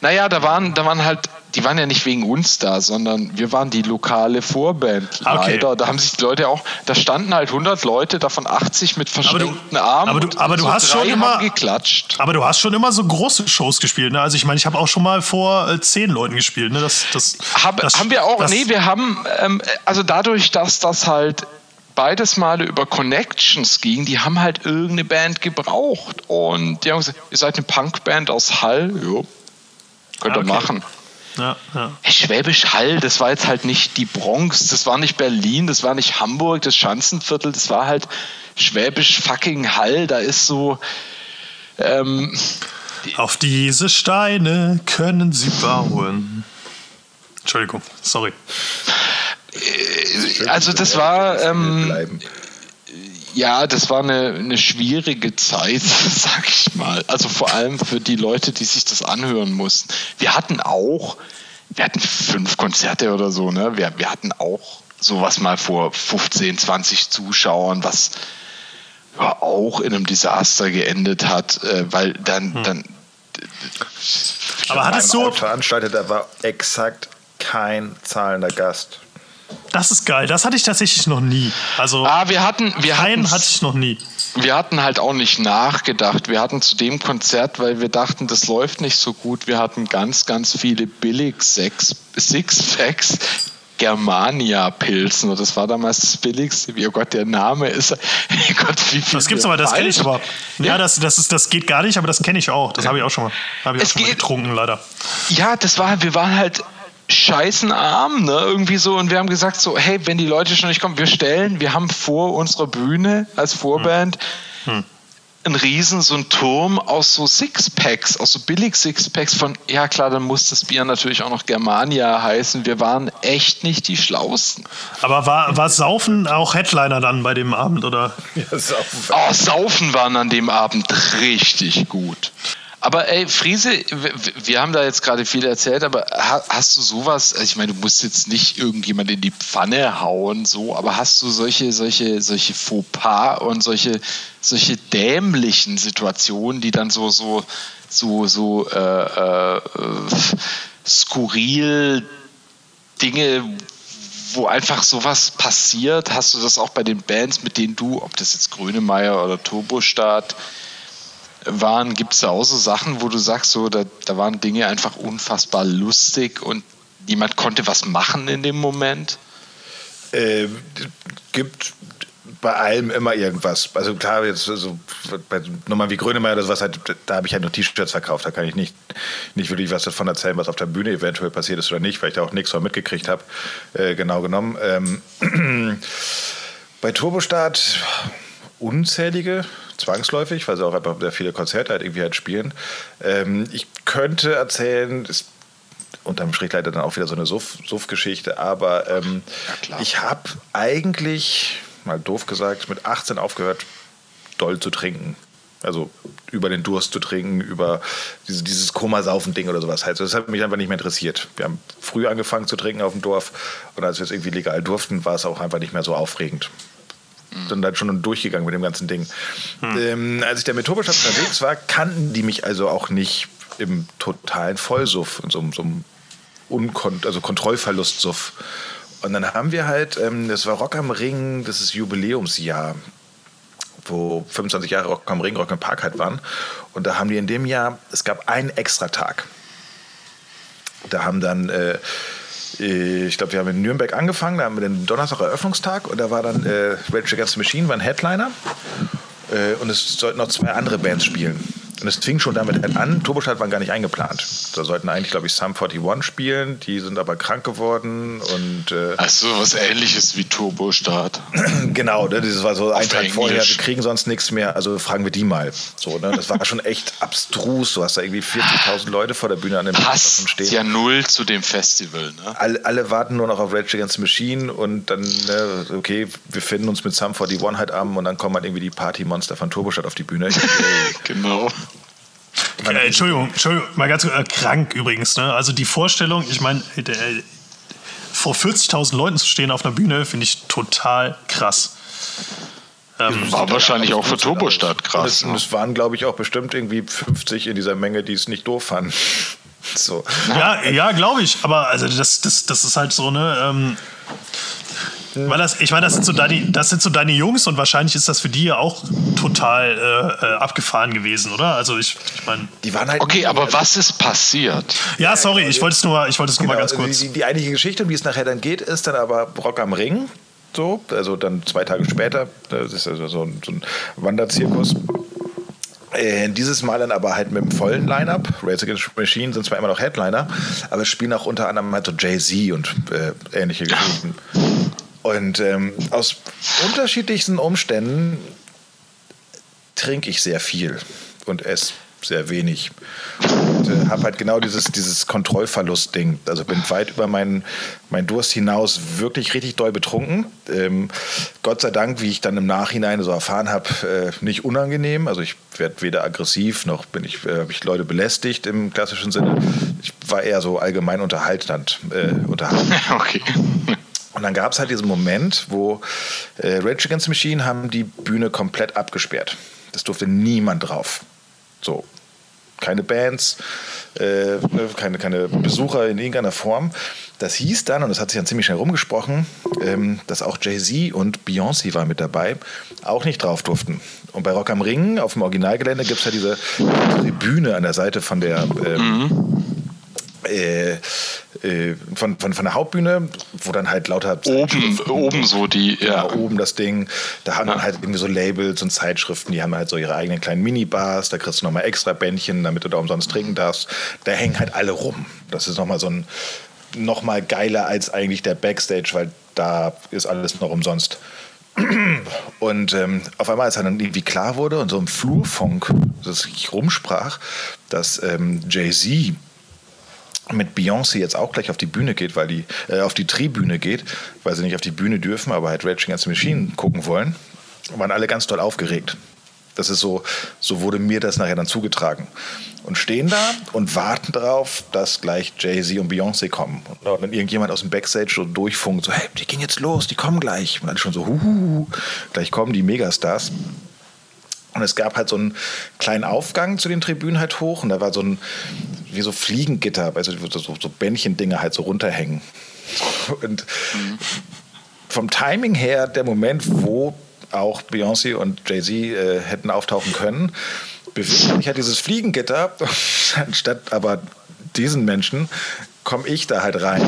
Naja, da waren, da waren halt, die waren ja nicht wegen uns da, sondern wir waren die lokale Vorband. Ah, okay. Leider. Da haben sich die Leute auch, da standen halt 100 Leute, davon 80 mit verschränkten Armen. aber du- aber du so hast schon immer- geklatscht. Aber du hast schon immer so große Shows gespielt, ne? Also ich meine, ich habe auch schon mal vor äh, zehn Leuten gespielt, ne? Das, das, Hab, das, haben wir auch, das, nee, wir haben, ähm, also dadurch, dass das halt beides Male über Connections ging, die haben halt irgendeine Band gebraucht. Und die haben gesagt, ihr seid eine Punkband aus Hall, jo, könnt ihr Ah, okay. machen. Ja, ja. Hey, Schwäbisch Hall, das war jetzt halt nicht die Bronx, das war nicht Berlin, das war nicht Hamburg, das Schanzenviertel, das war halt Schwäbisch fucking Hall, da ist so, ähm, Auf diese Steine können sie bauen. Entschuldigung, sorry. also das war, ähm, Bleiben. Ja, das war eine, eine schwierige Zeit, (laughs) sag ich mal. Also vor allem für die Leute, die sich das anhören mussten. Wir hatten auch, wir hatten fünf Konzerte oder so, ne? Wir, wir hatten auch sowas mal vor 15, 20 Zuschauern, was ja, auch in einem Desaster geendet hat, äh, weil dann, dann Aber hattest du, Veranstalter, da war exakt kein zahlender Gast. Das ist geil, das hatte ich tatsächlich noch nie. Also ah, wir hatten, wir hatten keinen hatte ich noch nie. wir hatten halt auch nicht nachgedacht. Wir hatten zu dem Konzert, weil wir dachten, das läuft nicht so gut. Wir hatten ganz, ganz viele billig Six- Six-Packs. Germania-Pilzen. Und das war damals das billigste. Oh Gott, der Name ist. (laughs) Oh Gott, wie viel Das gibt's aber, das kenne ich aber. Ja, Ja. das, das, ist, das geht gar nicht, aber das kenne ich auch. Das habe ich auch schon mal. Ich Es auch schon mal getrunken, leider. Ja, das war, wir waren halt scheißenarm, ne, irgendwie so. Und wir haben gesagt so, hey, wenn die Leute schon nicht kommen, wir stellen, wir haben vor unserer Bühne als Vorband einen riesen, so einen Turm aus so Sixpacks, aus so billig Sixpacks von, ja klar, dann muss das Bier natürlich auch noch Germania heißen. Wir waren echt nicht die Schlausten. Aber war, war Saufen auch Headliner dann bei dem Abend, oder? Ja, saufen. Oh, Saufen waren an dem Abend richtig gut. Aber ey, Friese, wir haben da jetzt gerade viel erzählt, aber ha- hast du sowas, also ich meine, du musst jetzt nicht irgendjemand in die Pfanne hauen, so, aber hast du solche, solche, solche Fauxpas und solche, solche dämlichen Situationen, die dann so, so, so, so äh, äh, skurril Dinge, wo einfach sowas passiert? Hast du das auch bei den Bands, mit denen du, ob das jetzt Grönemeyer oder Turbostart waren, gibt es da auch so Sachen, wo du sagst, so, da, da waren Dinge einfach unfassbar lustig und niemand konnte was machen in dem Moment? Äh, gibt bei allem immer irgendwas. Also klar, jetzt so bei Nummern wie Grönemeyer oder sowas, halt, da habe ich halt nur T-Shirts verkauft. Da kann ich nicht, nicht wirklich was davon erzählen, was auf der Bühne eventuell passiert ist oder nicht, weil ich da auch nichts von mitgekriegt habe. Äh, genau genommen. Ähm, (clears throat) bei Turbostart unzählige, zwangsläufig, weil sie auch einfach sehr viele Konzerte halt irgendwie halt spielen. Ähm, ich könnte erzählen, ist unterm Strich leider dann auch wieder so eine Suff- Suff-Geschichte, aber ähm, klar. ich habe eigentlich, mal doof gesagt, mit 18 aufgehört, doll zu trinken. Also über den Durst zu trinken, über diese, dieses Komasaufen-Ding oder sowas. Also das hat mich einfach nicht mehr interessiert. Wir haben früh angefangen zu trinken auf dem Dorf und als wir es irgendwie legal durften, war es auch einfach nicht mehr so aufregend. Dann dann schon durchgegangen mit dem ganzen Ding. Ähm, als ich da mit unterwegs war, kannten die mich also auch nicht im totalen Vollsuff, in so, einem- so einem Unkon also Kontrollverlustsuff. Und dann haben wir halt, ähm, das war Rock am Ring, das ist Jubiläumsjahr, wo 25 Jahre Rock am Ring, Rock im Park halt waren. Und da haben die in dem Jahr, es gab einen extra Tag. Da haben dann, äh, ich glaube, wir haben in Nürnberg angefangen, da haben wir den Donnerstag Eröffnungstag und da war dann äh, Rage Against the Machine, war ein Headliner. Äh, und es sollten noch zwei andere Bands spielen. Und es fing schon damit an, Turbostart waren gar nicht eingeplant. Da sollten eigentlich, glaube ich, Sum 41 spielen, die sind aber krank geworden und äh, Also was ähnliches wie Turbostart. (clears throat) genau, ne, das war so ein Tag vorher, wir kriegen sonst nichts mehr, also fragen wir die mal. So, ne, das war schon echt abstrus. Du hast da irgendwie 40.000 Leute vor der Bühne an dem Passt stehen. ja null zu dem Festival, ne? alle, alle warten nur noch auf Rage Against the Machine und dann, ne, okay, wir finden uns mit Sum 41 halt am und dann kommen halt irgendwie die Partymonster von Turbostadt auf die Bühne. (laughs) Genau. Äh, Entschuldigung, Entschuldigung, mal ganz kurz, äh, krank übrigens. Ne? Also die Vorstellung, ich meine, äh, vor 40.000 Leuten zu stehen auf einer Bühne, finde ich total krass. Ähm, War wahrscheinlich auch für Turbostadt krass. es, und Ne? es waren, glaube ich, auch bestimmt irgendwie 50 in dieser Menge, die es nicht doof fanden. (laughs) So. ja, ja, glaube ich. Aber also das, das, das ist halt so, ne? Ähm, weil das, ich meine, das sind, so deine, das sind so deine Jungs und wahrscheinlich ist das für die ja auch total äh, äh, abgefahren gewesen, oder? Also ich, ich meine. Die waren halt Okay, aber was ist passiert? Ja, sorry, ich wollte es nur, ich wollte es nur mal Genau, ganz also kurz. Die, die eigentliche Geschichte, um die es nachher dann geht, ist dann aber Rock am Ring. So, also dann zwei Tage später. Das ist also so ein, so ein Wanderzirkus. Äh, dieses Mal dann aber halt mit dem vollen Line-Up. Race Against Machine sind zwar immer noch Headliner, aber es spielen auch unter anderem halt so Jay-Z und äh, ähnliche Geschichten. Und ähm, aus unterschiedlichsten Umständen trinke ich sehr viel und esse sehr wenig. Und äh, habe halt genau dieses, dieses Kontrollverlust-Ding. Also bin weit über meinen mein Durst hinaus wirklich richtig doll betrunken. Ähm, Gott sei Dank, wie ich dann im Nachhinein so erfahren habe, äh, nicht unangenehm. Also ich werde weder aggressiv noch bin ich, äh, habe ich Leute belästigt im klassischen Sinne. Ich war eher so allgemein unterhaltend. Äh, unterhaltend. (laughs) Okay. Dann gab es halt diesen Moment, wo äh, Rage Against the Machine haben die Bühne komplett abgesperrt. Das durfte niemand drauf. So. Keine Bands, äh, keine, keine Besucher in irgendeiner Form. Das hieß dann, und das hat sich dann ziemlich schnell rumgesprochen, ähm, dass auch Jay-Z und Beyoncé waren mit dabei, auch nicht drauf durften. Und bei Rock am Ring auf dem Originalgelände gibt es ja diese Tribüne an der Seite von der ähm, äh, äh, von, von, von der Hauptbühne, wo dann halt lauter Oben, oben so die, ja. ja. oben das Ding. Da haben dann halt irgendwie so Labels und Zeitschriften, die haben halt so ihre eigenen kleinen Minibars. Da kriegst du nochmal extra Bändchen, damit du da umsonst trinken darfst. Da hängen halt alle rum. Das ist nochmal so ein, nochmal geiler als eigentlich der Backstage, weil da ist alles noch umsonst. (clears throat) Und ähm, auf einmal, als dann irgendwie klar wurde und so im Flurfunk das sich rumsprach, dass ähm, Jay-Z mit Beyoncé jetzt auch gleich auf die Bühne geht, weil die äh, auf die Tribüne geht, weil sie nicht auf die Bühne dürfen, aber halt Rage Against the Machine gucken wollen, waren alle ganz doll aufgeregt. Das ist so, so wurde mir das nachher dann zugetragen. Und stehen da und warten darauf, dass gleich Jay-Z und Beyoncé kommen. Und dann irgendjemand aus dem Backstage so durchfunkt, so, hey, die gehen jetzt los, die kommen gleich. Und alle schon so, huhu, gleich kommen die Megastars. Und es gab halt so einen kleinen Aufgang zu den Tribünen halt hoch und da war so ein, wie so Fliegengitter, also so, so, Bändchendinger halt so runterhängen. (laughs) Und vom Timing her, der Moment, wo auch Beyoncé und Jay-Z äh, hätten auftauchen können, bewegt mich halt dieses Fliegengitter, (laughs) anstatt aber diesen Menschen komme ich da halt rein.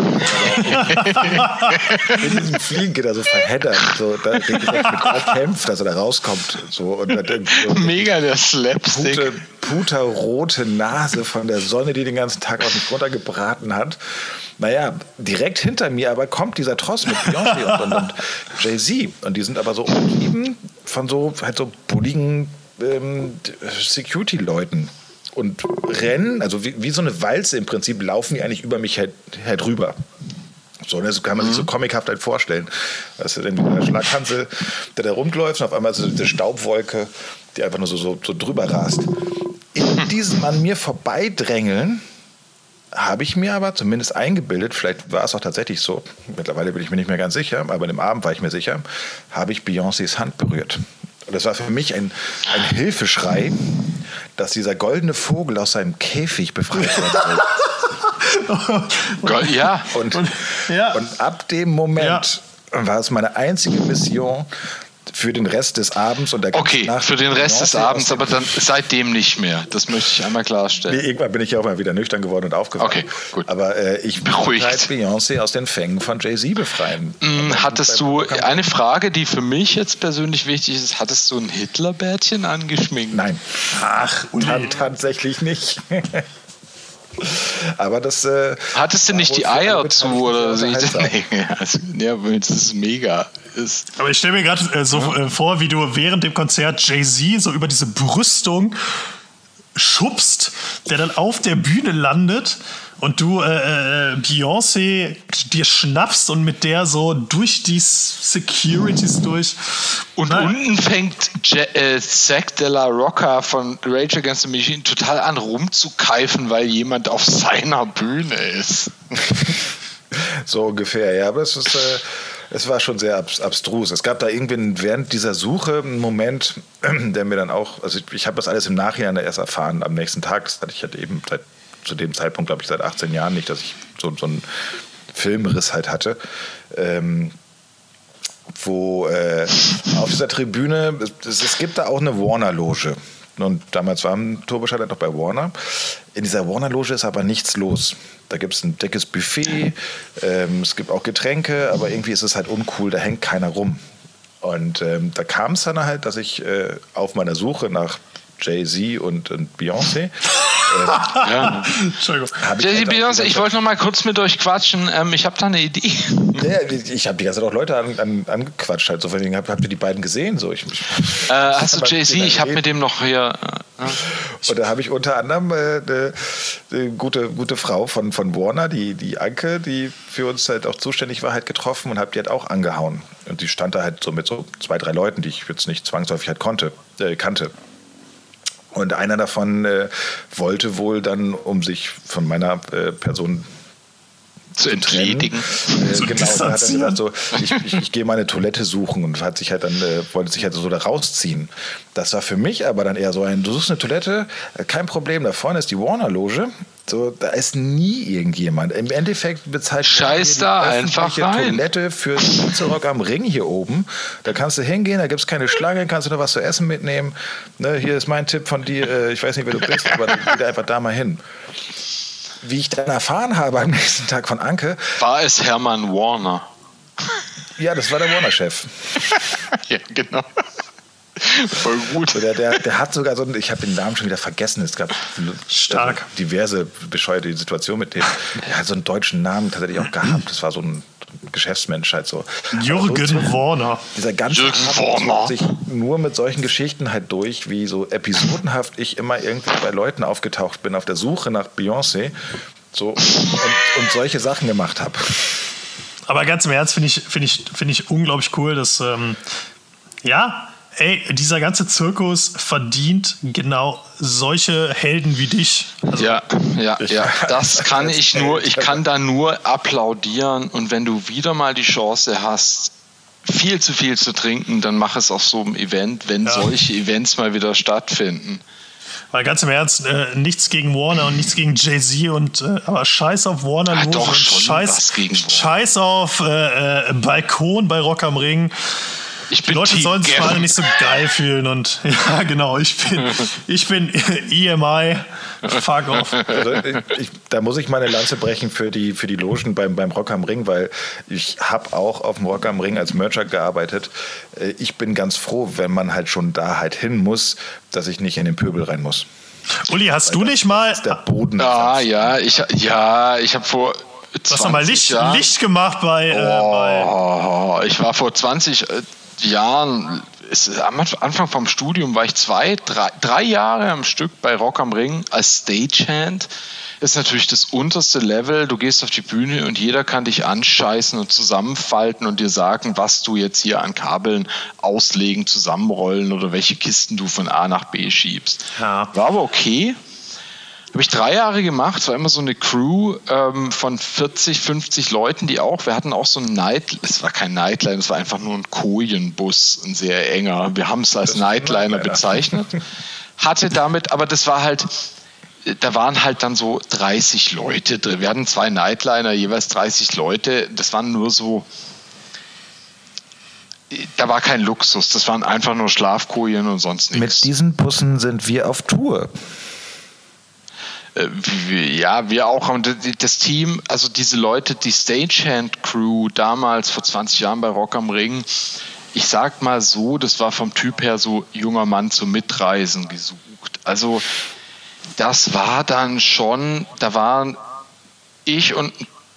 in diesem Fliegengitter so verheddert, so da direkt mit kämpft, dass er da rauskommt. So, und dann so Mega der Slapstick. Pute, puterrote Nase von der Sonne, die den ganzen Tag auf mich runtergebraten hat. Naja, direkt hinter mir aber kommt dieser Tross mit Beyoncé und, und, und Jay-Z. Und die sind aber so umgeben von so, halt so bulligen ähm, Security-Leuten. Und rennen, also wie, wie so eine Walze im Prinzip, laufen die eigentlich über mich halt, halt rüber. So, das kann man sich so comichaft halt vorstellen. Das ist dann der Schlaghansel, der da rumläuft und auf einmal so diese Staubwolke, die einfach nur so, so, so drüber rast. In diesem an mir vorbeidrängeln habe ich mir aber zumindest eingebildet, vielleicht war es auch tatsächlich so, mittlerweile bin ich mir nicht mehr ganz sicher, aber in dem Abend war ich mir sicher, habe ich Beyoncés Hand berührt. Und das war für mich ein, ein Hilfeschrei, dass dieser goldene Vogel aus seinem Käfig befreit wird. (laughs) Gold- Ja, Und, ja. und ab dem Moment war es meine einzige Mission, für den Rest des Abends und der Okay, für den Rest des Abends, aber dann seitdem nicht mehr. Das möchte ich einmal klarstellen. Nee, irgendwann bin ich ja auch mal wieder nüchtern geworden und aufgewacht. Okay, gut. Aber äh, ich Beruhigt. halt Beyoncé aus den Fängen von Jay-Z befreien. Mm, Aber Hattest du eine Frage, die für mich jetzt persönlich wichtig ist? Hattest du ein Hitlerbärtchen angeschminkt? Nein, Ach, tan tatsächlich nicht. (laughs) (laughs) Aber das. Äh, Hattest du nicht die Eier zu oder unterhaltsam. (laughs) Nee, also, ja, das ist mega. Ist, Aber ich stelle mir gerade äh, so äh, vor, wie du während dem Konzert Jay-Z so über diese Brüstung schubst, der dann auf der Bühne landet und du äh, äh, Beyoncé dir schnappst und mit der so durch die Securities durch. und Na, unten fängt Je äh, Zack de la Rocca von Rage Against the Machine total an rumzukeifen, weil jemand auf seiner Bühne ist. (laughs) So ungefähr, ja. Aber es, ist, äh, es war schon sehr abs abstrus. Es gab da irgendwie während dieser Suche einen Moment, (clears throat) der mir dann auch, also ich, ich habe das alles im Nachhinein erst erfahren, am nächsten Tag. Das hatte ich halt eben seit, zu dem Zeitpunkt, glaube ich, seit 18 Jahren nicht, dass ich so, so einen Filmriss halt hatte. Ähm, wo äh, auf dieser Tribüne, es, es gibt da auch eine Warner-Loge. Und damals war Turboschalter halt noch bei Warner. In dieser Warner-Loge ist aber nichts los. Da gibt es ein dickes Buffet, ähm, es gibt auch Getränke, aber irgendwie ist es halt uncool, da hängt keiner rum. Und ähm, da kam es dann halt, dass ich äh, auf meiner Suche nach Jay-Z und, und Beyoncé (laughs) Ja. Entschuldigung. hab ich Jay-Z, Beyoncé, ich wollte noch mal kurz mit euch quatschen. Ähm, ich habe da eine Idee. (laughs) Ja, ich habe die ganze Zeit auch Leute an, an, angequatscht. Halt. So, habt, habt ihr die beiden gesehen? So, ich, Äh, hast du (laughs) Jay-Z? Ich habe mit dem noch hier. Äh, äh, Und da habe ich unter anderem äh, eine, eine gute, gute Frau von, von Warner, die, die Anke, die für uns halt auch zuständig war, halt getroffen und habe die halt auch angehauen. Und die stand da halt so mit so zwei, drei Leuten, die ich jetzt nicht zwangsläufig halt konnte, äh, kannte. Und einer davon äh, wollte wohl dann, um sich von meiner äh, Person zu entledigen. Äh, Zu genau, hat dann distanzieren. gesagt, so, ich, ich, ich gehe meine Toilette suchen und hat sich halt dann, äh, wollte sich halt so da rausziehen. Das war für mich aber dann eher so ein, du suchst eine Toilette, äh, kein Problem, da vorne ist die Warner-Loge. So, da ist nie irgendjemand. Im Endeffekt bezahlt Scheiß da die einfach öffentliche rein. Toilette für Rock am Ring hier oben. Da kannst du hingehen, da gibt es keine Schlange, kannst du noch was zu essen mitnehmen. Ne, hier ist mein Tipp von dir, äh, ich weiß nicht, wer du bist, aber geh da einfach da mal hin. Wie ich dann erfahren habe am nächsten Tag von Anke, War es Hermann Warner? ja, das war der Warner-Chef. (laughs) ja, genau. Voll gut. So, der, der, der hat sogar so einen, ich habe den Namen schon wieder vergessen, es gab Stark. also diverse bescheuerte Situationen mit dem. Er hat so einen deutschen Namen tatsächlich auch gehabt. Das war so ein Geschäftsmensch halt so. Jürgen so, Warner. dieser ganze Jürgen Warner. sich nur mit solchen Geschichten halt durch, wie so episodenhaft ich immer irgendwie bei Leuten aufgetaucht bin auf der Suche nach Beyoncé so, und, und solche Sachen gemacht habe. Aber ganz im Ernst finde ich, finde ich, finde ich unglaublich cool, dass, ähm, ja, ey, dieser ganze Zirkus verdient genau solche Helden wie dich. Also, Ja, ja, ja. (laughs) Das kann ich nur, ich kann da nur applaudieren und wenn du wieder mal die Chance hast, viel zu viel zu trinken, dann mach es auf so einem Event, wenn Ja. solche Events mal wieder stattfinden. Weil ganz im Ernst, äh, nichts gegen Warner und nichts gegen Jay-Z und äh, aber scheiß auf Warner Ah, doch, und schon scheiß, was gegen Warner. scheiß auf äh, äh, Balkon bei Rock am Ring. Ich Die bin Leute Team sollen sich gerade nicht so geil fühlen und (laughs) ja, genau, ich bin, ich bin (laughs) EMI. Fuck off. Also ich, da muss ich meine Lanze brechen für die, für die Logen beim, beim Rock am Ring, weil ich habe auch auf dem Rock am Ring als Mercher gearbeitet. Äh, Ich bin ganz froh, wenn man halt schon da halt hin muss, dass ich nicht in den Pöbel rein muss. Uli, hast du nicht mal, Das ist der Boden. Ah, ja, ich, ja, ich habe vor du hast mal 20 Licht, Licht gemacht bei, äh, bei Oh, ich war vor 20 äh, Jahren, ist, am Anfang vom Studium war ich zwei, drei, drei Jahre am Stück bei Rock am Ring als Stagehand. Ist natürlich das unterste Level. Du gehst auf die Bühne und jeder kann dich anscheißen und zusammenfalten und dir sagen, was du jetzt hier an Kabeln auslegen, zusammenrollen oder welche Kisten du von A nach B schiebst. Ja. War aber okay. Habe ich drei Jahre gemacht. Es war immer so eine Crew ähm, von 40, 50 Leuten, die auch, wir hatten auch so ein Night, es war kein Nightliner, es war einfach nur ein Kojenbus, ein sehr enger. Wir haben es als Das Nightliner Nightliner. bezeichnet. Hatte damit, aber das war halt, da waren halt dann so 30 Leute drin. Wir hatten zwei Nightliner, jeweils 30 Leute. Das waren nur so da war kein Luxus, das waren einfach nur Schlafkojen und sonst nichts. Mit diesen Bussen sind wir auf Tour. Äh, ja, wir auch. Und das Team, also diese Leute, die Stagehand-Crew damals vor 20 Jahren bei Rock am Ring, ich sag mal so, das war vom Typ her so junger Mann zum Mitreisen gesucht. Also das war dann schon, da waren ich und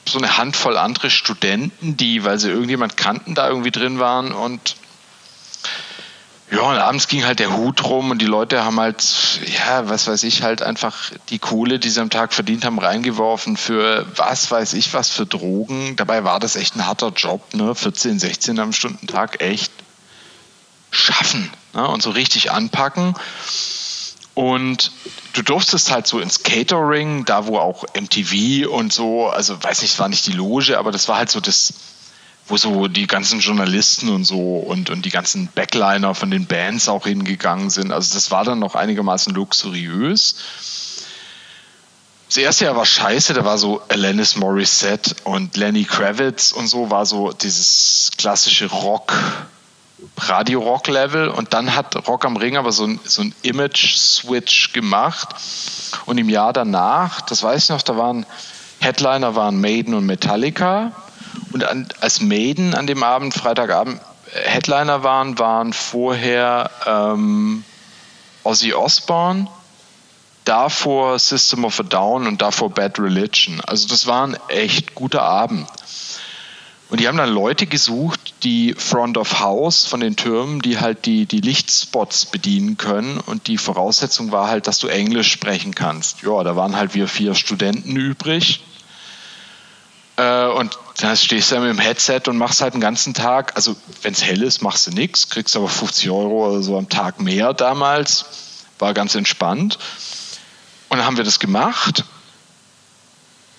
so eine Handvoll andere Studenten, die, weil sie irgendjemand kannten, da irgendwie drin waren und ja, und abends ging halt der Hut rum und die Leute haben halt, ja, was weiß ich, halt einfach die Kohle, die sie am Tag verdient haben, reingeworfen für was weiß ich was für Drogen. Dabei war das echt ein harter Job, ne? 14, 16 am Stundentag, echt schaffen ne? und so richtig anpacken. Und du durftest halt so ins Catering, da wo auch MTV und so, also weiß nicht, es war nicht die Loge, aber das war halt so das, wo so die ganzen Journalisten und so und, und die ganzen Backliner von den Bands auch hingegangen sind. Also das war dann noch einigermaßen luxuriös. Das erste Jahr war scheiße, da war so Alanis Morissette und Lenny Kravitz und so, war so dieses klassische Rock, Radio-Rock-Level und dann hat Rock am Ring aber so ein, so ein Image-Switch gemacht und im Jahr danach, das weiß ich noch, da waren Headliner waren Maiden und Metallica und an, als Maiden an dem Abend, Freitagabend, äh, Headliner waren, waren vorher ähm, Ozzy Osbourne, davor System of a Down und davor Bad Religion. Also das war ein echt guter Abend. Und die haben dann Leute gesucht, die Front of House von den Türmen, die halt die, die Lichtspots bedienen können. Und die Voraussetzung war halt, dass du Englisch sprechen kannst. Ja, da waren halt wir vier Studenten übrig. Äh, und dann stehst du ja mit dem Headset und machst halt den ganzen Tag, also wenn es hell ist, machst du nichts, kriegst aber 50 Euro oder so am Tag mehr damals. War ganz entspannt. Und dann haben wir das gemacht.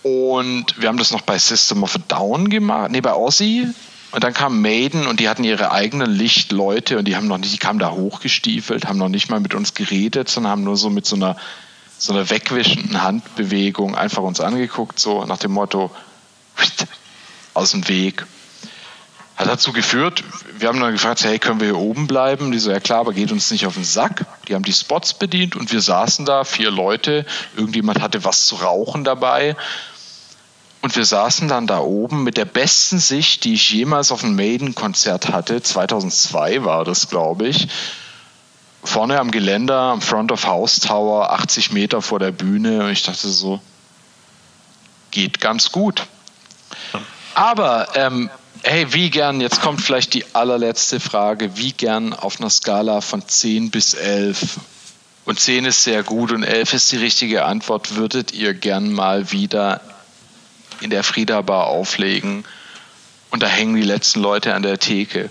Und wir haben das noch bei System of a Down gemacht, nee, bei Ozzy. Und dann kam Maiden und die hatten ihre eigenen Lichtleute und die haben noch nicht, die kamen da hochgestiefelt, haben noch nicht mal mit uns geredet, sondern haben nur so mit so einer, so einer wegwischenden Handbewegung einfach uns angeguckt, so nach dem Motto, aus dem Weg. Hat dazu geführt, wir haben dann gefragt, hey, können wir hier oben bleiben? Die so, ja klar, aber geht uns nicht auf den Sack. Die haben die Spots bedient und wir saßen da, vier Leute, irgendjemand hatte was zu rauchen dabei. Und wir saßen dann da oben mit der besten Sicht, die ich jemals auf ein Maiden-Konzert hatte. 2002 war das, glaube ich. Vorne am Geländer, am Front of House Tower, 80 Meter vor der Bühne. Und ich dachte so, geht ganz gut. Aber, ähm, hey, wie gern, jetzt kommt vielleicht die allerletzte Frage, wie gern auf einer Skala von 10 bis 11 und 10 ist sehr gut und 11 ist die richtige Antwort, würdet ihr gern mal wieder in der Frieda Bar auflegen? Und da hängen die letzten Leute an der Theke?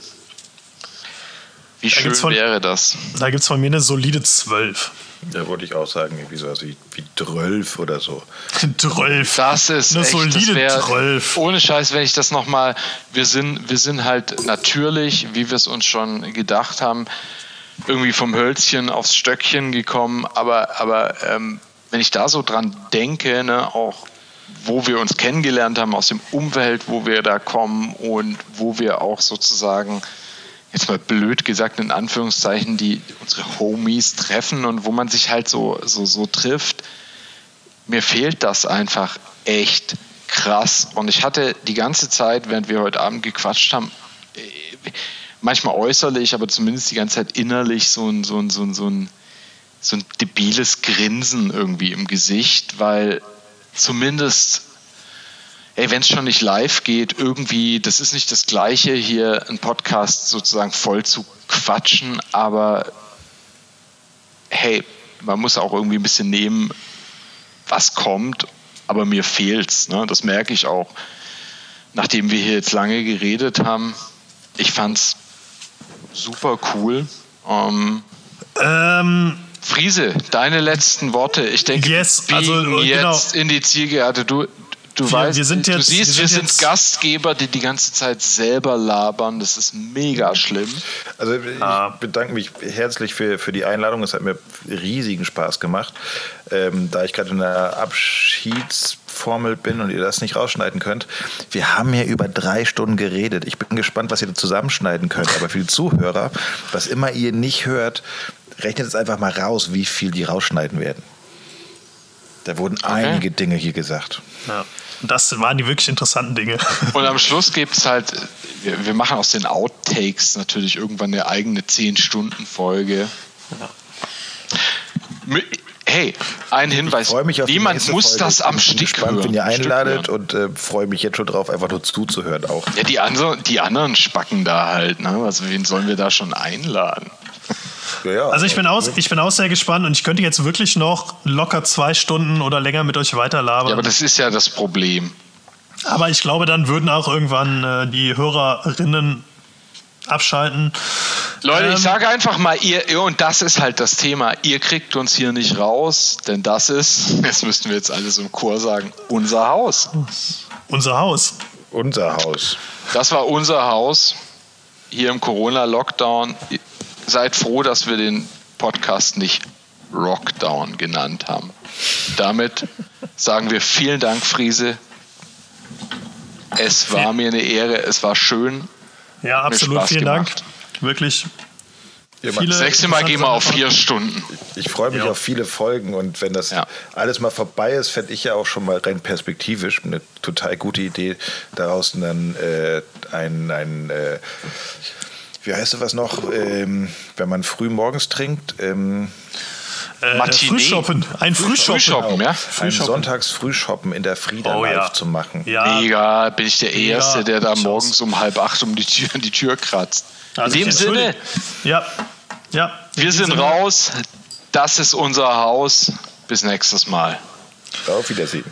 Wie schön von, wäre das? Da gibt es von mir eine solide 12. Da wollte ich auch sagen, irgendwie so wie, wie 12 oder so. (laughs) 12. Das ist eine echt, solide wär, 12. Ohne Scheiß, wenn ich das nochmal, wir sind, wir sind halt natürlich, wie wir es uns schon gedacht haben, irgendwie vom Hölzchen aufs Stöckchen gekommen, aber, aber ähm, wenn ich da so dran denke, ne, auch wo wir uns kennengelernt haben, aus dem Umfeld, wo wir da kommen und wo wir auch sozusagen jetzt mal blöd gesagt in Anführungszeichen, die unsere Homies treffen und wo man sich halt so, so, so trifft. Mir fehlt das einfach echt krass. Und ich hatte die ganze Zeit, während wir heute Abend gequatscht haben, äh, manchmal äußerlich, aber zumindest die ganze Zeit innerlich so ein, so ein, so ein, so ein, so ein debiles Grinsen irgendwie im Gesicht, weil zumindest ey, wenn es schon nicht live geht, irgendwie, das ist nicht das Gleiche, hier einen Podcast sozusagen voll zu quatschen, aber hey, man muss auch irgendwie ein bisschen nehmen, was kommt, aber mir fehlt's. Ne? Das merke ich auch. Nachdem wir hier jetzt lange geredet haben, ich fand's super cool. Ähm, ähm, Friese, deine letzten Worte. Ich denke, yes, wir also, genau. jetzt in die Zielgerade. Du, Du Wir- weißt, wir sind du jetzt- siehst, wir wir sind sind jetzt- Gastgeber, die die ganze Zeit selber labern. Das ist mega schlimm. Also ich Ah. bedanke mich herzlich für, für die Einladung. Es hat mir riesigen Spaß gemacht. Ähm, da ich gerade in der eingeformelt bin und ihr das nicht rausschneiden könnt. Wir haben hier über drei Stunden geredet. Ich bin gespannt, was ihr da zusammenschneiden könnt. Aber für die Zuhörer, was immer ihr nicht hört, rechnet es einfach mal raus, wie viel die rausschneiden werden. Da wurden einige Dinge hier gesagt. Ja. Und das waren die wirklich interessanten Dinge. (laughs) Und am Schluss gibt es halt, wir, wir, machen aus den Outtakes natürlich irgendwann eine eigene 10-Stunden-Folge. Ja. Hey, ein Hinweis. Niemand muss Folge. das am Stück gespannt, hören. wenn ihr einladet und äh, freue mich jetzt schon drauf, einfach nur zuzuhören auch. Ja, die, andere, die anderen spacken da halt. Ne? Also wen sollen wir da schon einladen? Ja, ja, also ich bin, auch, ich bin auch sehr gespannt und ich könnte jetzt wirklich noch locker zwei Stunden oder länger mit euch weiterlabern. Ja, aber das ist ja das Problem. Aber ich glaube, dann würden auch irgendwann äh, die Hörerinnen abschalten. Leute, ähm, ich sage einfach mal, ihr, und das ist halt das Thema, ihr kriegt uns hier nicht raus, denn das ist, jetzt müssten wir jetzt alles im Chor sagen, unser Haus. Unser Haus. Unser Haus. Das war unser Haus hier im Corona-Lockdown. Seid froh, dass wir den Podcast nicht Rockdown genannt haben. Damit sagen wir vielen Dank, Friese. Es war mir eine Ehre, es war schön. Ja, absolut. Vielen gemacht. Dank. Wirklich. Ja, viele das nächste Mal gehen wir auf vier Stunden. Ich, ich freue mich ja. auf viele Folgen und wenn das ja. alles mal vorbei ist, fände ich ja auch schon mal rein perspektivisch eine total gute Idee, daraus dann äh, ein, ein äh, wie heißt du was noch, ähm, wenn man früh morgens trinkt? Ähm, äh, Frühshoppen. Ein Frühshoppen. Frühshoppen ja. Ein Sonntagsfrühshoppen in der Frieda oh, ja. zu machen. Ja. Mega, bin ich der Erste, der da morgens um halb acht um die Tür, die Tür kratzt. Also in dem Sinne, ja. Ja. wir sind Sinne. raus. Das ist unser Haus. Bis nächstes Mal. Auf Wiedersehen.